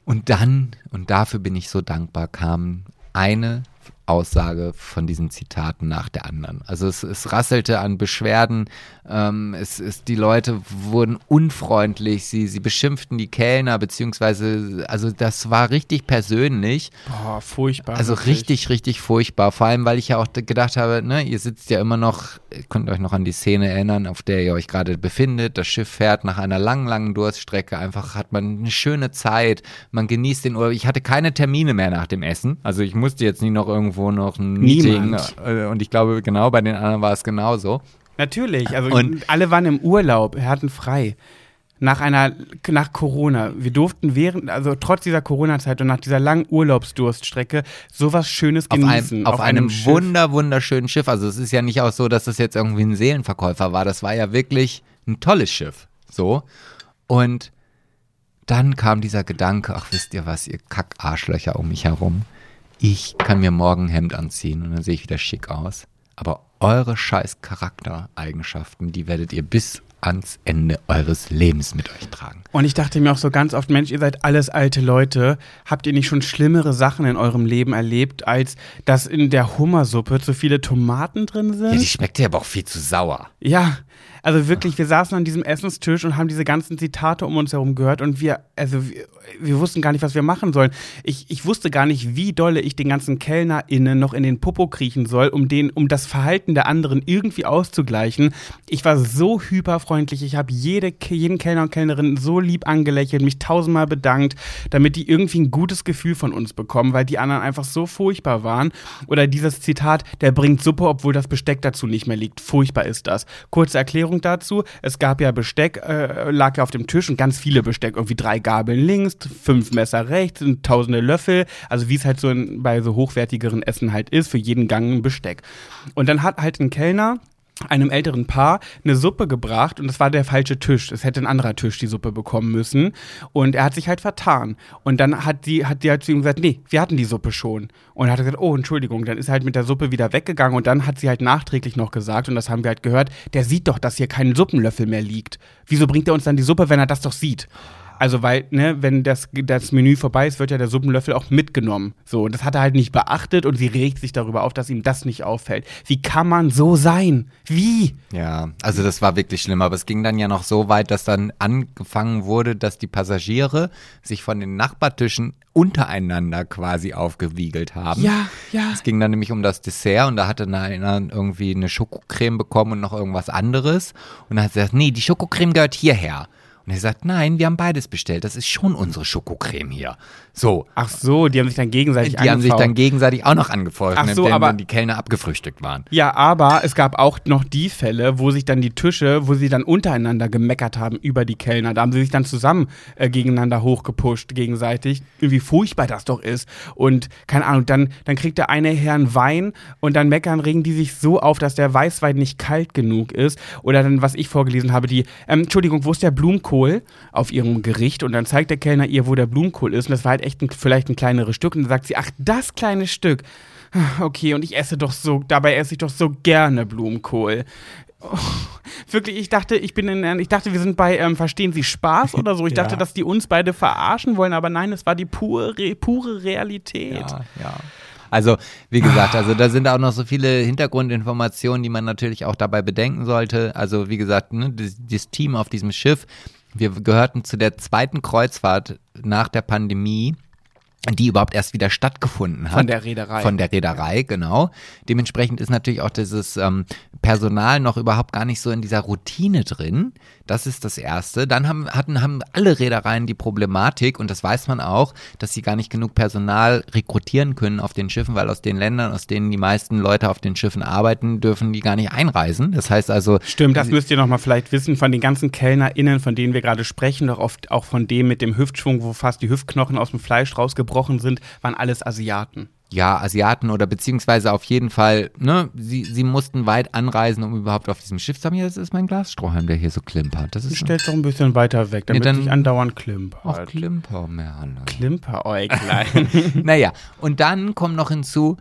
Speaker 2: Und dann, und dafür bin ich so dankbar, kam eine Aussage von diesen Zitaten nach der anderen. Also es, es rasselte an Beschwerden, ähm, es, es, die Leute wurden unfreundlich, sie, sie beschimpften die Kellner, beziehungsweise, also das war richtig persönlich.
Speaker 1: Boah, furchtbar.
Speaker 2: Also
Speaker 1: wirklich.
Speaker 2: richtig, richtig furchtbar. Vor allem, weil ich ja auch gedacht habe, ne, ihr sitzt ja immer noch, ihr könnt euch noch an die Szene erinnern, auf der ihr euch gerade befindet. Das Schiff fährt nach einer langen, langen Durststrecke. Einfach hat man eine schöne Zeit. Man genießt den Urlaub. Ich hatte keine Termine mehr nach dem Essen. Also ich musste jetzt nie noch irgendwo noch ein Meeting.
Speaker 1: Niemand.
Speaker 2: Äh, Und ich glaube, genau bei den anderen war es genauso.
Speaker 1: Natürlich, also
Speaker 2: Und-
Speaker 1: alle waren im Urlaub, hatten frei. Nach einer, nach Corona. Wir durften während, also trotz dieser Corona-Zeit und nach dieser langen Urlaubsdurststrecke sowas Schönes
Speaker 2: Auf
Speaker 1: genießen.
Speaker 2: einem, auf einem,
Speaker 1: Schiff.
Speaker 2: wunder, wunderschönen Schiff. Also es ist ja nicht auch so, dass das jetzt irgendwie ein Seelenverkäufer war. Das war ja wirklich ein tolles Schiff. So. Und dann kam dieser Gedanke, ach wisst ihr was, ihr Kackarschlöcher um mich herum. Ich kann mir morgen ein Hemd anziehen und dann sehe ich wieder schick aus. Aber eure scheiß Charaktereigenschaften, die werdet ihr bis ans Ende eures Lebens mit euch tragen.
Speaker 1: Und ich dachte mir auch so ganz oft, Mensch, ihr seid alles alte Leute. Habt ihr nicht schon schlimmere Sachen in eurem Leben erlebt, als dass in der Hummersuppe zu viele Tomaten drin sind?
Speaker 2: Ja, die schmeckt ja aber auch viel zu sauer.
Speaker 1: Ja, also wirklich, wir saßen an diesem Essenstisch und haben diese ganzen Zitate um uns herum gehört und wir, also wir, wir wussten gar nicht, was wir machen sollen. Ich, ich wusste gar nicht, wie dolle ich den ganzen KellnerInnen noch in den Popo kriechen soll, um den, um das Verhalten der anderen irgendwie auszugleichen. Ich war so hyperfreundlich, ich habe jede, jeden Kellner und Kellnerin so lieb angelächelt, mich tausendmal bedankt, damit die irgendwie ein gutes Gefühl von uns bekommen, weil die anderen einfach so furchtbar waren. Oder dieses Zitat, der bringt Suppe, obwohl das Besteck dazu nicht mehr liegt. Furchtbar ist das. Kurze Erklärung dazu, es gab ja Besteck, äh, lag ja auf dem Tisch und ganz viele Besteck, irgendwie drei Gabeln links, fünf Messer rechts tausende Löffel, also wie es halt so in, bei so hochwertigeren Essen halt ist, für jeden Gang ein Besteck. Und dann hat halt ein Kellner einem älteren Paar eine Suppe gebracht und das war der falsche Tisch. Es hätte ein anderer Tisch die Suppe bekommen müssen und er hat sich halt vertan. Und dann hat die, hat die halt zu ihm gesagt, nee, wir hatten die Suppe schon. Und er hat gesagt, oh, Entschuldigung, dann ist er halt mit der Suppe wieder weggegangen und dann hat sie halt nachträglich noch gesagt und das haben wir halt gehört, der sieht doch, dass hier kein Suppenlöffel mehr liegt. Wieso bringt er uns dann die Suppe, wenn er das doch sieht? Also, weil, ne, wenn das, das Menü vorbei ist, wird ja der Suppenlöffel auch mitgenommen. So, und das hat er halt nicht beachtet und sie regt sich darüber auf, dass ihm das nicht auffällt. Wie kann man so sein? Wie?
Speaker 2: Ja, also das war wirklich schlimm, aber es ging dann ja noch so weit, dass dann angefangen wurde, dass die Passagiere sich von den Nachbartischen untereinander quasi aufgewiegelt haben.
Speaker 1: Ja, ja.
Speaker 2: Es ging dann nämlich um das Dessert und da hatte einer irgendwie eine Schokocreme bekommen und noch irgendwas anderes. Und dann hat sie gesagt, nee, die Schokocreme gehört hierher. Und er sagt, nein, wir haben beides bestellt. Das ist schon unsere Schokocreme hier. So.
Speaker 1: Ach so, die haben sich dann gegenseitig
Speaker 2: Die haben sich dann gegenseitig auch noch angefeuert,
Speaker 1: Ach so,
Speaker 2: wenn
Speaker 1: aber-
Speaker 2: dann die Kellner abgefrühstückt waren.
Speaker 1: Ja, aber es gab auch noch die Fälle, wo sich dann die Tische, wo sie dann untereinander gemeckert haben über die Kellner. Da haben sie sich dann zusammen äh, gegeneinander hochgepusht, gegenseitig. Wie furchtbar das doch ist. Und keine Ahnung, dann, dann kriegt der eine Herr einen Wein und dann meckern, regen die sich so auf, dass der Weißwein nicht kalt genug ist. Oder dann, was ich vorgelesen habe, die, ähm, Entschuldigung, wo ist der Blumenkohl auf ihrem Gericht? Und dann zeigt der Kellner ihr, wo der Blumenkohl ist. Und das war halt echt ein, vielleicht ein kleineres Stück. Und dann sagt sie, ach, das kleine Stück. Okay, und ich esse doch so, dabei esse ich doch so gerne Blumenkohl. Oh, wirklich, ich dachte, ich bin in, ich dachte, wir sind bei ähm, Verstehen Sie Spaß oder so. Ich *laughs*
Speaker 2: Ja.
Speaker 1: dachte, dass die uns beide verarschen wollen, aber nein, es war die pure, Re- pure Realität.
Speaker 2: Ja, ja. Also, wie gesagt, also da sind auch noch so viele Hintergrundinformationen, die man natürlich auch dabei bedenken sollte. Also, wie gesagt, ne, das, das Team auf diesem Schiff, wir gehörten zu der zweiten Kreuzfahrt nach der Pandemie, die überhaupt erst wieder stattgefunden hat.
Speaker 1: Von der Reederei.
Speaker 2: Von der Reederei, genau. Dementsprechend ist natürlich auch dieses ähm, Personal noch überhaupt gar nicht so in dieser Routine drin. Das ist das Erste. Dann haben, hatten, haben alle Reedereien die Problematik, und das weiß man auch, dass sie gar nicht genug Personal rekrutieren können auf den Schiffen, weil aus den Ländern, aus denen die meisten Leute auf den Schiffen arbeiten, dürfen die gar nicht einreisen. Das heißt also,
Speaker 1: Stimmt, das müsst ihr noch mal vielleicht wissen von den ganzen KellnerInnen, von denen wir gerade sprechen, doch oft auch von dem mit dem Hüftschwung, wo fast die Hüftknochen aus dem Fleisch rausgebrochen sind, waren alles Asiaten.
Speaker 2: ja, Asiaten oder beziehungsweise auf jeden Fall, ne, sie, sie mussten weit anreisen, um überhaupt auf diesem Schiff zu haben. Ja, das ist mein Glasstrohhalm, der hier so klimpert. Das ist so,
Speaker 1: Stellt doch ein bisschen weiter weg, damit
Speaker 2: dann-
Speaker 1: nicht andauernd
Speaker 2: auch
Speaker 1: klimpert.
Speaker 2: Klimpermerle.
Speaker 1: Klimperäuglein. *laughs*
Speaker 2: naja, und dann kommt noch hinzu,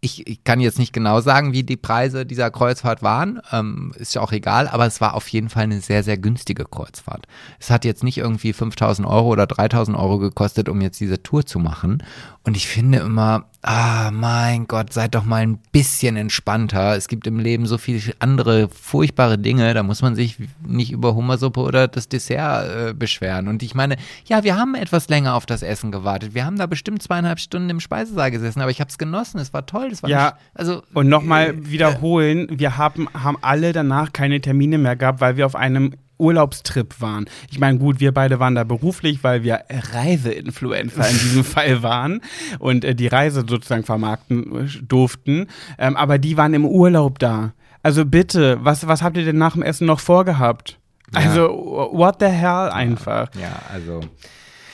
Speaker 2: ich, ich kann jetzt nicht genau sagen, wie die Preise dieser Kreuzfahrt waren, ähm, ist ja auch egal, aber es war auf jeden Fall eine sehr, sehr günstige Kreuzfahrt. Es hat jetzt nicht irgendwie 5000 Euro oder 3000 Euro gekostet, um jetzt diese Tour zu machen. Und ich finde immer, ah, mein Gott, seid doch mal ein bisschen entspannter. Es gibt im Leben so viele andere furchtbare Dinge, da muss man sich nicht über Hummersuppe oder das Dessert äh, beschweren. Und ich meine, ja, wir haben etwas länger auf das Essen gewartet. Wir haben da bestimmt zweieinhalb Stunden im Speisesaal gesessen, aber ich habe es genossen. Es war toll. Das war
Speaker 1: Ja,
Speaker 2: nicht, also
Speaker 1: Und nochmal wiederholen, wir haben, haben alle danach keine Termine mehr gehabt, weil wir auf einem Urlaubstrip waren. Ich meine, gut, wir beide waren da beruflich, weil wir Reiseinfluencer in diesem *laughs* Fall waren und äh, die Reise sozusagen vermarkten äh, durften. Ähm, aber die waren im Urlaub da. Also bitte, was, was habt ihr denn nach dem Essen noch vorgehabt?
Speaker 2: Ja.
Speaker 1: Also, what the hell einfach.
Speaker 2: Ja, also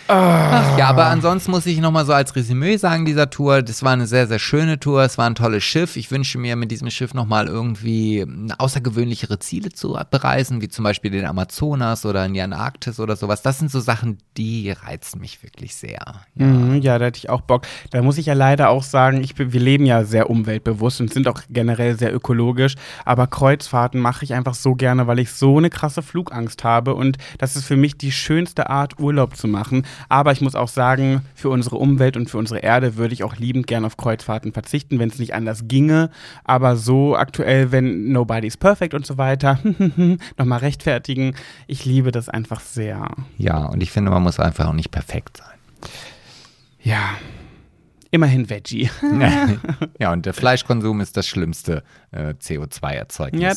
Speaker 2: Ach, ja, aber ansonsten muss ich nochmal so als Resümee sagen dieser Tour, das war eine sehr, sehr schöne Tour, es war ein tolles Schiff. Ich wünsche mir mit diesem Schiff nochmal irgendwie außergewöhnlichere Ziele zu bereisen, wie zum Beispiel den Amazonas oder in die Antarktis oder sowas. Das sind so Sachen, die reizen mich wirklich sehr.
Speaker 1: Ja, mhm, ja da hätte ich auch Bock. Da muss ich ja leider auch sagen, ich, wir leben ja sehr umweltbewusst und sind auch generell sehr ökologisch, aber Kreuzfahrten mache ich einfach so gerne, weil ich so eine krasse Flugangst habe und das ist für mich die schönste Art, Urlaub zu machen. Aber ich muss auch sagen, für unsere Umwelt und für unsere Erde würde ich auch liebend gerne auf Kreuzfahrten verzichten, wenn es nicht anders ginge. Aber so aktuell, wenn Nobody's Perfect und so weiter, *laughs* nochmal rechtfertigen. Ich liebe das einfach sehr.
Speaker 2: Ja, und ich finde, man muss einfach auch nicht perfekt sein.
Speaker 1: Ja, immerhin Veggie. *laughs* *laughs*
Speaker 2: ja, und der Fleischkonsum ist das schlimmste äh, CO2-Erzeugnis
Speaker 1: ja,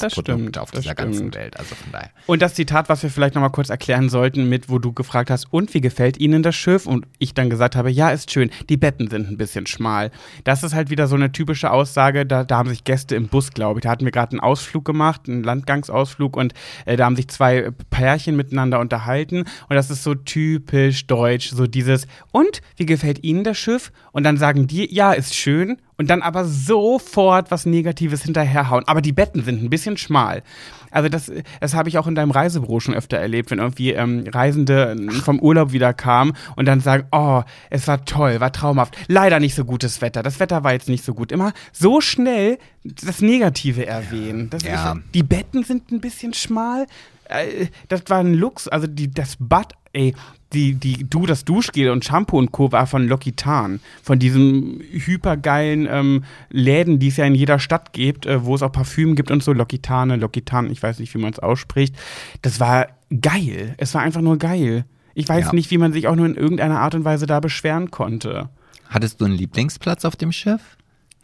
Speaker 2: auf dieser
Speaker 1: stimmt.
Speaker 2: ganzen Welt. Also von daher.
Speaker 1: Und das Zitat, was wir vielleicht nochmal kurz erklären sollten, mit wo du gefragt hast, und wie gefällt Ihnen das Schiff? Und ich dann gesagt habe, ja, ist schön. Die Betten sind ein bisschen schmal. Das ist halt wieder so eine typische Aussage. Da, da haben sich Gäste im Bus, glaube ich. Da hatten wir gerade einen Ausflug gemacht, einen Landgangsausflug, und äh, da haben sich zwei Pärchen miteinander unterhalten. Und das ist so typisch deutsch, so dieses, und wie gefällt Ihnen das Schiff? Und dann sagen die, ja, ist schön und dann aber sofort was Negatives hinterherhauen. Aber die Betten sind ein bisschen schmal. Also das, das habe ich auch in deinem Reisebüro schon öfter erlebt, wenn irgendwie ähm, Reisende vom Urlaub wieder kamen und dann sagen, oh, es war toll, war traumhaft. Leider nicht so gutes Wetter. Das Wetter war jetzt nicht so gut. Immer so schnell das Negative erwähnen. Das
Speaker 2: Ja.
Speaker 1: ist, die Betten sind ein bisschen schmal. Äh, Das war ein Lux, also die, das Bad, ey, die, die, du, das Duschgel und Shampoo und Co. war von L'Occitane. Von diesem hypergeilen ähm, Läden, die es ja in jeder Stadt gibt, äh, wo es auch Parfüm gibt und so. L'Occitane, L'Occitane, ich weiß nicht, wie man es ausspricht. Das war geil. Es war einfach nur geil. Ich weiß
Speaker 2: Ja.
Speaker 1: nicht, wie man sich auch nur in irgendeiner Art und Weise da beschweren konnte.
Speaker 2: Hattest du einen Lieblingsplatz auf dem Schiff?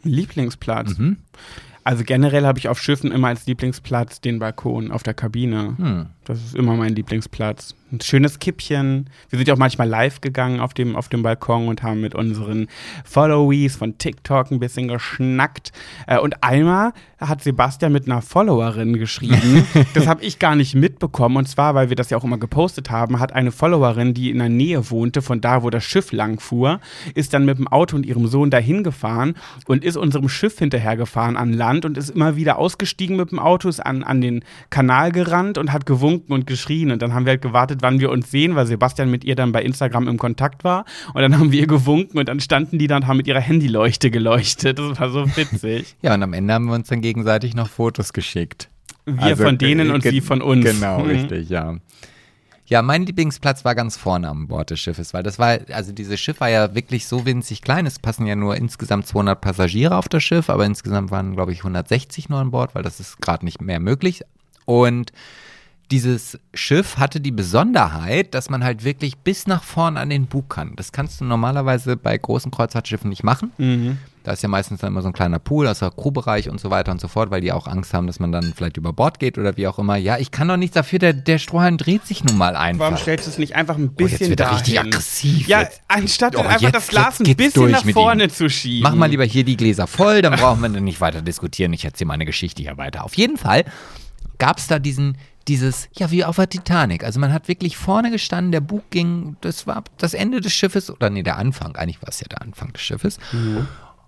Speaker 1: Lieblingsplatz.
Speaker 2: Mhm.
Speaker 1: Also generell habe ich auf Schiffen immer als Lieblingsplatz den Balkon auf der Kabine.
Speaker 2: Hm.
Speaker 1: Das ist immer mein Lieblingsplatz. Ein schönes Kippchen. Wir sind ja auch manchmal live gegangen auf dem, auf dem Balkon und haben mit unseren Followees von TikTok ein bisschen geschnackt. Äh, und einmal hat Sebastian mit einer Followerin geschrieben. *laughs* das habe ich gar nicht mitbekommen. Und zwar, weil wir das ja auch immer gepostet haben, hat eine Followerin, die in der Nähe wohnte, von da, wo das Schiff lang fuhr, ist dann mit dem Auto und ihrem Sohn dahin gefahren und ist unserem Schiff hinterhergefahren an Land und ist immer wieder ausgestiegen mit dem Auto, ist an, an den Kanal gerannt und hat gewunken und geschrien. Und dann haben wir halt gewartet, wann wir uns sehen, weil Sebastian mit ihr dann bei Instagram im Kontakt war. Und dann haben wir ihr gewunken und dann standen die da und haben mit ihrer Handyleuchte geleuchtet. Das war so witzig.
Speaker 2: Ja, und am Ende haben wir uns dann gegenseitig noch Fotos geschickt.
Speaker 1: Wir
Speaker 2: Also,
Speaker 1: von denen und
Speaker 2: ge-
Speaker 1: sie von uns.
Speaker 2: Genau,
Speaker 1: Mhm.
Speaker 2: richtig, ja. Ja, mein Lieblingsplatz war ganz vorne am Bord des Schiffes, weil das war, also dieses Schiff war ja wirklich so winzig klein. Es passen ja nur insgesamt 200 Passagiere auf das Schiff, aber insgesamt waren, glaube ich, 160 nur an Bord, weil das ist gerade nicht mehr möglich. Und dieses Schiff hatte die Besonderheit, dass man halt wirklich bis nach vorn an den Bug kann. Das kannst du normalerweise bei großen Kreuzfahrtschiffen nicht machen.
Speaker 1: Mhm.
Speaker 2: Da ist ja meistens dann immer so ein kleiner Pool, also Crewbereich und so weiter und so fort, weil die auch Angst haben, dass man dann vielleicht über Bord geht oder wie auch immer. Ja, ich kann doch nichts dafür, der, der Strohhalm dreht sich nun mal einfach.
Speaker 1: Warum stellst du es nicht einfach ein
Speaker 2: Oh, jetzt
Speaker 1: bisschen
Speaker 2: wird er
Speaker 1: dahin?
Speaker 2: richtig aggressiv.
Speaker 1: Ja,
Speaker 2: Jetzt-
Speaker 1: anstatt
Speaker 2: Oh,
Speaker 1: einfach
Speaker 2: jetzt-
Speaker 1: das Glas ein bisschen nach vorne zu schieben.
Speaker 2: Mach mal lieber hier die Gläser voll, dann brauchen wir dann nicht weiter diskutieren. Ich erzähle meine Geschichte hier weiter. Auf jeden Fall gab es da diesen, dieses, ja, wie auf der Titanic. Also man hat wirklich vorne gestanden, der Bug ging, das war das Ende des Schiffes, oder nee, der Anfang, eigentlich war es ja der Anfang des Schiffes.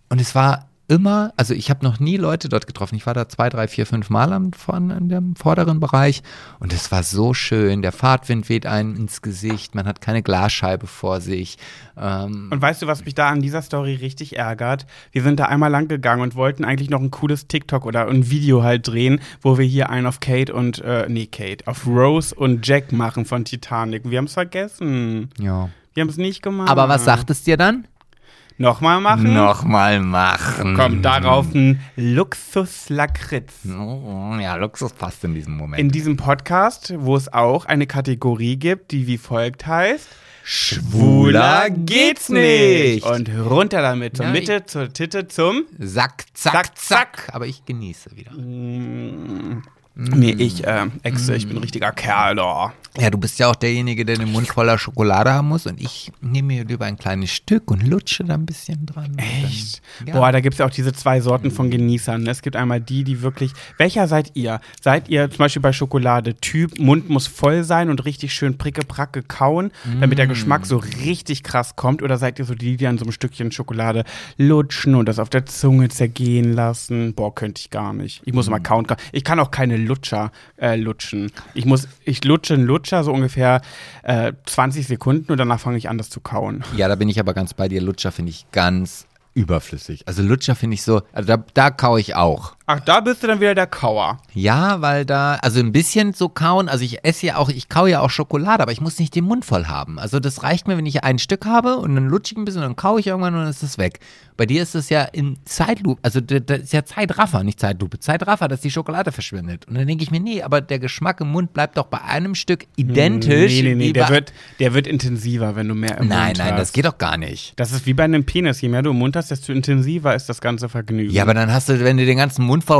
Speaker 2: Und es war immer, also ich habe noch nie Leute dort getroffen. Ich war da zwei, drei, vier, fünf Mal am, vorn, in dem vorderen Bereich und es war so schön. Der Fahrtwind weht einem ins Gesicht, man hat keine Glasscheibe vor sich. Ähm,
Speaker 1: Und weißt du, was mich da an dieser Story richtig ärgert? Wir sind da einmal lang gegangen und wollten eigentlich noch ein cooles TikTok oder ein Video halt drehen, wo wir hier einen auf Kate und, äh, nee, Kate, auf Rose und Jack machen von Titanic. Wir haben es vergessen.
Speaker 2: ja.
Speaker 1: Wir haben es nicht gemacht.
Speaker 2: Aber was sagt es dir dann?
Speaker 1: Nochmal machen?
Speaker 2: Nochmal machen.
Speaker 1: Kommt darauf ein Luxus-Lakritz.
Speaker 2: Oh, ja, Luxus passt in diesem Moment.
Speaker 1: In diesem Podcast, wo es auch eine Kategorie gibt, die wie folgt heißt.
Speaker 2: Schwuler geht's nicht.
Speaker 1: Und runter damit. Zur
Speaker 2: Ja,
Speaker 1: Mitte, zur Titte, zum.
Speaker 2: Zack, zack,
Speaker 1: Zack,
Speaker 2: zack. Aber ich genieße wieder.
Speaker 1: Nee, ich, äh, Exe, ich bin ein richtiger Kerl da.
Speaker 2: Ja, du bist ja auch derjenige, der den Mund voller Schokolade haben muss und ich nehme mir lieber ein kleines Stück und lutsche da ein bisschen dran.
Speaker 1: Echt?
Speaker 2: Dann, ja.
Speaker 1: Boah, da gibt es ja auch diese zwei Sorten von Genießern. ne? Es gibt einmal die, die wirklich. Welcher seid ihr? Seid ihr zum Beispiel bei Schokolade Typ, Mund muss voll sein und richtig schön pricke-pracke kauen, damit der Geschmack so richtig krass kommt? Oder seid ihr so die, die an so einem Stückchen Schokolade lutschen und das auf der Zunge zergehen lassen? Boah, könnte ich gar nicht. Ich muss mal kauen. Ich kann auch keine Lutscher äh, lutschen. Ich muss, ich lutsche einen Lutscher so ungefähr äh, 20 Sekunden und danach fange ich an, das zu kauen.
Speaker 2: ja, da bin ich aber ganz bei dir. Lutscher finde ich ganz überflüssig. Also Lutscher finde ich so, also da, da kaue ich auch.
Speaker 1: Ach, da bist du dann wieder der Kauer.
Speaker 2: Ja, weil da, also ein bisschen so kauen, also ich esse ja auch, ich kaue ja auch Schokolade, aber ich muss nicht den Mund voll haben. Also das reicht mir, wenn ich ein Stück habe und dann lutsche ich ein bisschen und dann kaue ich irgendwann und dann ist es weg. Bei dir ist es ja in Zeitlupe, also da- das ist ja Zeitraffer, nicht Zeitlupe, Zeitraffer, dass die Schokolade verschwindet. Und dann denke ich mir, nee, aber der Geschmack im Mund bleibt doch bei einem Stück identisch.
Speaker 1: Nee, nee, nee, der wird, der wird intensiver, wenn du mehr im
Speaker 2: Nein,
Speaker 1: Mund
Speaker 2: nein,
Speaker 1: hast.
Speaker 2: das geht doch gar nicht.
Speaker 1: Das ist wie bei einem Penis. Je mehr du im Mund hast, desto intensiver ist das ganze Vergnügen.
Speaker 2: Ja, aber dann hast du, wenn du den ganzen Mund voll.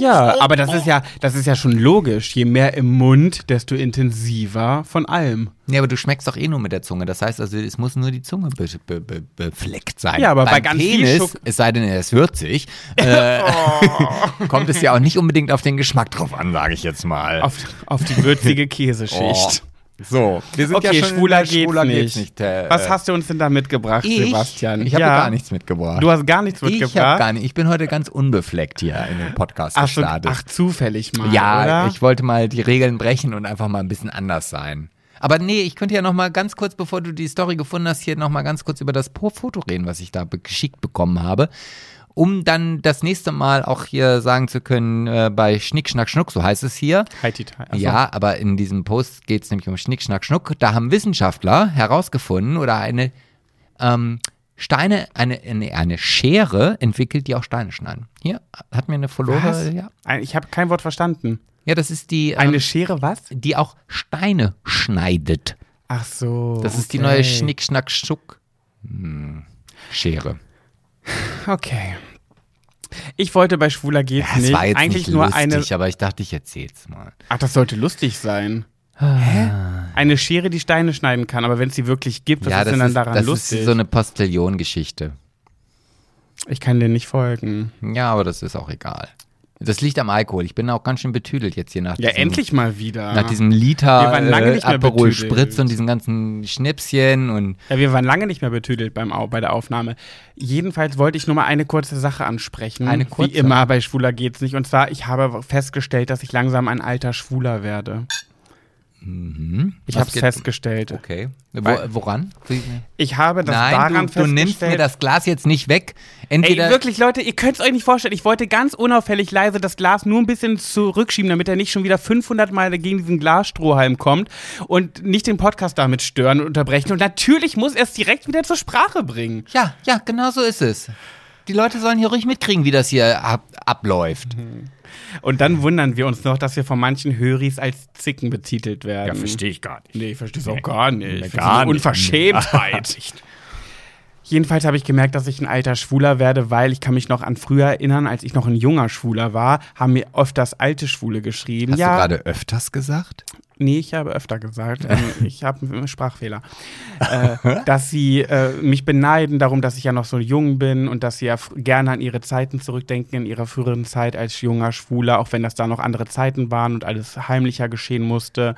Speaker 1: Ja, aber das ist ja, das ist ja schon logisch. Je mehr im Mund, desto intensiver von allem.
Speaker 2: Nee, aber du schmeckst doch eh nur mit der Zunge. Das heißt also, es muss nur die Zunge be be be befleckt sein.
Speaker 1: Ja, aber bei
Speaker 2: Beim
Speaker 1: ganz viel
Speaker 2: Penis, es sei denn, er ist würzig, *laughs* äh,
Speaker 1: Oh.
Speaker 2: kommt es ja auch nicht unbedingt auf den Geschmack drauf an, sage ich jetzt mal.
Speaker 1: Auf, auf die würzige *laughs* Käseschicht.
Speaker 2: So, wir sind
Speaker 1: Okay,
Speaker 2: ja schon
Speaker 1: schwuler
Speaker 2: der
Speaker 1: geht's
Speaker 2: schwuler
Speaker 1: nicht.
Speaker 2: geht's nicht. äh,
Speaker 1: Was hast du uns denn da mitgebracht,
Speaker 2: ich?
Speaker 1: Sebastian?
Speaker 2: Ich habe
Speaker 1: ja.
Speaker 2: gar nichts mitgebracht.
Speaker 1: Du hast gar nichts
Speaker 2: ich
Speaker 1: mitgebracht?
Speaker 2: habe gar nicht. Ich bin heute ganz unbefleckt hier in den Podcast
Speaker 1: ach, so,
Speaker 2: gestartet.
Speaker 1: ach, zufällig mal,
Speaker 2: Ja,
Speaker 1: oder?
Speaker 2: ich wollte mal die Regeln brechen und einfach mal ein bisschen anders sein. Aber nee, ich könnte ja noch mal ganz kurz, bevor du die Story gefunden hast, hier noch mal ganz kurz über das Po-Foto reden, was ich da geschickt bekommen habe. Um dann das nächste Mal auch hier sagen zu können, äh, bei Schnick, Schnack, Schnuck, so heißt es hier.
Speaker 1: Heidi Tai. Achso.
Speaker 2: Ja, aber in diesem Post geht es nämlich um Schnick, Schnack, Schnuck. Da haben Wissenschaftler herausgefunden oder eine ähm, Steine, eine, eine, eine Schere entwickelt, die auch Steine schneiden. Hier hat mir eine Followere,
Speaker 1: Was?
Speaker 2: ja.
Speaker 1: Ich habe kein Wort verstanden.
Speaker 2: Ja, das ist die, ähm,
Speaker 1: Eine Schere, was?
Speaker 2: die auch Steine schneidet.
Speaker 1: Ach so.
Speaker 2: Das ist die neue Schnick, Schnack, Schuck hm, Schere. *laughs*
Speaker 1: Okay. Ich wollte bei Schwuler geht's
Speaker 2: Ja,
Speaker 1: nicht.
Speaker 2: war jetzt
Speaker 1: Eigentlich
Speaker 2: nicht
Speaker 1: nur
Speaker 2: lustig,
Speaker 1: eine.
Speaker 2: aber ich dachte, ich erzähl's mal.
Speaker 1: Ach, das sollte lustig sein.
Speaker 2: Ah.
Speaker 1: Hä? Eine Schere, die Steine schneiden kann, aber wenn es sie wirklich gibt, was
Speaker 2: ja,
Speaker 1: ist
Speaker 2: das,
Speaker 1: denn dann
Speaker 2: ist,
Speaker 1: daran
Speaker 2: das
Speaker 1: lustig?
Speaker 2: ist so eine Postillon-Geschichte.
Speaker 1: ich kann dir nicht folgen.
Speaker 2: Ja, aber das ist auch egal. Das liegt am Alkohol. Ich bin auch ganz schön betüdelt jetzt hier nach
Speaker 1: Ja,
Speaker 2: diesem,
Speaker 1: endlich mal wieder.
Speaker 2: nach diesem Liter
Speaker 1: Wir waren lange
Speaker 2: äh, Aperol. Spritz und diesen ganzen Schnäpschen und
Speaker 1: Ja, wir waren lange nicht mehr betüdelt beim bei der Aufnahme. Jedenfalls wollte ich nur mal eine kurze Sache ansprechen.
Speaker 2: Eine kurze?
Speaker 1: Wie immer bei Schwuler geht's nicht. Und zwar, ich habe festgestellt, dass ich langsam ein alter Schwuler werde. Ich
Speaker 2: Mhm. Was
Speaker 1: habe es festgestellt.
Speaker 2: okay. Wo,
Speaker 1: Weil-
Speaker 2: woran?
Speaker 1: Ich habe das
Speaker 2: Nein,
Speaker 1: daran
Speaker 2: du, du nimmst mir das Glas jetzt nicht weg. Entweder
Speaker 1: Ey, wirklich, Leute, ihr könnt es euch nicht vorstellen. Ich wollte ganz unauffällig leise das Glas nur ein bisschen zurückschieben, damit er nicht schon wieder 500 Mal gegen diesen Glasstrohhalm kommt und nicht den Podcast damit stören und unterbrechen. Und natürlich muss er es direkt wieder zur Sprache bringen.
Speaker 2: Ja, ja, genau so ist es. Die Leute sollen hier ruhig mitkriegen, wie das hier ab, abläuft.
Speaker 1: Und dann wundern wir uns noch, dass wir von manchen Höris als Zicken betitelt werden.
Speaker 2: ich gar nicht.
Speaker 1: Nee, ich verstehe es auch gar nicht.
Speaker 2: Nee,
Speaker 1: Das ist
Speaker 2: gar nicht.
Speaker 1: Unverschämtheit. *laughs* Jedenfalls habe ich gemerkt, dass ich ein alter Schwuler werde, weil ich kann mich noch an früher erinnern, als ich noch ein junger Schwuler war, haben mir öfters alte Schwule geschrieben.
Speaker 2: Hast
Speaker 1: ja,
Speaker 2: du gerade öfters gesagt?
Speaker 1: Nee, ich habe öfter gesagt, ähm, *laughs* ich habe einen Sprachfehler, äh, dass sie äh, mich beneiden darum, dass ich ja noch so jung bin und dass sie ja gerne an ihre Zeiten zurückdenken, in ihrer früheren Zeit als junger Schwuler, auch wenn das da noch andere Zeiten waren und alles heimlicher geschehen musste.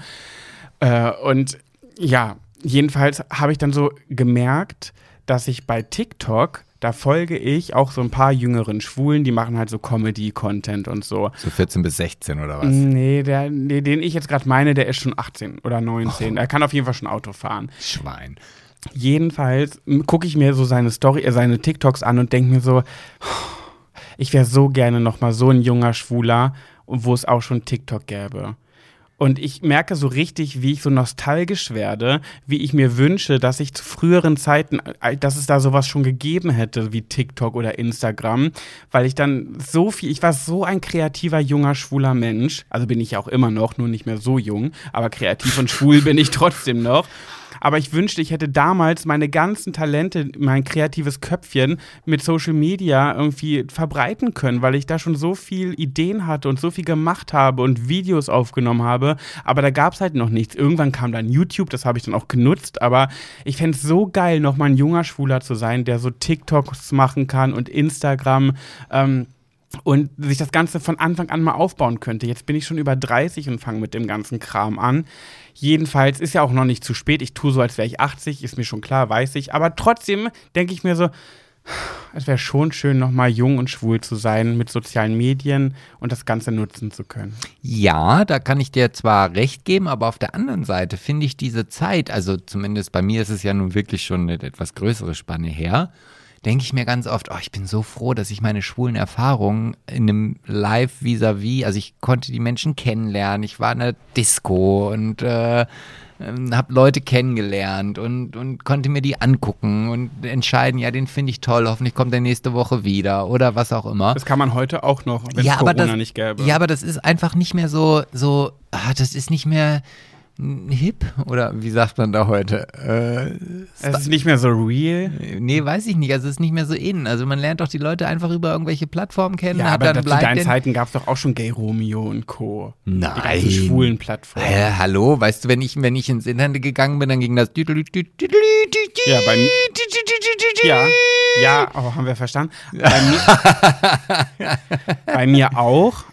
Speaker 1: Äh, und ja, jedenfalls habe ich dann so gemerkt, dass ich bei TikTok, da folge ich auch so ein paar jüngeren Schwulen, die machen halt so Comedy-Content und so.
Speaker 2: So 14 bis 16 oder was?
Speaker 1: Nee, der, nee, den ich jetzt gerade meine, der ist schon 18 oder 19. Er kann auf jeden Fall schon Auto fahren.
Speaker 2: Schwein.
Speaker 1: Jedenfalls gucke ich mir so seine Story, äh, seine TikToks an und denke mir so, ich wäre so gerne noch mal so ein junger Schwuler, wo es auch schon TikTok gäbe. Und ich merke so richtig, wie ich so nostalgisch werde, wie ich mir wünsche, dass ich zu früheren Zeiten, äh, dass es da sowas schon gegeben hätte wie TikTok oder Instagram, weil ich dann so viel, ich war so ein kreativer, junger, schwuler Mensch, also bin ich auch immer noch, nur nicht mehr so jung, aber kreativ und schwul bin ich *laughs* trotzdem noch. Aber ich wünschte, ich hätte damals meine ganzen Talente, mein kreatives Köpfchen mit Social Media irgendwie verbreiten können, weil ich da schon so viel Ideen hatte und so viel gemacht habe und Videos aufgenommen habe. Aber da gab es halt noch nichts. Irgendwann kam dann YouTube, das habe ich dann auch genutzt. Aber ich fände es so geil, nochmal ein junger Schwuler zu sein, der so TikToks machen kann und Instagram. Ähm, und sich das Ganze von Anfang an mal aufbauen könnte. Jetzt bin ich schon über 30 und fange mit dem ganzen Kram an. Jedenfalls ist ja auch noch nicht zu spät. Ich tue so, als wäre ich 80, ist mir schon klar, weiß ich. Aber trotzdem denke ich mir so, es wäre schon schön, nochmal jung und schwul zu sein mit sozialen Medien und das Ganze nutzen zu können.
Speaker 2: Ja, da kann ich dir zwar recht geben, aber auf der anderen Seite finde ich diese Zeit, also zumindest bei mir ist es ja nun wirklich schon eine etwas größere Spanne her, denke ich mir ganz oft, oh, ich bin so froh, dass ich meine schwulen Erfahrungen in einem Live vis-à-vis, also ich konnte die Menschen kennenlernen, ich war in der Disco und äh, ähm, habe Leute kennengelernt und, und konnte mir die angucken und entscheiden, ja, den finde ich toll, hoffentlich kommt er nächste Woche wieder oder was auch immer.
Speaker 1: Das kann man heute auch noch, wenn
Speaker 2: ja,
Speaker 1: es Corona
Speaker 2: das,
Speaker 1: nicht gäbe.
Speaker 2: Ja, aber das ist einfach nicht mehr so, so, ah, das ist nicht mehr hip oder wie sagt man da heute? Äh,
Speaker 1: es ist nicht mehr so real.
Speaker 2: Nee, weiß ich nicht. Also es ist nicht mehr so in. Also man lernt doch die Leute einfach über irgendwelche Plattformen kennen.
Speaker 1: Ja, aber zu deinen Zeiten gab es doch auch schon Gay Romeo und Co. Die ganzen
Speaker 2: Nein.
Speaker 1: schwulen Plattformen.
Speaker 2: Äh, hallo, weißt du, wenn ich, wenn ich ins Internet gegangen bin, dann ging das.
Speaker 1: Ja, bei mir- Ja, ja, oh, haben wir verstanden. Bei mir, bei mir auch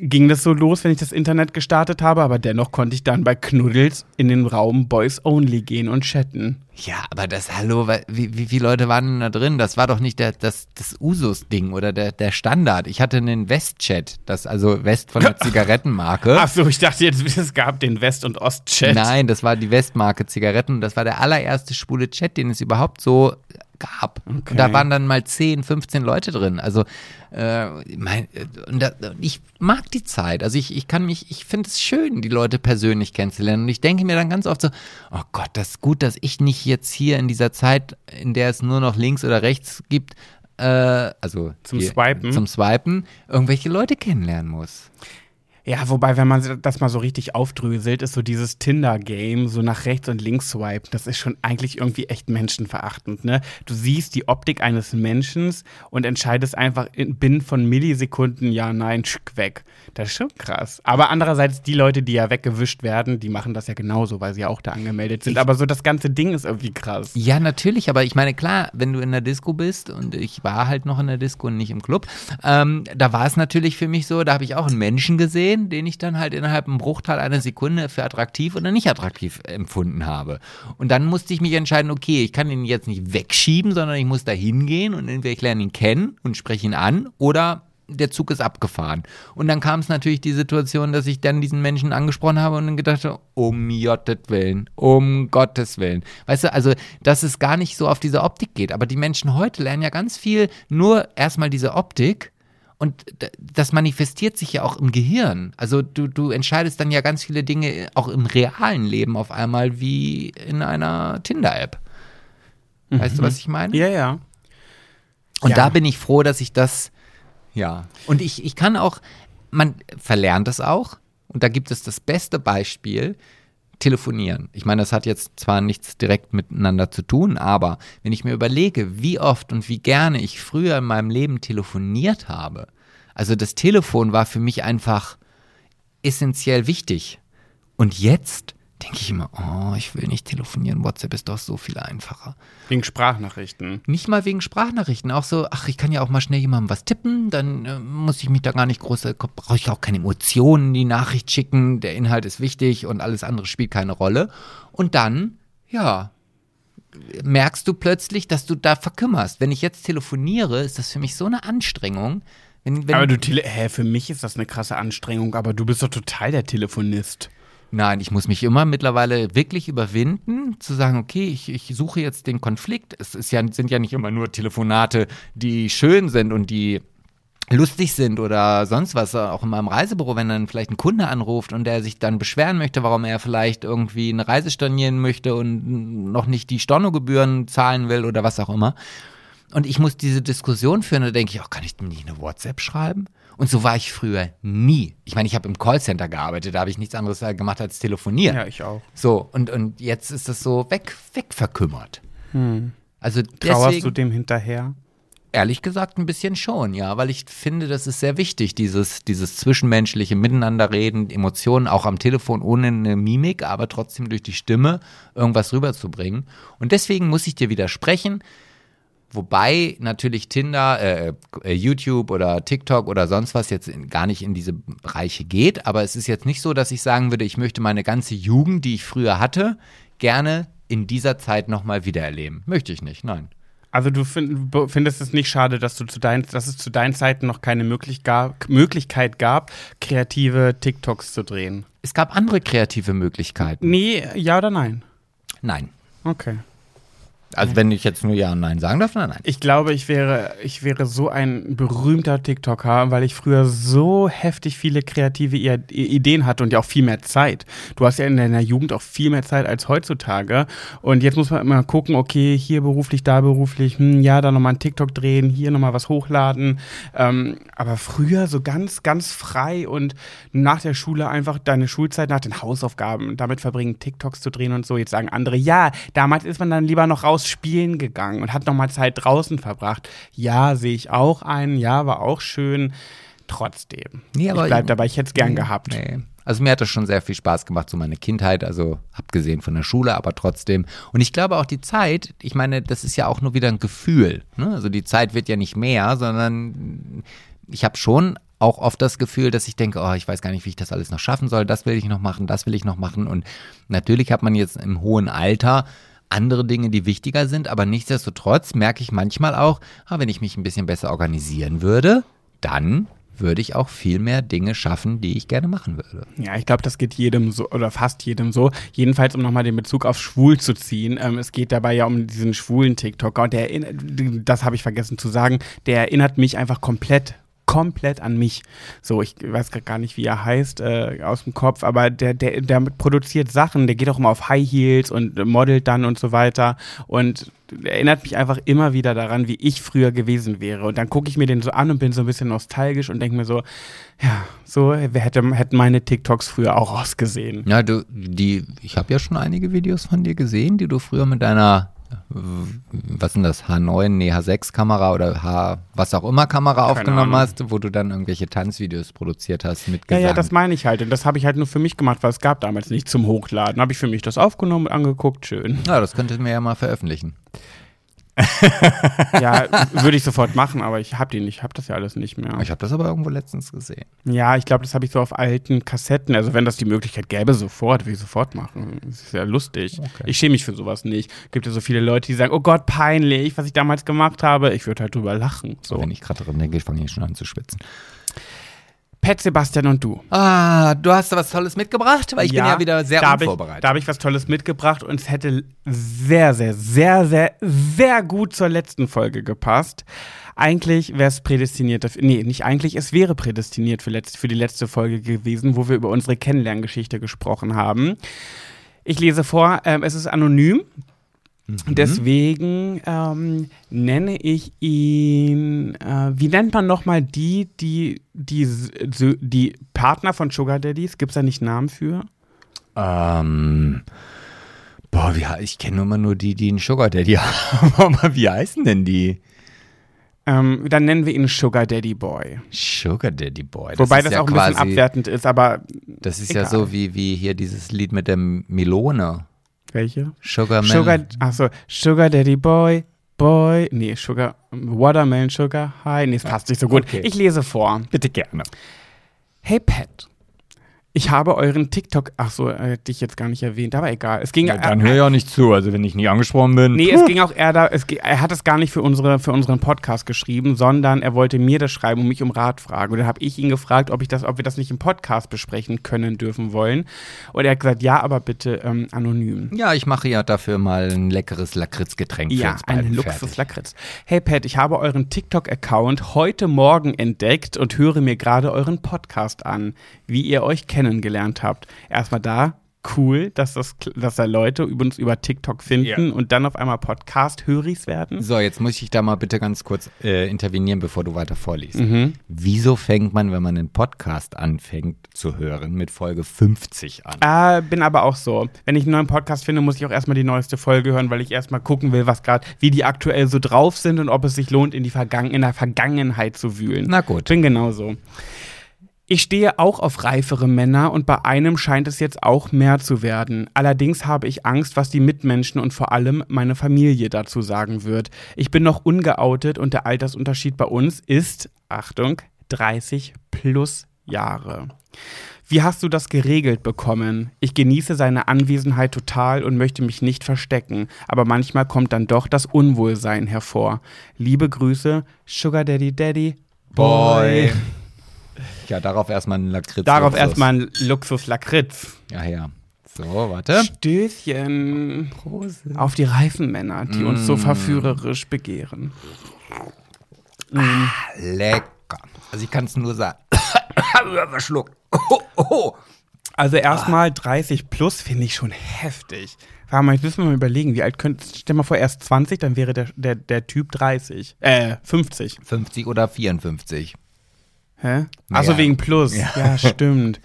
Speaker 1: ging das so los, wenn ich das Internet gestartet habe, aber dennoch konnte ich dann bei Knuddels in den Raum Boys Only gehen und chatten.
Speaker 2: Ja, aber das, hallo, wie, wie viele Leute waren denn da drin? Das war doch nicht der, das, das Usus-Ding oder der, der Standard. Ich hatte einen West-Chat, das also West von der *laughs* Zigarettenmarke.
Speaker 1: Ach so, ich dachte jetzt, *laughs* es gab den West- und Ost-Chat.
Speaker 2: Nein, das war die Westmarke Zigaretten. Das war der allererste schwule Chat, den es überhaupt so gab. Und da waren dann mal 10, 15 Leute drin. Also äh, mein, und da, ich mag die Zeit. Also ich, ich kann mich, ich finde es schön, die Leute persönlich kennenzulernen. Und ich denke mir dann ganz oft so, oh Gott, das ist gut, dass ich nicht jetzt hier in dieser Zeit, in der es nur noch links oder rechts gibt, äh, also
Speaker 1: Zum
Speaker 2: hier,
Speaker 1: Swipen.
Speaker 2: zum Swipen, irgendwelche Leute kennenlernen muss.
Speaker 1: Ja, wobei, wenn man das mal so richtig aufdröselt, ist so dieses Tinder-Game, so nach rechts und links swipe, das ist schon eigentlich irgendwie echt menschenverachtend, ne? Du siehst die Optik eines Menschen und entscheidest einfach in, binnen von Millisekunden, ja, nein, schick, weg. Das ist schon krass. Aber andererseits, die Leute, die ja weggewischt werden, die machen das ja genauso, weil sie ja auch da angemeldet sind. Aber so das ganze Ding ist irgendwie krass.
Speaker 2: Ja, natürlich, aber ich meine, klar, wenn du in der Disco bist und ich war halt noch in der Disco und nicht im Club, ähm, da war es natürlich für mich so, da habe ich auch einen Menschen gesehen, den ich dann halt innerhalb einem Bruchteil einer Sekunde für attraktiv oder nicht attraktiv empfunden habe. Und dann musste ich mich entscheiden, okay, ich kann ihn jetzt nicht wegschieben, sondern ich muss da hingehen und entweder ich lerne ihn kennen und spreche ihn an oder der Zug ist abgefahren. Und dann kam es natürlich die Situation, dass ich dann diesen Menschen angesprochen habe und dann gedacht habe, um Gottes Willen, um Gottes Willen. Weißt du, also, dass es gar nicht so auf diese Optik geht. Aber die Menschen heute lernen ja ganz viel nur erstmal diese Optik. Und das manifestiert sich ja auch im Gehirn. Also du, du entscheidest dann ja ganz viele Dinge auch im realen Leben auf einmal wie in einer Tinder-App. Weißt du, was ich meine?
Speaker 1: Ja, ja.
Speaker 2: Und
Speaker 1: Ja.
Speaker 2: da bin ich froh, dass ich das, ja. Und ich, ich kann auch, man verlernt es auch. Und da gibt es das beste Beispiel, telefonieren. Ich meine, das hat jetzt zwar nichts direkt miteinander zu tun, aber wenn ich mir überlege, wie oft und wie gerne ich früher in meinem Leben telefoniert habe, also das Telefon war für mich einfach essentiell wichtig. Und jetzt denke ich immer, oh, ich will nicht telefonieren, WhatsApp ist doch so viel einfacher.
Speaker 1: Wegen Sprachnachrichten.
Speaker 2: Nicht mal wegen Sprachnachrichten, auch so, ach, ich kann ja auch mal schnell jemandem was tippen, dann äh, muss ich mich da gar nicht groß, brauche ich auch keine Emotionen in die Nachricht schicken, der Inhalt ist wichtig und alles andere spielt keine Rolle. Und dann, ja, merkst du plötzlich, dass du da verkümmerst. Wenn ich jetzt telefoniere, ist das für mich so eine Anstrengung. Wenn, wenn,
Speaker 1: Aber du, tele hä, für mich ist das eine krasse Anstrengung, aber du bist doch total der Telefonist.
Speaker 2: Nein, ich muss mich immer mittlerweile wirklich überwinden, zu sagen, okay, ich, ich suche jetzt den Konflikt. Es ist ja, sind ja nicht immer nur Telefonate, die schön sind und die lustig sind oder sonst was, auch in meinem Reisebüro, wenn dann vielleicht ein Kunde anruft und der sich dann beschweren möchte, warum er vielleicht irgendwie eine Reise stornieren möchte und noch nicht die Stornogebühren zahlen will oder was auch immer. Und ich muss diese Diskussion führen, da denke ich, auch, kann ich dem nicht eine WhatsApp schreiben? Und so war ich früher nie. Ich meine, ich habe im Callcenter gearbeitet, da habe ich nichts anderes gemacht als telefonieren.
Speaker 1: Ja, ich auch.
Speaker 2: So, und, und jetzt ist das so weg, weg verkümmert. Also
Speaker 1: Trauerst
Speaker 2: deswegen,
Speaker 1: du dem hinterher?
Speaker 2: Ehrlich gesagt ein bisschen schon, ja, weil ich finde, das ist sehr wichtig, dieses, dieses zwischenmenschliche Miteinanderreden, Emotionen auch am Telefon ohne eine Mimik, aber trotzdem durch die Stimme irgendwas rüberzubringen. Und deswegen muss ich dir widersprechen, wobei natürlich Tinder, äh, äh, YouTube oder TikTok oder sonst was jetzt in, gar nicht in diese Bereiche geht, aber es ist jetzt nicht so, dass ich sagen würde, ich möchte meine ganze Jugend, die ich früher hatte, gerne in dieser Zeit nochmal wiedererleben. Möchte ich nicht, nein.
Speaker 1: Also du find, findest es nicht schade, dass du zu deinen, dass es zu deinen Zeiten noch keine möglich gab, Möglichkeit gab, kreative TikToks zu drehen?
Speaker 2: Es gab andere kreative Möglichkeiten.
Speaker 1: Nee, ja oder nein?
Speaker 2: Nein.
Speaker 1: Okay.
Speaker 2: Also wenn ich jetzt nur Ja und Nein sagen darf, dann nein.
Speaker 1: Ich glaube, ich wäre, ich wäre so ein berühmter TikToker, weil ich früher so heftig viele kreative Ideen hatte und ja auch viel mehr Zeit. Du hast ja in deiner Jugend auch viel mehr Zeit als heutzutage. Und jetzt muss man immer gucken, okay, hier beruflich, da beruflich, hm, ja, da nochmal ein TikTok drehen, hier nochmal was hochladen. Ähm, aber früher so ganz, ganz frei und nach der Schule einfach deine Schulzeit nach den Hausaufgaben damit verbringen, TikToks zu drehen und so. Jetzt sagen andere, ja, damals ist man dann lieber noch raus spielen gegangen und hat nochmal Zeit draußen verbracht. Ja, sehe ich auch ein, ja, war auch schön. Trotzdem.
Speaker 2: Nee, aber-
Speaker 1: ich bleib dabei, ich hätte es gern
Speaker 2: Nee,
Speaker 1: gehabt.
Speaker 2: Nee. Also mir hat das schon sehr viel Spaß gemacht, so meine Kindheit, also abgesehen von der Schule, aber trotzdem. Und ich glaube auch die Zeit, ich meine, das ist ja auch nur wieder ein Gefühl. Ne? Also die Zeit wird ja nicht mehr, sondern ich habe schon auch oft das Gefühl, dass ich denke, oh, ich weiß gar nicht, wie ich das alles noch schaffen soll, das will ich noch machen, das will ich noch machen. Und natürlich hat man jetzt im hohen Alter andere Dinge, die wichtiger sind, aber nichtsdestotrotz merke ich manchmal auch, ah, wenn ich mich ein bisschen besser organisieren würde, dann würde ich auch viel mehr Dinge schaffen, die ich gerne machen würde.
Speaker 1: Ja, ich glaube, das geht jedem so oder fast jedem so. Jedenfalls, um nochmal den Bezug auf schwul zu ziehen. Ähm, es geht dabei ja um diesen schwulen TikToker und der, das habe ich vergessen zu sagen, der erinnert mich einfach komplett komplett an mich. So, ich weiß gar nicht, wie er heißt äh, aus dem Kopf, aber der, der, der produziert Sachen, der geht auch immer auf High Heels und modelt dann und so weiter und erinnert mich einfach immer wieder daran, wie ich früher gewesen wäre. Und dann gucke ich mir den so an und bin so ein bisschen nostalgisch und denke mir so, ja, so hätte, hätten meine TikToks früher auch ausgesehen.
Speaker 2: Ja, du, die, ich habe ja schon einige Videos von dir gesehen, die du früher mit deiner, was sind das, H9, nee, H6-Kamera oder H, was auch immer Kamera aufgenommen
Speaker 1: Ahnung.
Speaker 2: hast, wo du dann irgendwelche Tanzvideos produziert hast mit
Speaker 1: Ja,
Speaker 2: Gesang.
Speaker 1: ja, das meine ich halt. Und das habe ich halt nur für mich gemacht, weil es gab damals nicht zum Hochladen. Habe ich für mich das aufgenommen und angeguckt, schön.
Speaker 2: ja, das könnten wir ja mal veröffentlichen.
Speaker 1: Ja, würde ich sofort machen, aber ich habe die nicht, ich habe das ja alles nicht mehr.
Speaker 2: Ich habe das aber irgendwo letztens gesehen.
Speaker 1: Ja, ich glaube, das habe ich so auf alten Kassetten. Also wenn das die Möglichkeit gäbe, sofort, würde ich sofort machen. Das ist ja lustig.
Speaker 2: Okay.
Speaker 1: Ich schäme mich für sowas nicht. Gibt ja so viele Leute, die sagen, oh Gott, peinlich, was ich damals gemacht habe. Ich würde halt drüber lachen. So.
Speaker 2: Wenn ich gerade drin denke, fange ich schon an zu schwitzen.
Speaker 1: Pet, Sebastian und du.
Speaker 2: Ah, du hast da was Tolles mitgebracht, weil ich bin ja wieder sehr
Speaker 1: da
Speaker 2: unvorbereitet.
Speaker 1: Ich, da habe ich was Tolles mitgebracht und es hätte sehr, sehr, sehr, sehr, sehr gut zur letzten Folge gepasst. Eigentlich wäre es prädestiniert, dafür- nee, nicht eigentlich, es wäre prädestiniert für, letzt, für die letzte Folge gewesen, wo wir über unsere Kennenlerngeschichte gesprochen haben. Ich lese vor, ähm, es ist anonym. Deswegen ähm, nenne ich ihn, äh, wie nennt man nochmal die, die, die, die, Partner von Sugar Daddies? Gibt es da nicht Namen für?
Speaker 2: Ähm, boah, wie, ich kenne mal nur die, die einen Sugar Daddy *laughs* haben. Aber wie heißen denn die?
Speaker 1: Ähm, dann nennen wir ihn Sugar Daddy Boy.
Speaker 2: Sugar Daddy Boy.
Speaker 1: Wobei
Speaker 2: ist
Speaker 1: das
Speaker 2: ja
Speaker 1: auch ein bisschen
Speaker 2: quasi-
Speaker 1: abwertend ist, aber
Speaker 2: Das ist ja
Speaker 1: egal.
Speaker 2: so wie, wie hier dieses Lied mit der Melone.
Speaker 1: Welche?
Speaker 2: Sugar Man.
Speaker 1: Sugar, achso, Sugar Daddy Boy, Boy, nee, Sugar, Watermelon Sugar High, nee, es passt nicht so gut.
Speaker 2: Okay.
Speaker 1: Ich lese vor.
Speaker 2: Bitte gerne.
Speaker 1: Hey Pat, ich habe euren TikTok, ach so, äh, dich jetzt gar nicht erwähnt, aber egal. Es ging,
Speaker 2: Ja, dann höre ich auch nicht zu. Also wenn ich nie angesprochen bin.
Speaker 1: Nee, es ging auch eher da, es, er hat es gar nicht für, unsere, für unseren Podcast geschrieben, sondern er wollte mir das schreiben und mich um Rat fragen. Und dann habe ich ihn gefragt, ob, ich das, ob wir das nicht im Podcast besprechen können, dürfen wollen. Und er hat gesagt, ja, aber bitte ähm, anonym.
Speaker 2: Ja, ich mache ja dafür mal ein leckeres Lakritzgetränk für
Speaker 1: Ja,
Speaker 2: uns beide
Speaker 1: ein. Luxus-Lakritz. Hey Pat, ich habe euren TikTok-Account heute Morgen entdeckt und höre mir gerade euren Podcast an, wie ihr euch kennengelernt habt. Erstmal da, cool, dass, das, dass da Leute uns über TikTok finden
Speaker 2: Ja.
Speaker 1: und dann auf einmal Podcast-Höris werden.
Speaker 2: So, jetzt muss ich da mal bitte ganz kurz äh, intervenieren, bevor du weiter vorliest.
Speaker 1: Mhm.
Speaker 2: Wieso fängt man, wenn man einen Podcast anfängt zu hören, mit Folge 50 an?
Speaker 1: Äh, bin aber auch so. Wenn ich einen neuen Podcast finde, muss ich auch erstmal die neueste Folge hören, weil ich erstmal gucken will, was gerade, wie die aktuell so drauf sind und ob es sich lohnt, in, die Vergangen in der Vergangenheit zu wühlen.
Speaker 2: Na gut.
Speaker 1: Bin genauso. Ich stehe auch auf reifere Männer und bei einem scheint es jetzt auch mehr zu werden. Allerdings habe ich Angst, was die Mitmenschen und vor allem meine Familie dazu sagen wird. Ich bin noch ungeoutet und der Altersunterschied bei uns ist, Achtung, 30 plus Jahre. Wie hast du das geregelt bekommen? Ich genieße seine Anwesenheit total und möchte mich nicht verstecken, aber manchmal kommt dann doch das Unwohlsein hervor. Liebe Grüße, Sugar Daddy Daddy Boy.
Speaker 2: Ja, darauf erstmal ein Lakritz.
Speaker 1: Darauf
Speaker 2: Luxus.
Speaker 1: erstmal ein Luxus Lakritz.
Speaker 2: Ja, ja. So, warte.
Speaker 1: Stößchen auf die reifen Männer, die uns
Speaker 2: Mm.
Speaker 1: so verführerisch begehren.
Speaker 2: Lecker. Also ich kann es nur sagen. *coughs* Verschluckt. Oh, oh.
Speaker 1: Also erstmal 30 plus finde ich schon heftig. Warte mal, jetzt müssen wir mal überlegen, wie alt könnte, stell mal vor, erst 20, dann wäre der, der, der Typ 30. Äh, 50.
Speaker 2: 50 oder 54.
Speaker 1: Hä? Achso,
Speaker 2: Ja.
Speaker 1: wegen Plus. Ja. stimmt.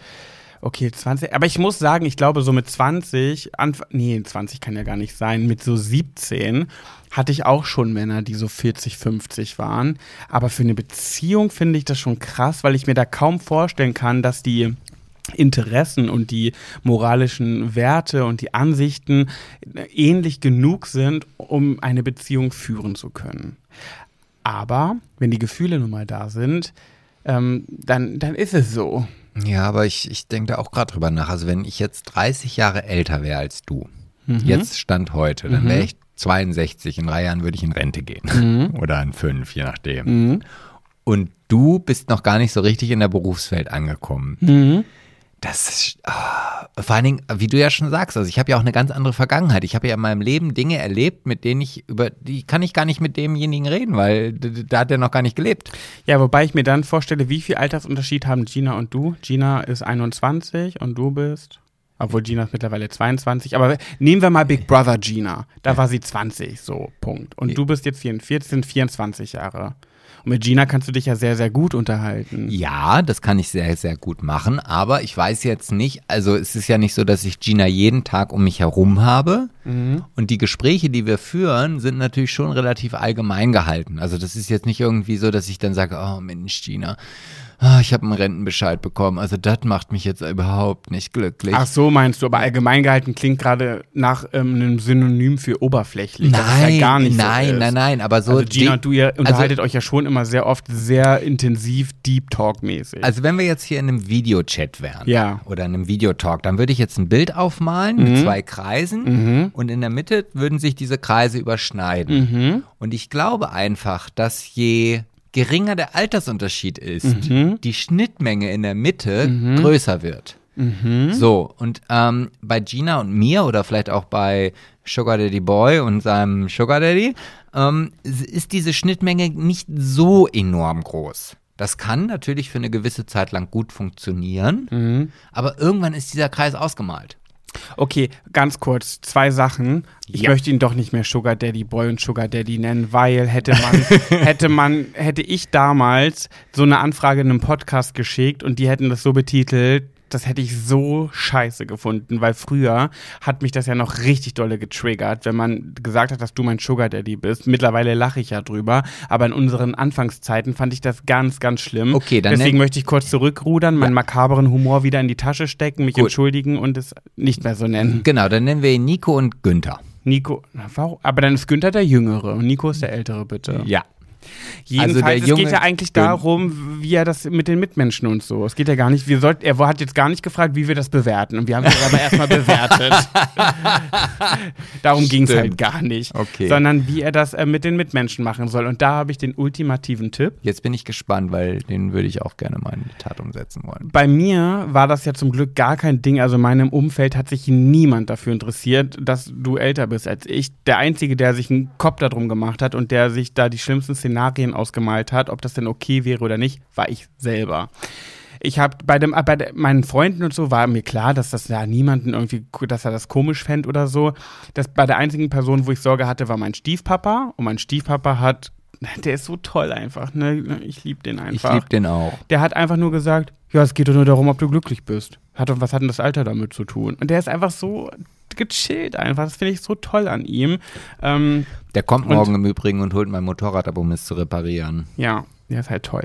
Speaker 1: Okay, 20. Aber ich muss sagen, ich glaube, so mit 20, Anf nee, 20 kann ja gar nicht sein, mit so 17 hatte ich auch schon Männer, die so 40, 50 waren. Aber für eine Beziehung finde ich das schon krass, weil ich mir da kaum vorstellen kann, dass die Interessen und die moralischen Werte und die Ansichten ähnlich genug sind, um eine Beziehung führen zu können. Aber wenn die Gefühle nun mal da sind, ähm, dann, dann ist es so.
Speaker 2: Ja, aber ich, ich denke da auch gerade drüber nach. Also wenn ich jetzt 30 Jahre älter wäre als du,
Speaker 1: Mhm.
Speaker 2: jetzt Stand heute, dann wäre ich 62. In drei Jahren würde ich in Rente gehen. Oder in fünf, je nachdem.
Speaker 1: Mhm.
Speaker 2: Und du bist noch gar nicht so richtig in der Berufswelt angekommen.
Speaker 1: Mhm.
Speaker 2: Das ist, ah, vor allen Dingen, wie du ja schon sagst, also ich habe ja auch eine ganz andere Vergangenheit. Ich habe ja in meinem Leben Dinge erlebt, mit denen ich über, die kann ich gar nicht mit demjenigen reden, weil da hat er noch gar nicht gelebt.
Speaker 1: Ja, wobei ich mir dann vorstelle, wie viel Altersunterschied haben Gina und du? Gina ist 21 und du bist. Obwohl Gina ist mittlerweile 22. Aber nehmen wir mal Big Brother Gina. Da war sie 20, so, Punkt. Und du bist jetzt 44, sind 24 Jahre. Und mit Gina kannst du dich ja sehr, sehr gut unterhalten.
Speaker 2: Ja, das kann ich sehr, sehr gut machen, aber ich weiß jetzt nicht, also es ist ja nicht so, dass ich Gina jeden Tag um mich herum habe. Und die Gespräche, die wir führen, sind natürlich schon relativ allgemein gehalten. Also das ist jetzt nicht irgendwie so, dass ich dann sage, oh Mensch, Gina, ah, ich habe einen Rentenbescheid bekommen. Also das macht mich jetzt überhaupt nicht glücklich.
Speaker 1: Ach so, meinst du, aber allgemein gehalten klingt gerade nach ähm, einem Synonym für oberflächlich. das ist
Speaker 2: nein,
Speaker 1: ja gar nicht
Speaker 2: nein,
Speaker 1: so ist.
Speaker 2: nein, nein, aber so.
Speaker 1: Also Gina und du, ihr unterhaltet euch ja schon immer sehr oft sehr intensiv Deep Talk-mäßig.
Speaker 2: Also wenn wir jetzt hier in einem Videochat wären
Speaker 1: Ja.
Speaker 2: oder in einem Videotalk, dann würde ich jetzt ein Bild aufmalen mit zwei Kreisen und in der Mitte würden sich diese Kreise überschneiden. Und ich glaube einfach, dass je geringer der Altersunterschied ist, die Schnittmenge in der Mitte größer wird. So, und ähm, bei Gina und mir oder vielleicht auch bei Sugar Daddy Boy und seinem Sugar Daddy ähm, ist diese Schnittmenge nicht so enorm groß. Das kann natürlich für eine gewisse Zeit lang gut funktionieren, aber irgendwann ist dieser Kreis ausgemalt.
Speaker 1: Okay, ganz kurz, zwei Sachen. Ich
Speaker 2: Ja.
Speaker 1: möchte ihn doch nicht mehr Sugar Daddy Boy und Sugar Daddy nennen, weil hätte man, *laughs* hätte man, hätte ich damals so eine Anfrage in einem Podcast geschickt und die hätten das so betitelt, das hätte ich so scheiße gefunden, weil früher hat mich das ja noch richtig dolle getriggert, wenn man gesagt hat, dass du mein Sugar Daddy bist. Mittlerweile lache ich ja drüber, aber in unseren Anfangszeiten fand ich das ganz, ganz schlimm.
Speaker 2: Okay, dann
Speaker 1: Deswegen möchte ich kurz zurückrudern, meinen makaberen Humor wieder in die Tasche stecken, mich
Speaker 2: Gut.
Speaker 1: entschuldigen und es nicht mehr so nennen.
Speaker 2: Genau, dann nennen wir ihn Nico und Günther.
Speaker 1: Nico, na, warum? Aber dann ist Günther der Jüngere und Nico ist der Ältere, bitte.
Speaker 2: Ja.
Speaker 1: Jedenfalls,
Speaker 2: Also der
Speaker 1: es
Speaker 2: junge
Speaker 1: geht ja eigentlich darum, wie er das mit den Mitmenschen und so. Es geht ja gar nicht, wir sollten, er hat jetzt gar nicht gefragt, wie wir das bewerten. Und wir haben es aber erstmal bewertet. *laughs* darum ging es halt gar nicht.
Speaker 2: Okay.
Speaker 1: Sondern wie er das äh, mit den Mitmenschen machen soll. Und da habe ich den ultimativen Tipp.
Speaker 2: Jetzt bin ich gespannt, weil den würde ich auch gerne mal in die Tat umsetzen wollen.
Speaker 1: Bei mir war das ja zum Glück gar kein Ding. Also in meinem Umfeld hat sich niemand dafür interessiert, dass du älter bist als ich. Der Einzige, der sich einen Kopf darum gemacht hat und der sich da die schlimmsten Szenarien ausgemalt hat, ob das denn okay wäre oder nicht, war ich selber. ich habe bei dem, bei de, meinen Freunden und so war mir klar, dass das ja niemanden irgendwie, dass er das komisch fände oder so. Das bei der einzigen Person, wo ich Sorge hatte, war mein Stiefpapa. Und mein Stiefpapa hat, der ist so toll einfach, ne? Ich liebe den einfach.
Speaker 2: Ich liebe den auch.
Speaker 1: Der hat einfach nur gesagt, ja, es geht doch nur darum, ob du glücklich bist. Hat, was hat denn das Alter damit zu tun? Und der ist einfach so gechillt einfach. Das finde ich so toll an ihm. Ähm,
Speaker 2: der kommt morgen im Übrigen und holt mein Motorrad ab, um es zu reparieren.
Speaker 1: Ja, der ist halt toll.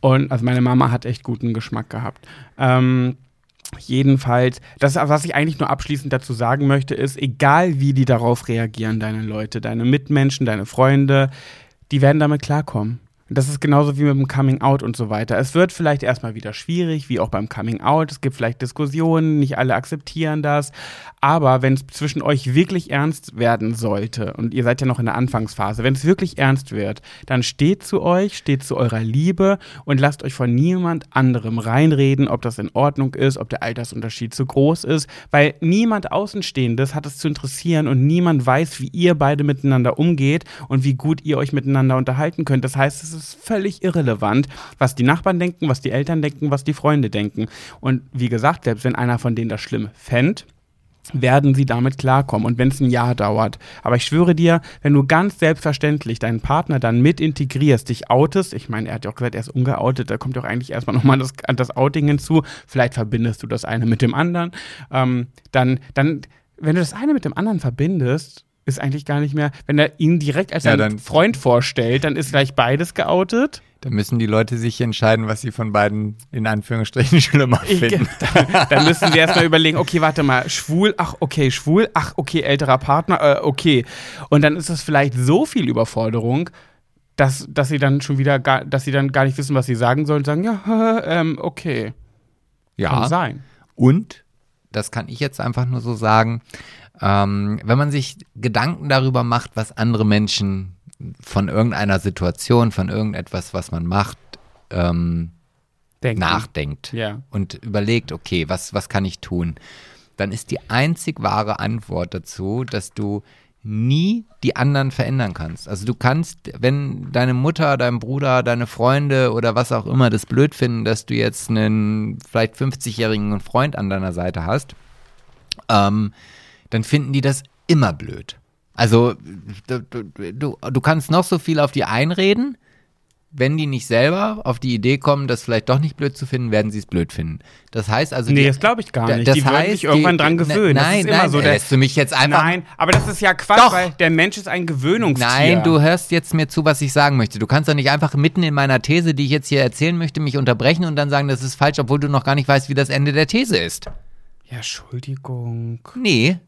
Speaker 1: Und also meine Mama hat echt guten Geschmack gehabt. Ähm, Jedenfalls, das, was ich eigentlich nur abschließend dazu sagen möchte, ist, egal wie die darauf reagieren, deine Leute, deine Mitmenschen, deine Freunde, die werden damit klarkommen. Das ist genauso wie mit dem Coming Out und so weiter. Es wird vielleicht erstmal wieder schwierig, wie auch beim Coming Out. Es gibt vielleicht Diskussionen, nicht alle akzeptieren das. Aber wenn es zwischen euch wirklich ernst werden sollte, und ihr seid ja noch in der Anfangsphase, wenn es wirklich ernst wird, dann steht zu euch, steht zu eurer Liebe und lasst euch von niemand anderem reinreden, ob das in Ordnung ist, ob der Altersunterschied zu groß ist, weil niemand Außenstehendes hat es zu interessieren und niemand weiß, wie ihr beide miteinander umgeht und wie gut ihr euch miteinander unterhalten könnt. Das heißt, es ist ist völlig irrelevant, was die Nachbarn denken, was die Eltern denken, was die Freunde denken. Und wie gesagt, selbst wenn einer von denen das schlimm fände, werden sie damit klarkommen und wenn es ein Jahr dauert. Aber ich schwöre dir, wenn du ganz selbstverständlich deinen Partner dann mit integrierst, dich outest, ich meine, er hat ja auch gesagt, er ist ungeoutet, da kommt ja auch eigentlich erstmal nochmal das, das Outing hinzu, vielleicht verbindest du das eine mit dem anderen, ähm, dann, dann, wenn du das eine mit dem anderen verbindest, ist eigentlich gar nicht mehr, wenn er ihn direkt als ja, seinen Freund vorstellt, dann ist gleich beides geoutet.
Speaker 2: Da müssen die Leute sich entscheiden, was sie von beiden in Anführungsstrichen *laughs* schlimmer finden. *laughs*
Speaker 1: dann, dann müssen sie erstmal überlegen, okay, warte mal, schwul, ach okay, schwul, ach okay, älterer Partner, äh, okay. Und dann ist das vielleicht so viel Überforderung, dass, dass sie dann schon wieder gar, dass sie dann gar nicht wissen, was sie sagen sollen, sagen, ja, *laughs* ähm, okay.
Speaker 2: Ja. Kann sein. Und, das kann ich jetzt einfach nur so sagen, ähm, wenn man sich Gedanken darüber macht, was andere Menschen von irgendeiner Situation, von irgendetwas, was man macht, ähm, nachdenkt
Speaker 1: ja.
Speaker 2: und überlegt, okay, was, was kann ich tun? Dann ist die einzig wahre Antwort dazu, dass du nie die anderen verändern kannst. Also du kannst, wenn deine Mutter, dein Bruder, deine Freunde oder was auch immer das blöd finden, dass du jetzt einen vielleicht 50-jährigen Freund an deiner Seite hast, ähm, dann finden die das immer blöd. Also du, du, du kannst noch so viel auf die einreden, wenn die nicht selber auf die Idee kommen, das vielleicht doch nicht blöd zu finden, werden sie es blöd finden. Das heißt also.
Speaker 1: Nee, die, das glaube ich gar nicht.
Speaker 2: Das
Speaker 1: die
Speaker 2: heißt, würden
Speaker 1: sich irgendwann die, dran gewöhnen.
Speaker 2: Nein,
Speaker 1: das ist
Speaker 2: nein, so.
Speaker 1: Der,
Speaker 2: lässt du mich jetzt einfach.
Speaker 1: Nein, aber das ist ja Quatsch,
Speaker 2: doch.
Speaker 1: weil der Mensch ist ein Gewöhnungstier.
Speaker 2: Nein, du hörst jetzt mir zu, was ich sagen möchte. Du kannst doch nicht einfach mitten in meiner These, die ich jetzt hier erzählen möchte, mich unterbrechen und dann sagen, das ist falsch, obwohl du noch gar nicht weißt, wie das Ende der These ist.
Speaker 1: Ja, Entschuldigung.
Speaker 2: Nee,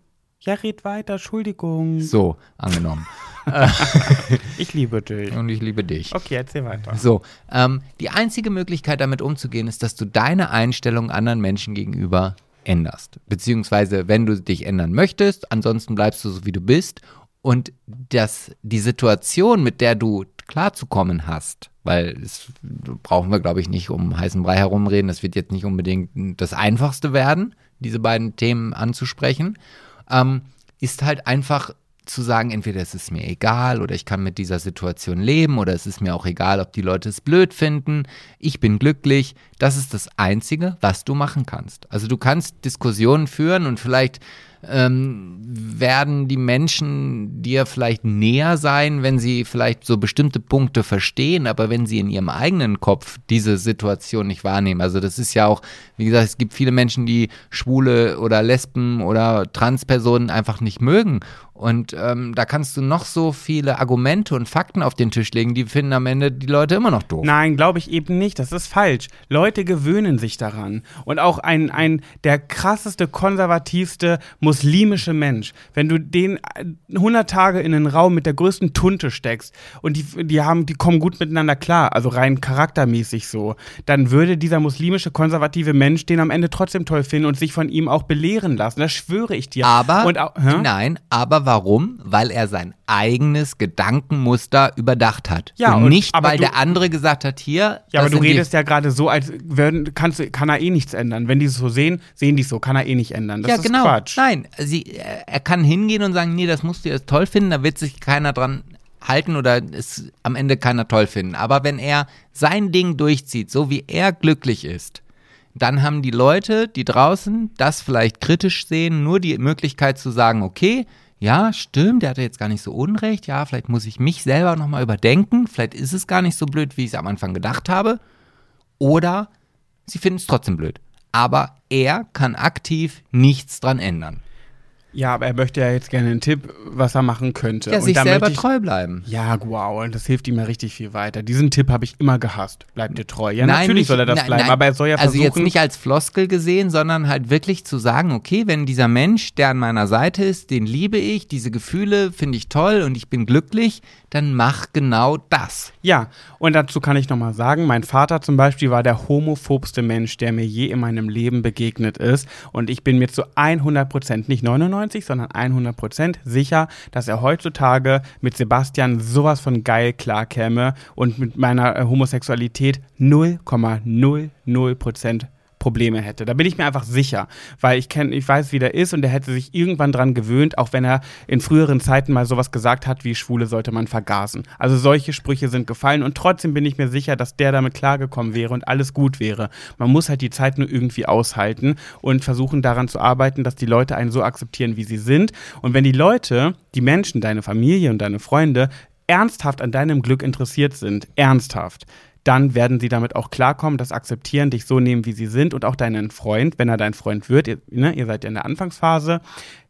Speaker 1: ja, red weiter, Entschuldigung.
Speaker 2: So, angenommen. *laughs*
Speaker 1: ich liebe dich.
Speaker 2: Und ich liebe dich.
Speaker 1: Okay, erzähl weiter.
Speaker 2: So, ähm, die einzige Möglichkeit, damit umzugehen, ist, dass du deine Einstellung anderen Menschen gegenüber änderst. Beziehungsweise, wenn du dich ändern möchtest, ansonsten bleibst du so, wie du bist. Und dass die Situation, mit der du klarzukommen hast, weil das brauchen wir, glaube ich, nicht um heißen Brei herumreden. Das wird jetzt nicht unbedingt das Einfachste werden, diese beiden Themen anzusprechen ähm, ist halt einfach zu sagen, entweder es ist mir egal oder ich kann mit dieser Situation leben oder es ist mir auch egal, ob die Leute es blöd finden. Ich bin glücklich. Das ist das Einzige, was du machen kannst. Also du kannst Diskussionen führen und vielleicht ähm, werden die Menschen dir vielleicht näher sein, wenn sie vielleicht so bestimmte Punkte verstehen, aber wenn sie in ihrem eigenen Kopf diese Situation nicht wahrnehmen. Also das ist ja auch, wie gesagt, es gibt viele Menschen, die Schwule oder Lesben oder Transpersonen einfach nicht mögen und ähm, da kannst du noch so viele Argumente und Fakten auf den Tisch legen, die finden am Ende die Leute immer noch doof.
Speaker 1: Nein, glaube ich eben nicht. Das ist falsch. Leute gewöhnen sich daran. Und auch ein, ein der krasseste, konservativste muslimische Mensch, wenn du den 100 Tage in einen Raum mit der größten Tunte steckst und die, die, haben, die kommen gut miteinander klar, also rein charaktermäßig so, dann würde dieser muslimische, konservative Mensch den am Ende trotzdem toll finden und sich von ihm auch belehren lassen. Das schwöre ich dir.
Speaker 2: Aber,
Speaker 1: und
Speaker 2: auch, nein, aber warum? Weil er sein eigenes Gedankenmuster überdacht hat.
Speaker 1: Ja,
Speaker 2: und, und nicht, weil du, der andere gesagt hat, hier.
Speaker 1: Ja, aber du redest ja gerade so, als würden, kannst, kann er eh nichts ändern. Wenn die es so sehen, sehen die es so, kann er eh nicht ändern. Das
Speaker 2: ja,
Speaker 1: ist
Speaker 2: genau.
Speaker 1: Quatsch.
Speaker 2: Nein, sie, er kann hingehen und sagen, nee, das musst du jetzt toll finden, da wird sich keiner dran halten oder es am Ende keiner toll finden. Aber wenn er sein Ding durchzieht, so wie er glücklich ist, dann haben die Leute, die draußen das vielleicht kritisch sehen, nur die Möglichkeit zu sagen, okay, ja, stimmt, der hatte jetzt gar nicht so Unrecht, ja, vielleicht muss ich mich selber nochmal überdenken, vielleicht ist es gar nicht so blöd, wie ich es am Anfang gedacht habe. Oder sie finden es trotzdem blöd. Aber er kann aktiv nichts dran ändern.
Speaker 1: Ja, aber er möchte ja jetzt gerne einen Tipp, was er machen könnte.
Speaker 2: Ja,
Speaker 1: Und
Speaker 2: sich selber
Speaker 1: ich,
Speaker 2: treu bleiben.
Speaker 1: Ja, wow, und das hilft ihm ja richtig viel weiter. Diesen Tipp habe ich immer gehasst. Bleibt dir treu. Ja, natürlich
Speaker 2: nicht-
Speaker 1: soll er das
Speaker 2: nein,
Speaker 1: bleiben,
Speaker 2: nein.
Speaker 1: aber er soll ja
Speaker 2: Also
Speaker 1: versuchen.
Speaker 2: jetzt nicht als Floskel gesehen, sondern halt wirklich zu sagen, okay, wenn dieser Mensch, der an meiner Seite ist, den liebe ich, diese Gefühle finde ich toll und ich bin glücklich, dann mach genau das.
Speaker 1: Ja, und dazu kann ich nochmal sagen, mein Vater zum Beispiel war der homophobste Mensch, der mir je in meinem Leben begegnet ist. Und ich bin mir zu 100 Prozent, nicht 99, sondern 100 Prozent sicher, dass er heutzutage mit Sebastian sowas von geil klarkäme und mit meiner äh, Homosexualität 0,00 Prozent Probleme hätte. Da bin ich mir einfach sicher, weil ich kenne, ich weiß, wie der ist und der hätte sich irgendwann dran gewöhnt, auch wenn er in früheren Zeiten mal sowas gesagt hat, wie Schwule sollte man vergasen. Also solche Sprüche sind gefallen und trotzdem bin ich mir sicher, dass der damit klargekommen wäre und alles gut wäre. Man muss halt die Zeit nur irgendwie aushalten und versuchen daran zu arbeiten, dass die Leute einen so akzeptieren, wie sie sind. Und wenn die Leute, die Menschen, deine Familie und deine Freunde ernsthaft an deinem Glück interessiert sind, ernsthaft, dann werden sie damit auch klarkommen, das akzeptieren, dich so nehmen, wie sie sind und auch deinen Freund, wenn er dein Freund wird, ihr, ne, ihr seid ja in der Anfangsphase,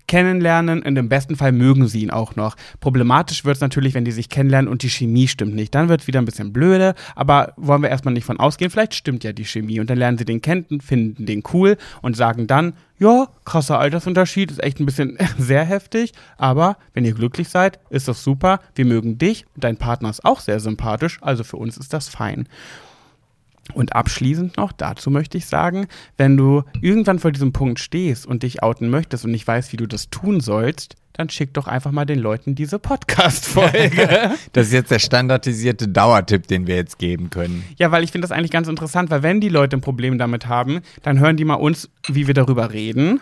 Speaker 1: kennenlernen und im besten Fall mögen sie ihn auch noch. Problematisch wird es natürlich, wenn die sich kennenlernen und die Chemie stimmt nicht. Dann wird es wieder ein bisschen blöde, aber wollen wir erstmal nicht von ausgehen, vielleicht stimmt ja die Chemie und dann lernen sie den kennen, finden den cool und sagen dann, ja, krasser Altersunterschied, ist echt ein bisschen *laughs* sehr heftig, aber wenn ihr glücklich seid, ist das super, wir mögen dich dein Partner ist auch sehr sympathisch, also für uns ist das fein. Und abschließend noch, dazu möchte ich sagen, wenn du irgendwann vor diesem Punkt stehst und dich outen möchtest und nicht weißt, wie du das tun sollst, dann schick doch einfach mal den Leuten diese Podcast-Folge. *laughs*
Speaker 2: Das ist jetzt der standardisierte Dauertipp, den wir jetzt geben können.
Speaker 1: ja, weil ich finde das eigentlich ganz interessant, weil wenn die Leute ein Problem damit haben, dann hören die mal uns, wie wir darüber reden.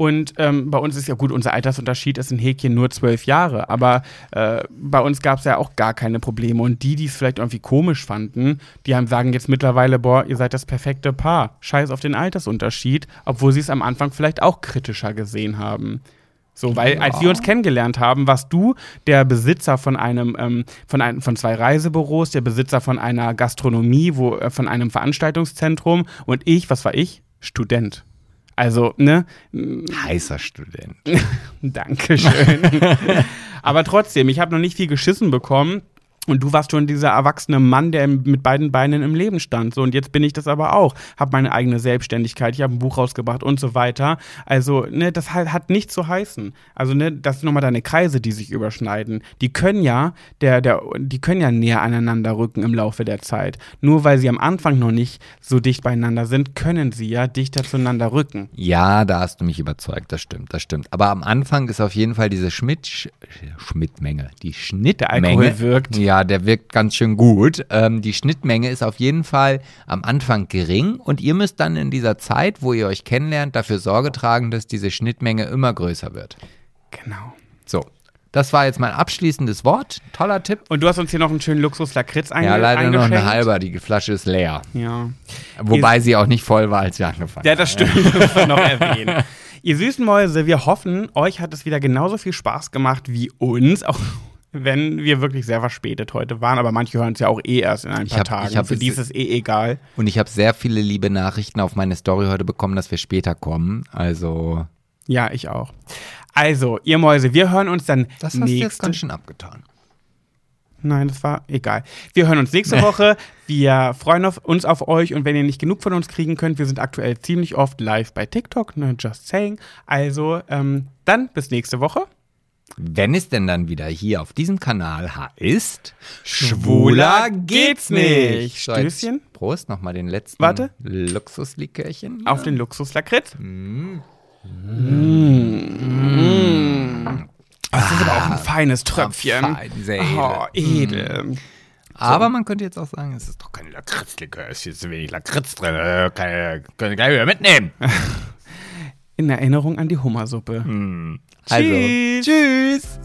Speaker 1: Und ähm, bei uns ist ja gut, unser Altersunterschied ist in Häkchen nur zwölf Jahre. Aber äh, bei uns gab es ja auch gar keine Probleme. Und die, die es vielleicht irgendwie komisch fanden, die haben, sagen jetzt mittlerweile, boah, ihr seid das perfekte Paar. Scheiß auf den Altersunterschied, obwohl sie es am Anfang vielleicht auch kritischer gesehen haben. So, weil als wir uns kennengelernt haben, warst du der Besitzer von einem, ähm, von einem, von zwei Reisebüros, der Besitzer von einer Gastronomie, wo, äh, von einem Veranstaltungszentrum und ich, was war ich? Student. Also, ne?
Speaker 2: Heißer Student. *laughs*
Speaker 1: Dankeschön. *laughs* Aber trotzdem, ich habe noch nicht viel geschissen bekommen. Und du warst schon dieser erwachsene Mann, der mit beiden Beinen im Leben stand. So, und jetzt bin ich das aber auch. Habe meine eigene Selbstständigkeit, ich habe ein Buch rausgebracht und so weiter. Also, ne, das hat, hat nichts zu heißen. Also, ne, das sind nochmal deine Kreise, die sich überschneiden. Die können ja, der, der, die können ja näher aneinander rücken im Laufe der Zeit. Nur weil sie am Anfang noch nicht so dicht beieinander sind, können sie ja dichter zueinander rücken.
Speaker 2: Ja, da hast du mich überzeugt, das stimmt, das stimmt. Aber am Anfang ist auf jeden Fall diese Schmidt, Sch- Schnittmenge, die Schnittmenge.
Speaker 1: Alkohol wirkt.
Speaker 2: Ja, der wirkt ganz schön gut. Ähm, die Schnittmenge ist auf jeden Fall am Anfang gering und ihr müsst dann in dieser Zeit, wo ihr euch kennenlernt, dafür Sorge tragen, dass diese Schnittmenge immer größer wird.
Speaker 1: Genau.
Speaker 2: So, das war jetzt mein abschließendes Wort. Toller Tipp.
Speaker 1: Und du hast uns hier noch einen schönen Luxus-Lakritz einge
Speaker 2: Ja, leider noch eine
Speaker 1: eingeschenkt.
Speaker 2: halber, die Flasche ist leer.
Speaker 1: Ja.
Speaker 2: Wobei sie auch nicht voll war, als wir angefangen
Speaker 1: Ja, das stimmt, das muss man noch erwähnen. Ihr süßen Mäuse, wir hoffen, euch hat es wieder genauso viel Spaß gemacht wie uns, auch wenn wir wirklich sehr verspätet heute waren. Aber manche hören es ja auch eh erst in ein
Speaker 2: Ich
Speaker 1: paar
Speaker 2: hab-
Speaker 1: Tagen.
Speaker 2: ich hab
Speaker 1: Für die ist es eh egal.
Speaker 2: Und ich habe sehr viele liebe Nachrichten auf meine Story heute bekommen, dass wir später kommen. Also,
Speaker 1: Ja, ich auch. Also, ihr Mäuse, wir hören uns dann
Speaker 2: das hast du jetzt
Speaker 1: nächste
Speaker 2: ganz schön abgetan.
Speaker 1: Nein, das war egal. Wir hören uns nächste *laughs* Woche. Wir freuen auf, uns auf euch und wenn ihr nicht genug von uns kriegen könnt, wir sind aktuell ziemlich oft live bei TikTok, ne, just saying. Also, ähm, dann bis nächste Woche.
Speaker 2: Wenn es denn dann wieder hier auf diesem Kanal heißt,
Speaker 1: Schwuler geht's nicht.
Speaker 2: So,
Speaker 1: Stößchen.
Speaker 2: Prost, nochmal den letzten
Speaker 1: Warte.
Speaker 2: Luxuslikörchen.
Speaker 1: Auf den Luxuslakritz. Das ist aber auch ein feines Tröpfchen.
Speaker 2: fein, sehr edel.
Speaker 1: Oh, edel.
Speaker 2: Aber man könnte jetzt auch sagen, es ist doch kein Lakritzlikör, es ist jetzt zu wenig Lakritz drin, äh, können gleich wieder mitnehmen. *laughs*
Speaker 1: In Erinnerung an die Hummersuppe.
Speaker 2: Also,
Speaker 1: tschüss.
Speaker 2: tschüss.